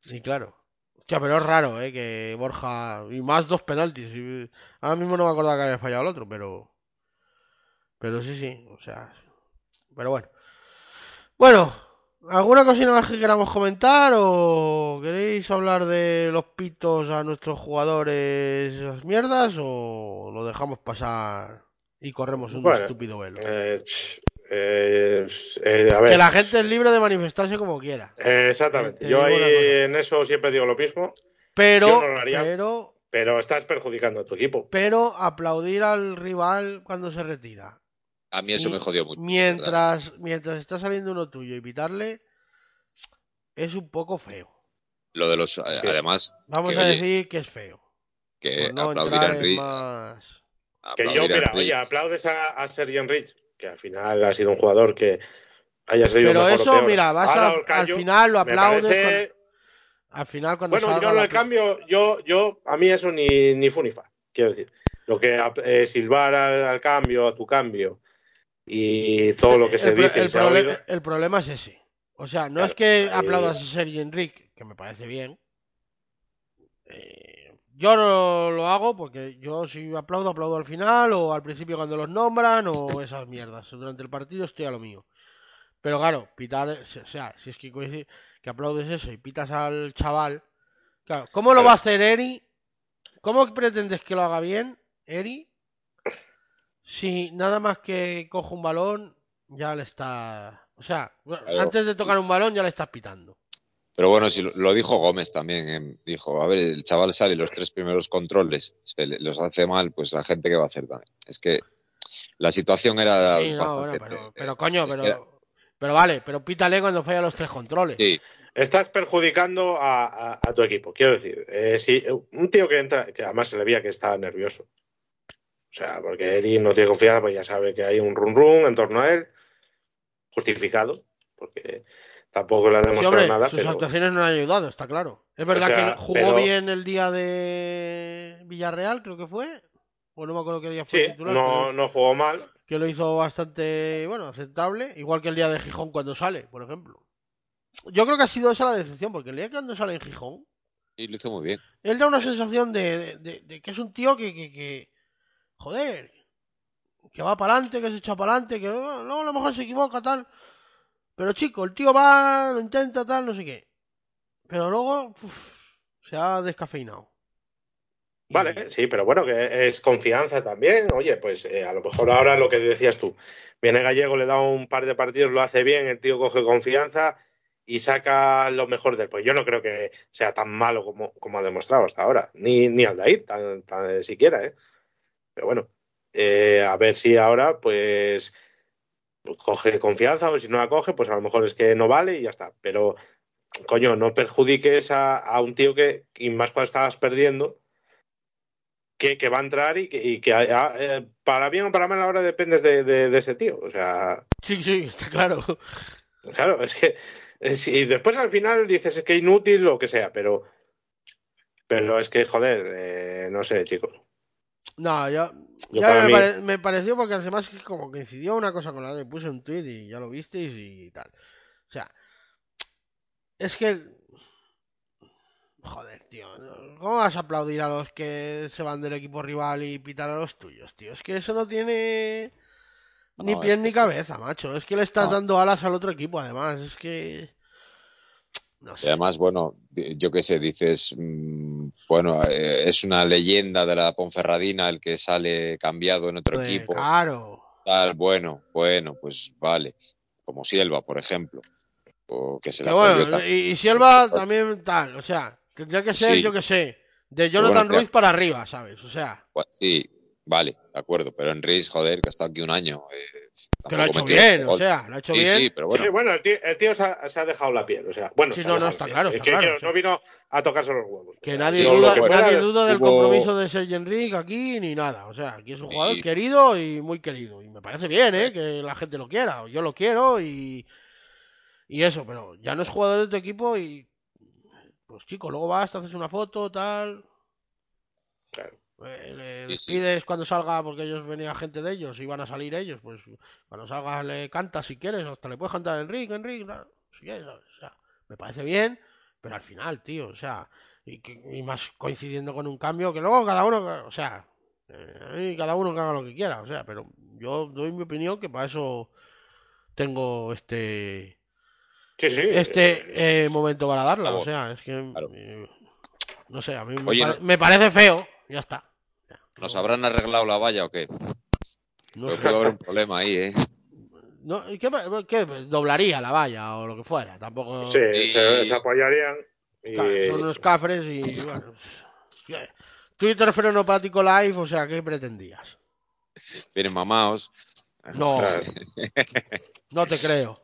Sí. Claro. Hostia, pero es raro, ¿eh? Que Borja. Y más dos penaltis. y- Ahora mismo no me acordaba que había fallado el otro, pero. Pero sí, sí. O sea. Pero bueno. Bueno. ¿Alguna cosina más que queramos comentar? ¿O queréis hablar de los pitos a nuestros jugadores esas mierdas? ¿O lo dejamos pasar y corremos un Bueno, estúpido velo? Eh, eh, eh, a ver. Que la gente es libre de manifestarse como quiera. Exactamente. Te Yo ahí en eso siempre digo lo mismo, Pero, Yo no lo haría. pero pero estás perjudicando a tu equipo. pero aplaudir al rival cuando se retira. A mí eso Y me jodió mucho. ¿verdad? Mientras, mientras está saliendo uno tuyo y pitarle, es un poco feo. Lo de los. eh, Además, Vamos Que, a oye, decir que es feo. que no aplaudir entrar a en Enrique. más. Que yo, mira, Enrique. oye, aplaudes a, a Sergio Rich, que al final ha sido un jugador que haya sido Pero mejor o eso, peor. mira, vas a- al final lo aplaudes. parece- cuando- al final cuando Bueno, yo lo la cambio, yo, yo, a mí eso ni, ni fu ni fa, quiero decir. Lo que eh, silbar al, al cambio, a tu cambio, y todo lo que se el, dice el se oído. el problema es ese. O sea, no Claro, es que aplaudas a Sergi Enrique, que me parece bien. Eh, yo no lo hago porque yo si aplaudo, aplaudo al final o al principio cuando los nombran o esas mierdas. Durante el partido estoy a lo mío. Pero claro, pitar, o sea, si es que, coincide- que aplaudes eso y pitas al chaval. Claro, ¿cómo lo va a hacer Eri? ¿Cómo pretendes que lo haga bien, Eri? Si nada más que coge un balón, ya le está. O sea, Claro. antes de tocar un balón ya le estás pitando. Pero bueno, si lo, dijo Gómez también. eh, Dijo, a ver, el chaval sale los tres primeros controles, se los hace mal, pues la gente que va a hacer también. Es que la situación era Sí, no, bueno, pero, eh, pero coño, pero. era- Pero vale, pero pítale cuando falla los tres controles. sí, Estás perjudicando a, a- a tu equipo, quiero decir. eh, si un tío que entra, que además se le veía que estaba nervioso. O sea, porque Eri no tiene confianza, pues ya sabe que hay un run run en torno a él, justificado, porque tampoco le ha Sí, demostrado hombre, nada. sus Pero, actuaciones no han ayudado, está claro. Es verdad O sea, que jugó pero- bien el día de Villarreal, creo que fue. O no me acuerdo qué día fue sí, titular, no, pero no jugó mal. que lo hizo bastante, bueno, aceptable. Igual que el día de Gijón cuando sale, por ejemplo. Yo creo que ha sido esa la decepción, porque el día que cuando sale en Gijón, y lo hizo muy bien. él da una sensación de, de- de- de que es un tío que, que, que- joder, que va para adelante, que se echa para adelante, que luego a lo mejor se equivoca, tal. Pero chico, el tío va, lo intenta, tal, no sé qué. Pero luego se ha descafeinado. Vale, sí, pero bueno, que es confianza también. Oye, pues eh, a lo mejor ahora lo que decías tú, viene Gallego, le da un par de partidos, lo hace bien, el tío coge confianza y saca lo mejor del. Pues yo no creo que sea tan malo como, como ha demostrado hasta ahora, ni, ni Aldair, tan, tan siquiera, ¿eh? Pero bueno, eh, a ver si ahora, pues, coge confianza o si no la coge, pues a lo mejor es que no vale y ya está. Pero, coño, no perjudiques a, a un tío que, y más cuando estabas perdiendo, que, que va a entrar y que, y que ah, eh, para bien o para mal ahora dependes de, de- de ese tío. O sea, Sí, sí, está claro. claro, es que si después al final dices es que inútil lo que sea, pero pero es que joder, eh, no sé, chicos. No, yo, Yo ya me, mí- pare- me pareció porque además que como coincidió una cosa con la otra, puse un tweet y ya lo visteis y tal. O sea, es que... Joder, tío. ¿Cómo vas a aplaudir a los que se van del equipo rival y pitar a los tuyos, tío? Es que eso no tiene ni No, pies es ni que- cabeza, macho. Es que le estás No. dando alas al otro equipo, además. Es que... No Y además, bueno, yo qué sé, dices, mm, bueno, eh, es una leyenda de la Ponferradina el que sale cambiado en otro Joder, equipo. Claro. Tal, bueno, bueno, pues vale. Como Silva, por ejemplo. O que se la bueno, y, y Silva también tal, o sea, tendría que ser, Sí. yo que sé, de Jonathan bueno, Ruiz para arriba, ¿sabes? O sea, Bueno, Sí, vale, de acuerdo. Pero Enrique, joder, que ha estado aquí un año. eh, Que lo ha hecho bien, o sea, lo ha hecho Sí, bien. sí, pero bueno. Sí, bueno, el tío, el tío se, ha, se ha dejado la piel. O sea, bueno, Sí, se no, no, está claro, Es está que, claro, que o sea. no vino a tocarse los huevos. Que O sea, nadie duda, que fuera- nadie duda del hubo- compromiso de Sergi Enrique aquí ni nada. O sea, aquí es un jugador querido y muy querido. Y me parece bien, ¿eh? Que la gente lo quiera. Yo lo quiero y. Y eso, pero ya no es jugador de tu equipo y. Pues chico, luego vas, te haces una foto, tal. Claro. Eh, le Sí, sí. despides cuando salga, porque ellos venía gente de ellos, iban a salir ellos, pues cuando salga le cantas si quieres, hasta le puedes cantar a Enrique, Enrique, tal, si o sea, me parece bien, pero al final, tío, o sea, y, que- y más coincidiendo con un cambio que luego cada uno, o sea, eh, cada uno que haga lo que quiera, o sea, pero yo doy mi opinión que para eso tengo este Sí, sí. este eh, momento para darla, o sea, es que Claro. eh, no sé, a mí me, Oye, pare- no- me parece feo, ya está. Ya, ¿Nos no- habrán arreglado la valla o qué? no Creo sé. que va a haber un problema ahí, ¿eh? No, ¿y ¿qué, qué? doblaría la valla o lo que fuera? Tampoco. Sí, Y- se, se apoyarían. Y... Son unos cafres y bueno. Twitter frenopático live, o sea, ¿qué pretendías? Vienen mamados. No, no te creo.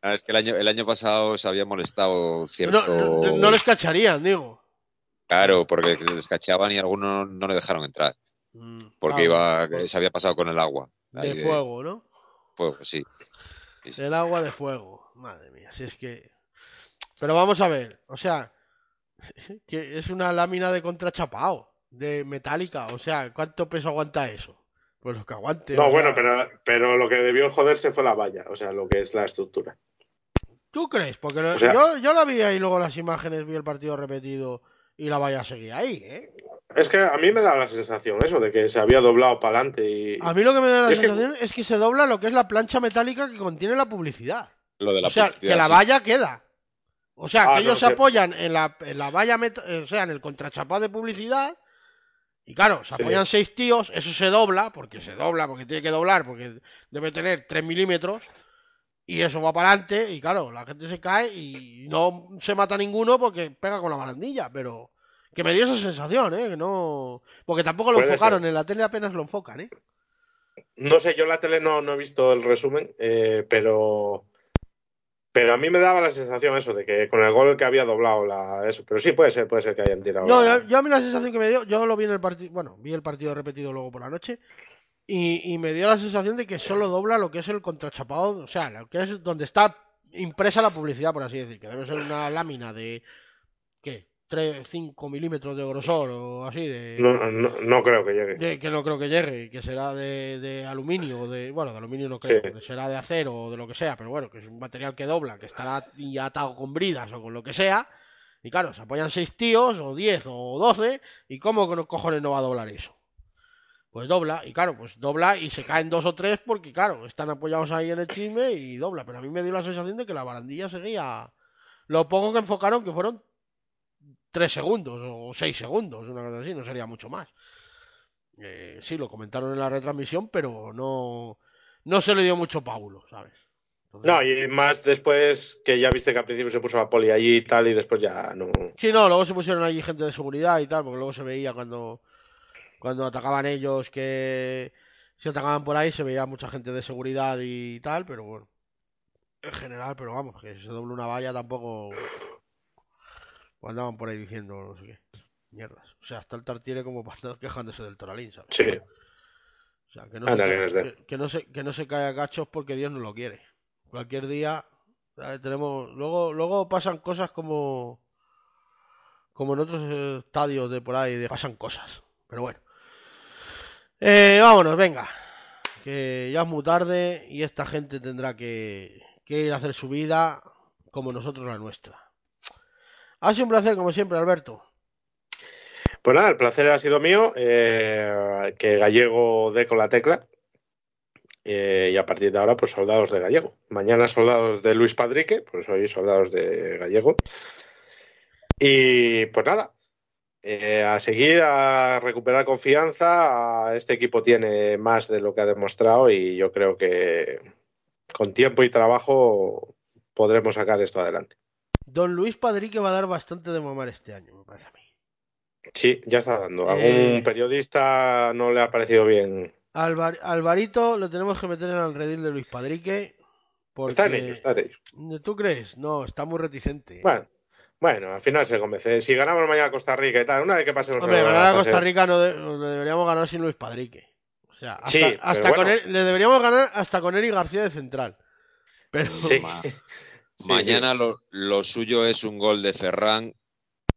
Ah, Es que el año, el año pasado se había molestado No, cierto. no, no les cacharían, digo. Claro, porque les cacheaban y algunos no le dejaron entrar. Mm, Porque claro, iba, que se había pasado con el agua. De fuego, ¿no? fuego, sí. El agua de fuego. Madre mía, si es que. Pero vamos a ver, o sea, que es una lámina de contrachapao, de metálica, o sea, ¿cuánto peso aguanta eso? Pues lo que aguante. o No, sea, bueno, pero, pero lo que debió joderse fue la valla, o sea, lo que es la estructura. ¿Tú crees? Porque lo- O sea- yo, yo la vi ahí luego las imágenes, vi el partido repetido y la valla seguía ahí, ¿eh? Es que a mí me da la sensación eso, de que se había doblado para adelante y... A mí lo que me da la Es que- sensación es que se dobla lo que es la plancha metálica que contiene la publicidad. Lo de la o sea, publicidad, que la sí. valla queda. O sea, Ah, que ellos no se apoyan en la, en la valla, meta- o sea, en el contrachapado de publicidad. Y claro, se Sí. apoyan seis tíos, eso se dobla, porque se dobla, porque tiene que doblar, porque debe tener 3 milímetros. Y eso va para adelante, y claro, la gente se cae y no se mata ninguno porque pega con la barandilla, pero que me dio esa sensación, ¿eh? Que no... Porque tampoco lo Puede enfocaron, ser. en la tele apenas lo enfocan, ¿eh? No sé, yo en la tele no, no he visto el resumen, eh, pero... Pero a mí me daba la sensación eso, de que con el gol que había doblado la... eso. Pero sí, puede ser, puede ser que hayan tirado No, la- yo, yo a mí la sensación que me dio, yo lo vi en el partido, bueno, vi el partido repetido luego por la noche y, y me dio la sensación de que solo dobla lo que es el contrachapado, o sea, lo que es donde está impresa la publicidad, por así decir, que debe ser una lámina de, ¿qué? 3, 5 milímetros de grosor o así, de, No, no, no creo que llegue. de- que no creo que llegue, que será de, de aluminio, o de, bueno, de aluminio no creo, Sí. que será de acero o de lo que sea, pero bueno, que es un material que dobla, que estará ya atado con bridas o con lo que sea, y claro, se apoyan seis tíos, o 10 o 12, ¿y cómo cojones no va a doblar eso? Pues dobla, y claro, pues dobla y se caen dos o tres porque, claro, están apoyados ahí en el chisme y dobla, pero a mí me dio la sensación de que la barandilla seguía... Lo poco que enfocaron, que fueron tres segundos o seis segundos, una cosa así, no sería mucho más. Eh, sí, lo comentaron en la retransmisión, pero no, no se le dio mucho paulo, ¿sabes? Entonces- No, y más después que ya viste que al principio se puso la poli allí y tal, y después ya no. Sí, no, luego se pusieron allí gente de seguridad y tal, porque luego se veía cuando, cuando atacaban ellos que se atacaban por ahí, se veía mucha gente de seguridad y tal, pero bueno. En general, pero vamos, que se doble una valla tampoco. pues andaban por ahí diciendo no sé qué. Mierdas. O sea, hasta el tartiere como para estar quejándose del Toralín, ¿sabes? Sí. O sea, que no, Anda, se, que ca- eres de- que, que no se, que no se cae a cachos porque Dios no lo quiere. Cualquier día ¿sabes? tenemos luego luego pasan cosas como como en otros estadios de por ahí de pasan cosas. Pero bueno. Eh, vámonos, venga. Que ya es muy tarde y esta gente tendrá que, que ir a hacer su vida como nosotros la nuestra. Ha sido un placer, como siempre, Alberto. Pues nada, el placer ha sido mío. eh, que Gallego dé con la tecla. Eh, y a partir de ahora, pues soldados de Gallego. Mañana soldados de Luis Padrique, pues hoy soldados de Gallego. Y pues nada, eh, a seguir, a recuperar confianza. Este equipo tiene más de lo que ha demostrado y yo creo que con tiempo y trabajo podremos sacar esto adelante. Don Luis Padrique va a dar bastante de mamar este año, me parece a mí. Sí, ya está dando. Algún Eh. periodista no le ha parecido bien Alvar- Alvarito lo tenemos que meter en el redil de Luis Padrique. Porque... Está en ello, está en ello. ¿Tú crees? No, está muy reticente. Bueno, bueno, al final se convence. Si ganamos mañana a Costa Rica y tal, una vez que pasemos Hombre, ganar a Costa Rica no de- lo deberíamos ganar sin Luis Padrique. O sea, hasta, Sí, hasta con bueno. él, le deberíamos ganar hasta con Eric García de central. Pero Sí. Ma- Sí, Mañana sí. Lo, lo suyo es un gol de Ferran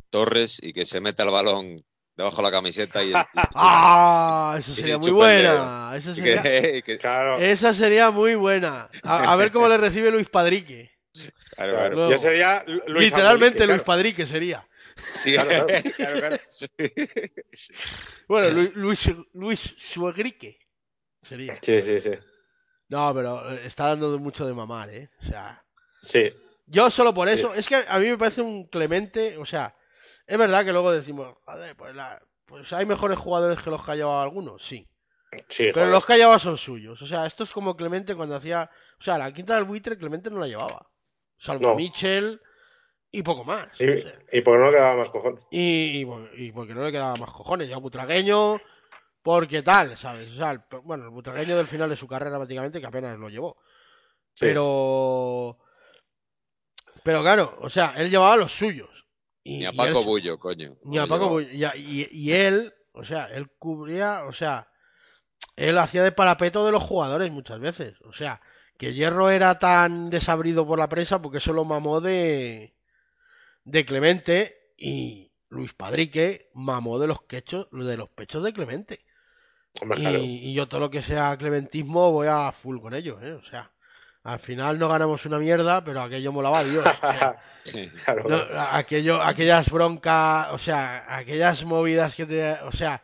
Torres y que se meta el balón debajo de la camiseta y, y- ¡Ah! Eso sería muy buena. Eso sería... que- y que- Claro, Esa sería muy buena. A, a ver cómo le recibe Luis Padrique. Claro, claro. claro. Luego. Ya sería Lu- Luis Literalmente Luis claro. Padrique sería. Sí, Claro, claro. claro, claro. Sí. Bueno, Luis, Luis, sería. Sí, sí, sí. No, pero eh, está dando mucho de mamar, ¿eh? O sea, Sí, yo solo por Sí. eso, es que a mí me parece un Clemente, o sea, es verdad que luego decimos, joder, pues, la- pues hay mejores jugadores que los que ha llevado algunos, sí. sí, Pero joder. los que ha llevado son suyos. O sea, esto es como Clemente cuando hacía. O sea, la quinta del buitre Clemente no la llevaba. Salvo No. Mitchell y poco más. Y, O sea, y porque no quedaba más cojones. y, y por- y porque no le quedaba más cojones. Ya butragueño, porque tal, ¿sabes? O sea, el- bueno, el butragueño del final de su carrera prácticamente que apenas lo llevó. Sí. Pero. Pero claro, o sea, él llevaba los suyos. Y, Ni a y Paco él- Bullo, coño. ni a Paco. Bullo. Y, a- y- y él, o sea, él cubría, o sea, él hacía de parapeto de los jugadores muchas veces. O sea, que Hierro era tan desabrido por la prensa porque eso lo mamó de, de Clemente y Luis Padrique mamó de los, quechos, de los pechos de Clemente. Hombre, Y, claro. y yo todo lo que sea clementismo voy a full con ellos, ¿eh? O sea, al final no ganamos una mierda, pero aquello molaba a Dios. Claro, no, aquello, aquellas broncas, o sea, aquellas movidas que te, o sea,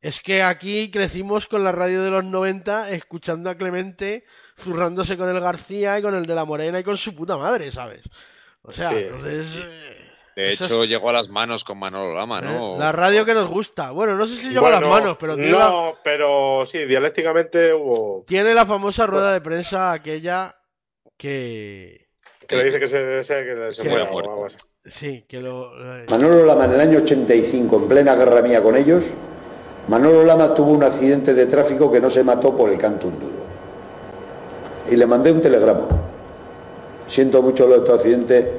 es que aquí crecimos con la radio de los 90 escuchando a Clemente zurrándose con el García y con el de la Morena y con su puta madre, ¿sabes? O sea, Sí, entonces, eh, De hecho, llegó a las manos con Manolo Lama, ¿no? eh, la radio que nos gusta. Bueno, no sé si lleva Bueno, las manos, pero tiene, la, No, pero sí, dialécticamente hubo. tiene la famosa rueda de prensa aquella que, Que le dice que se, se- que se Que muera era o muerto. algo así. sí, que lo Manolo Lama en el año 85, en plena guerra mía con ellos, Manolo Lama tuvo un accidente de tráfico que no se mató por el canto un duro. Y le mandé un telegrama. Siento mucho lo de tu accidente,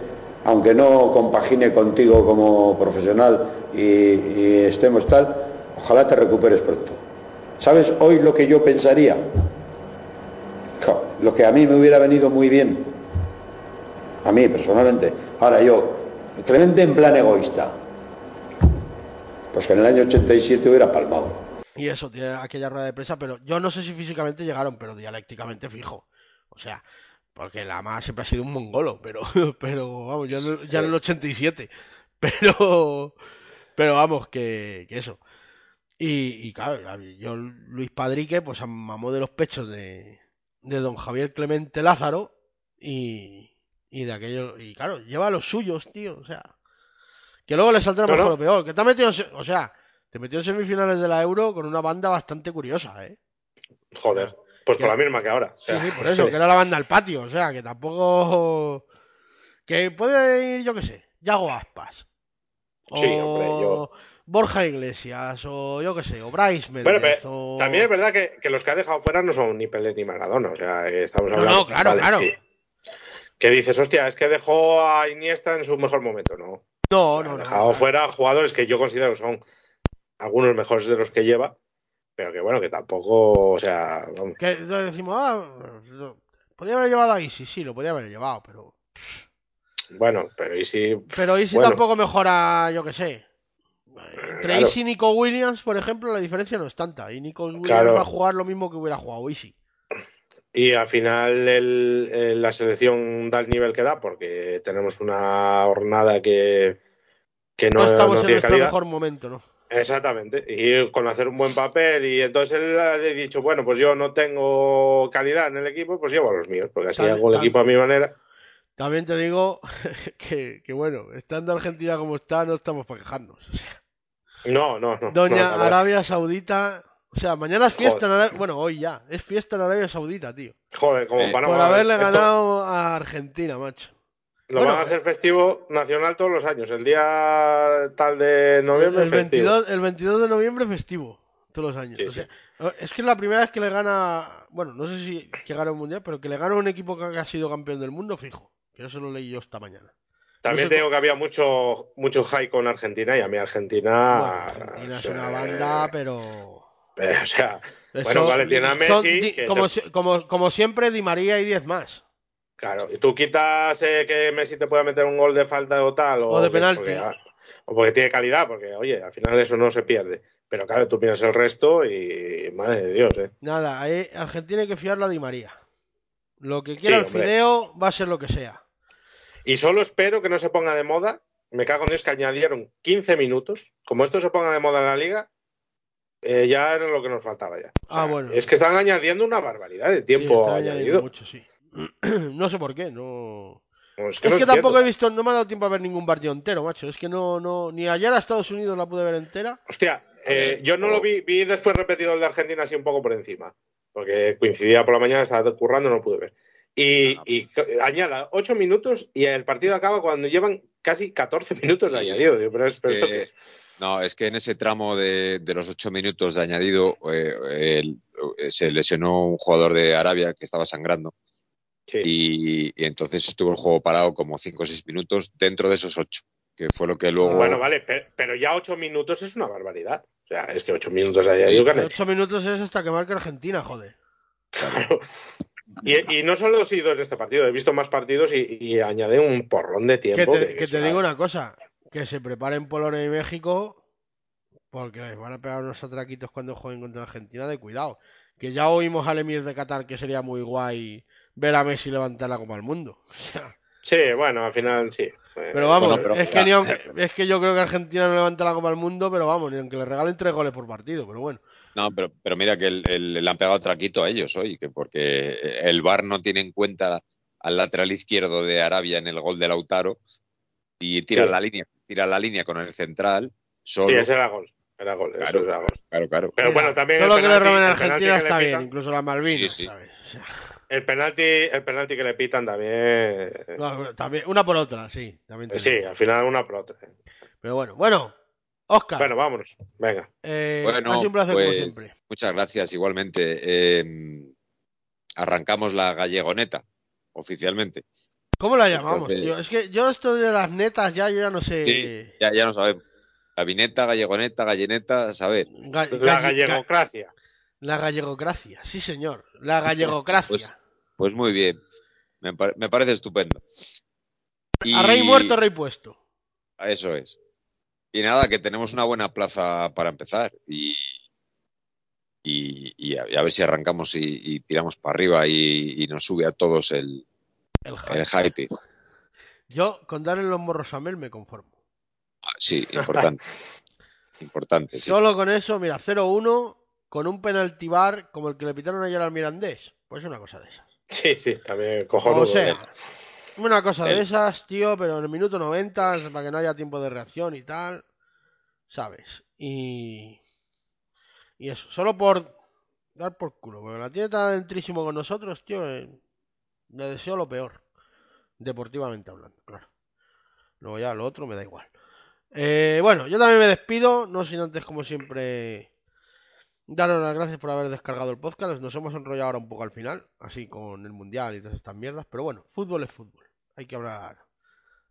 aunque no compagine contigo como profesional y, estemos tal, ojalá te recuperes pronto. ¿Sabes hoy lo que yo pensaría? Lo que a mí me hubiera venido muy bien a mí personalmente. Ahora yo, Clemente en plan egoísta, pues que en el año 87 hubiera palmado. Y eso, tiene aquella rueda de prensa, pero yo no sé si físicamente llegaron, pero dialécticamente fijo. O sea, porque la más siempre ha sido un mongolo, pero, pero vamos, ya, en- ya en el 87. Pero, pero vamos, que, que eso. Y, y claro, yo, Luis Padrique, pues mamó de los pechos de, de don Javier Clemente Lázaro y, y de aquello. Y claro, lleva los suyos, tío, o sea. Que luego le saldrá mejor no. o peor. Que te ha metido, o sea, te metió en semifinales de la Euro con una banda bastante curiosa, ¿eh? Joder. Pues con la misma que ahora. o sea, sí, sí, por eso, que era la banda al patio, o sea, que tampoco... Que puede ir, yo qué sé, Yago Aspas. O Sí, hombre, yo- Borja Iglesias, o yo qué sé, o Bryce Méndez, pero o... también es verdad que, que los que ha dejado fuera no son ni Pelé ni Maradona. O sea, estamos No, hablando. no, claro, claro. Que dices, hostia, es que dejó a Iniesta en su mejor momento, ¿no? No, O sea, no, ha no. dejado no. fuera jugadores que yo considero que son algunos mejores de los que lleva, pero que bueno, que tampoco, o sea, vamos. Que decimos, ah, lo- podía haber llevado a Easy, sí, lo podía haber llevado, pero... bueno, pero y si Pero Easy Bueno. tampoco mejora, yo qué sé. Entre Claro. Easy y Nico Williams, por ejemplo, la diferencia no es tanta. Y Nico Williams Claro. va a jugar lo mismo que hubiera jugado Easy. y al final el- el- la selección da el nivel que da, porque tenemos una jornada que, que no, No, estamos no en tiene nuestro calidad. mejor momento, ¿no? Exactamente, y con hacer un buen papel, y entonces él ha dicho, bueno, pues yo no tengo calidad en el equipo, pues llevo a los míos, porque así hago el equipo a mi manera. También te digo que, que, bueno, estando Argentina como está, no estamos para quejarnos. O sea, No, no, no. Doña no. Arabia Saudita. O sea, mañana es fiesta en Arabia. Bueno, hoy ya. Es fiesta en Arabia Saudita, tío. Joder, como Eh, para Por haberle esto ganado a Argentina, macho. Lo bueno, van a hacer festivo nacional todos los años. El día tal de noviembre el, festivo. 22, el 22 de noviembre festivo. todos los años. Sí, O sí. sea, es que es la primera vez que le gana, bueno, no sé si que gana un mundial, pero que le gana un equipo que ha sido campeón del mundo, fijo. Que eso lo leí yo esta mañana. También No sé te digo que había mucho, mucho high con Argentina y a mí Argentina. Bueno, Argentina es eh, una banda, pero. eh, o sea, Eso- Bueno, vale, tiene a Messi, que como, como, como siempre, Di María y 10 más. Claro, y tú quitas eh, que Messi te pueda meter un gol de falta o tal. O, O de penalti. porque, ah, o porque tiene calidad, porque, oye, al final eso no se pierde. Pero claro, tú miras el resto y. Madre de Dios, ¿eh? Nada, ahí Argentina hay que fiarla a Di María. Lo que quiera Sí, el hombre. fideo va a ser lo que sea. Y solo espero que no se ponga de moda. Me cago en Dios que añadieron 15 minutos. Como esto se ponga de moda en la liga, eh, ya era lo que nos faltaba ya. O sea, Ah, bueno. Es que están añadiendo una barbaridad de tiempo añadido. mucho, sí. no sé por qué, no. No, Es no que tampoco he visto, no me ha dado tiempo a ver ningún partido entero, macho. Es que no, no, ni ayer a Estados Unidos la pude ver entera. Hostia, eh, ver, yo no lo vi, vi después repetido el de Argentina así un poco por encima. Porque coincidía por la mañana, estaba currando, no pude ver. Y, Ah. y c- añada 8 minutos y el partido acaba cuando llevan casi 14 minutos de añadido. Digo, pero, es- pero ¿esto que- qué es? No, es que en ese tramo de, de los ocho minutos de añadido eh, el- eh, se lesionó un jugador de Arabia que estaba sangrando Sí. y, y entonces estuvo el juego parado como cinco o seis minutos dentro de esos ocho, que fue lo que luego... Bueno, vale, pe- pero, ya 8 minutos es una barbaridad. O sea, es que 8 minutos de que han hecho. Ocho minutos es hasta que marque Argentina, joder. Claro. Y, y no solo he sido en este partido, he visto más partidos y, y añade un porrón de Que tiempo. te, que te digo una cosa, que se preparen Polonia y México, porque les van a pegar unos atraquitos cuando jueguen contra Argentina, de cuidado. Que ya oímos al Emir de Qatar que sería muy guay ver a Messi levantar la Copa del Mundo. Sí, bueno, al final sí. Pero vamos, Bueno, pero- es, que ni aunque- es que yo creo que Argentina no levanta la Copa del Mundo, pero vamos, ni aunque le regalen tres goles por partido, pero bueno. No, pero, pero mira que el- el- le han pegado traquito a ellos hoy, que porque el VAR no tiene en cuenta al lateral izquierdo de Arabia en el gol de Lautaro y tira Sí. la línea, tira la línea con el central solo. Sí, ese era gol. Era gol, eso Claro. era gol. Claro, claro. Pero Mira, bueno, también todo lo que le roben a Argentina está bien, incluso las Malvinas, Sí, sí. ¿sabes? El penalti, el penalti que le pitan también. no, bueno, también, una por otra, sí. También Sí, al final una por otra. Pero bueno, bueno, Oscar, Bueno, vámonos. Venga. eh, Bueno, ha sido un placer como pues, siempre. muchas gracias igualmente. Eh, arrancamos la gallegoneta oficialmente. ¿Cómo la llamamos, Entonces- tío? Es que yo esto de las netas ya, yo ya no sé. Sí, ya, ya no sabemos. Gavineta, gallegoneta, galleneta, a saber. Ga- La gallegocracia. La gallegocracia, sí señor. La gallegocracia. Pues- Pues muy bien. Me, me parece estupendo. Y- A rey muerto, rey puesto. Eso es. Y nada, que tenemos una buena plaza para empezar. Y, y, y a, y a ver si arrancamos y, tiramos para arriba y, y nos sube a todos el, El hype. el hype. Yo con darle los morros a Mel me conformo. Ah, Sí, importante. importante. sí. Solo con eso, mira, 0-1 con un penalti bar como el que le pitaron ayer al Mirandés. Pues una cosa de esas. Sí, sí, también cojonudo. O sea, una cosa de esas, tío, pero en el minuto 90, para que no haya tiempo de reacción y tal. ¿Sabes? Y. Y eso, solo por dar por culo, porque la tiene tan dentrísimo con nosotros, tío. eh, le deseo lo peor. Deportivamente hablando, claro. Luego ya lo otro me da igual. Eh, bueno, yo también me despido, no sin antes, como siempre, daros las gracias por haber descargado el podcast. Nos hemos enrollado ahora un poco al final, así con el mundial y todas estas mierdas, pero bueno, fútbol es fútbol. Hay que hablar.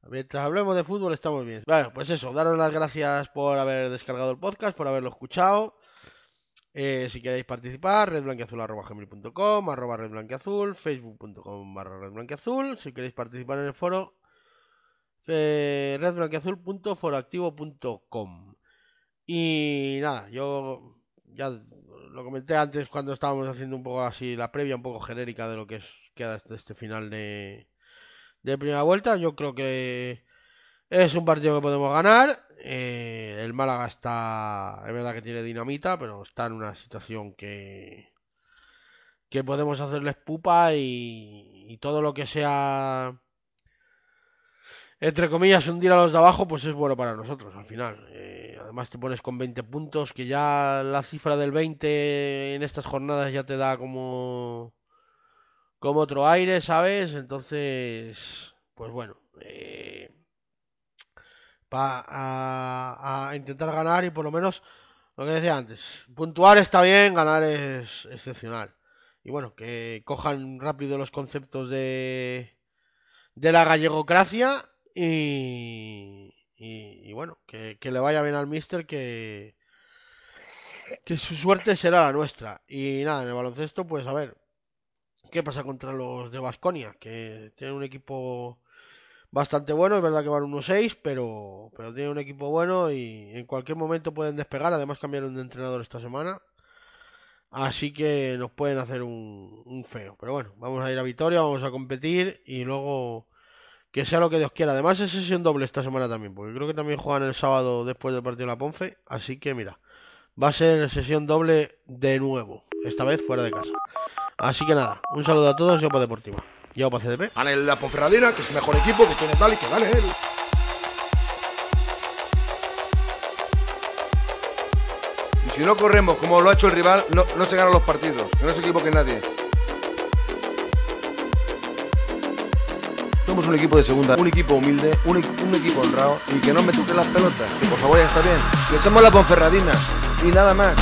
Mientras hablemos de fútbol estamos bien. Bueno, pues eso, daros las gracias por haber descargado el podcast, por haberlo escuchado. Eh, si queréis participar, redblanqueazul.com, arroba redblanqueazul, facebook.com barra redblanqueazul. Si queréis participar en el foro, eh, redblanqueazul.foroactivo.com. Y nada, yo ya lo comenté antes cuando estábamos haciendo un poco así la previa, un poco genérica de lo que es, queda de este final de, de primera vuelta. Yo creo que es un partido que podemos ganar. Eh, el Málaga está, es verdad que tiene dinamita, pero está en una situación que que podemos hacerles pupa y todo lo que sea entre comillas hundir a los de abajo pues es bueno para nosotros al final Eh, además te pones con 20 puntos que ya la cifra del 20 en estas jornadas ya te da como como otro aire sabes entonces pues bueno eh, pa- a, a intentar ganar y por lo menos Lo que decía antes, puntuar está bien, ganar es excepcional. Y bueno, que cojan rápido los conceptos de, de la gallegocracia y, y, bueno, que, le vaya bien al mister, que, que su suerte será la nuestra. Y nada, en el baloncesto, pues a ver, ¿qué pasa contra los de Basconia? Que tienen un equipo bastante bueno, es verdad que van 1-6, pero, pero tienen un equipo bueno y en cualquier momento pueden despegar. Además, cambiaron de entrenador esta semana. Así que nos pueden hacer un, un feo. Pero bueno, vamos a ir a Vitoria, vamos a competir y luego que sea lo que Dios quiera. Además es sesión doble esta semana también, porque creo que también juegan el sábado después del partido de la Ponfe. Así que mira, va a ser sesión doble de nuevo, esta vez fuera de casa. Así que nada, un saludo a todos y Opa Deportiva. Y Opa CDP. Gane la Ponferradina, que es el mejor equipo, que tiene tal y que gane él. Y si no corremos como lo ha hecho el rival, no, no se ganan los partidos. Que no se equivoque nadie. Somos un equipo de segunda, un equipo humilde, un, equipo honrado y que no me toque las pelotas. Que por favor ya está bien. Que somos la Ponferradina y nada más.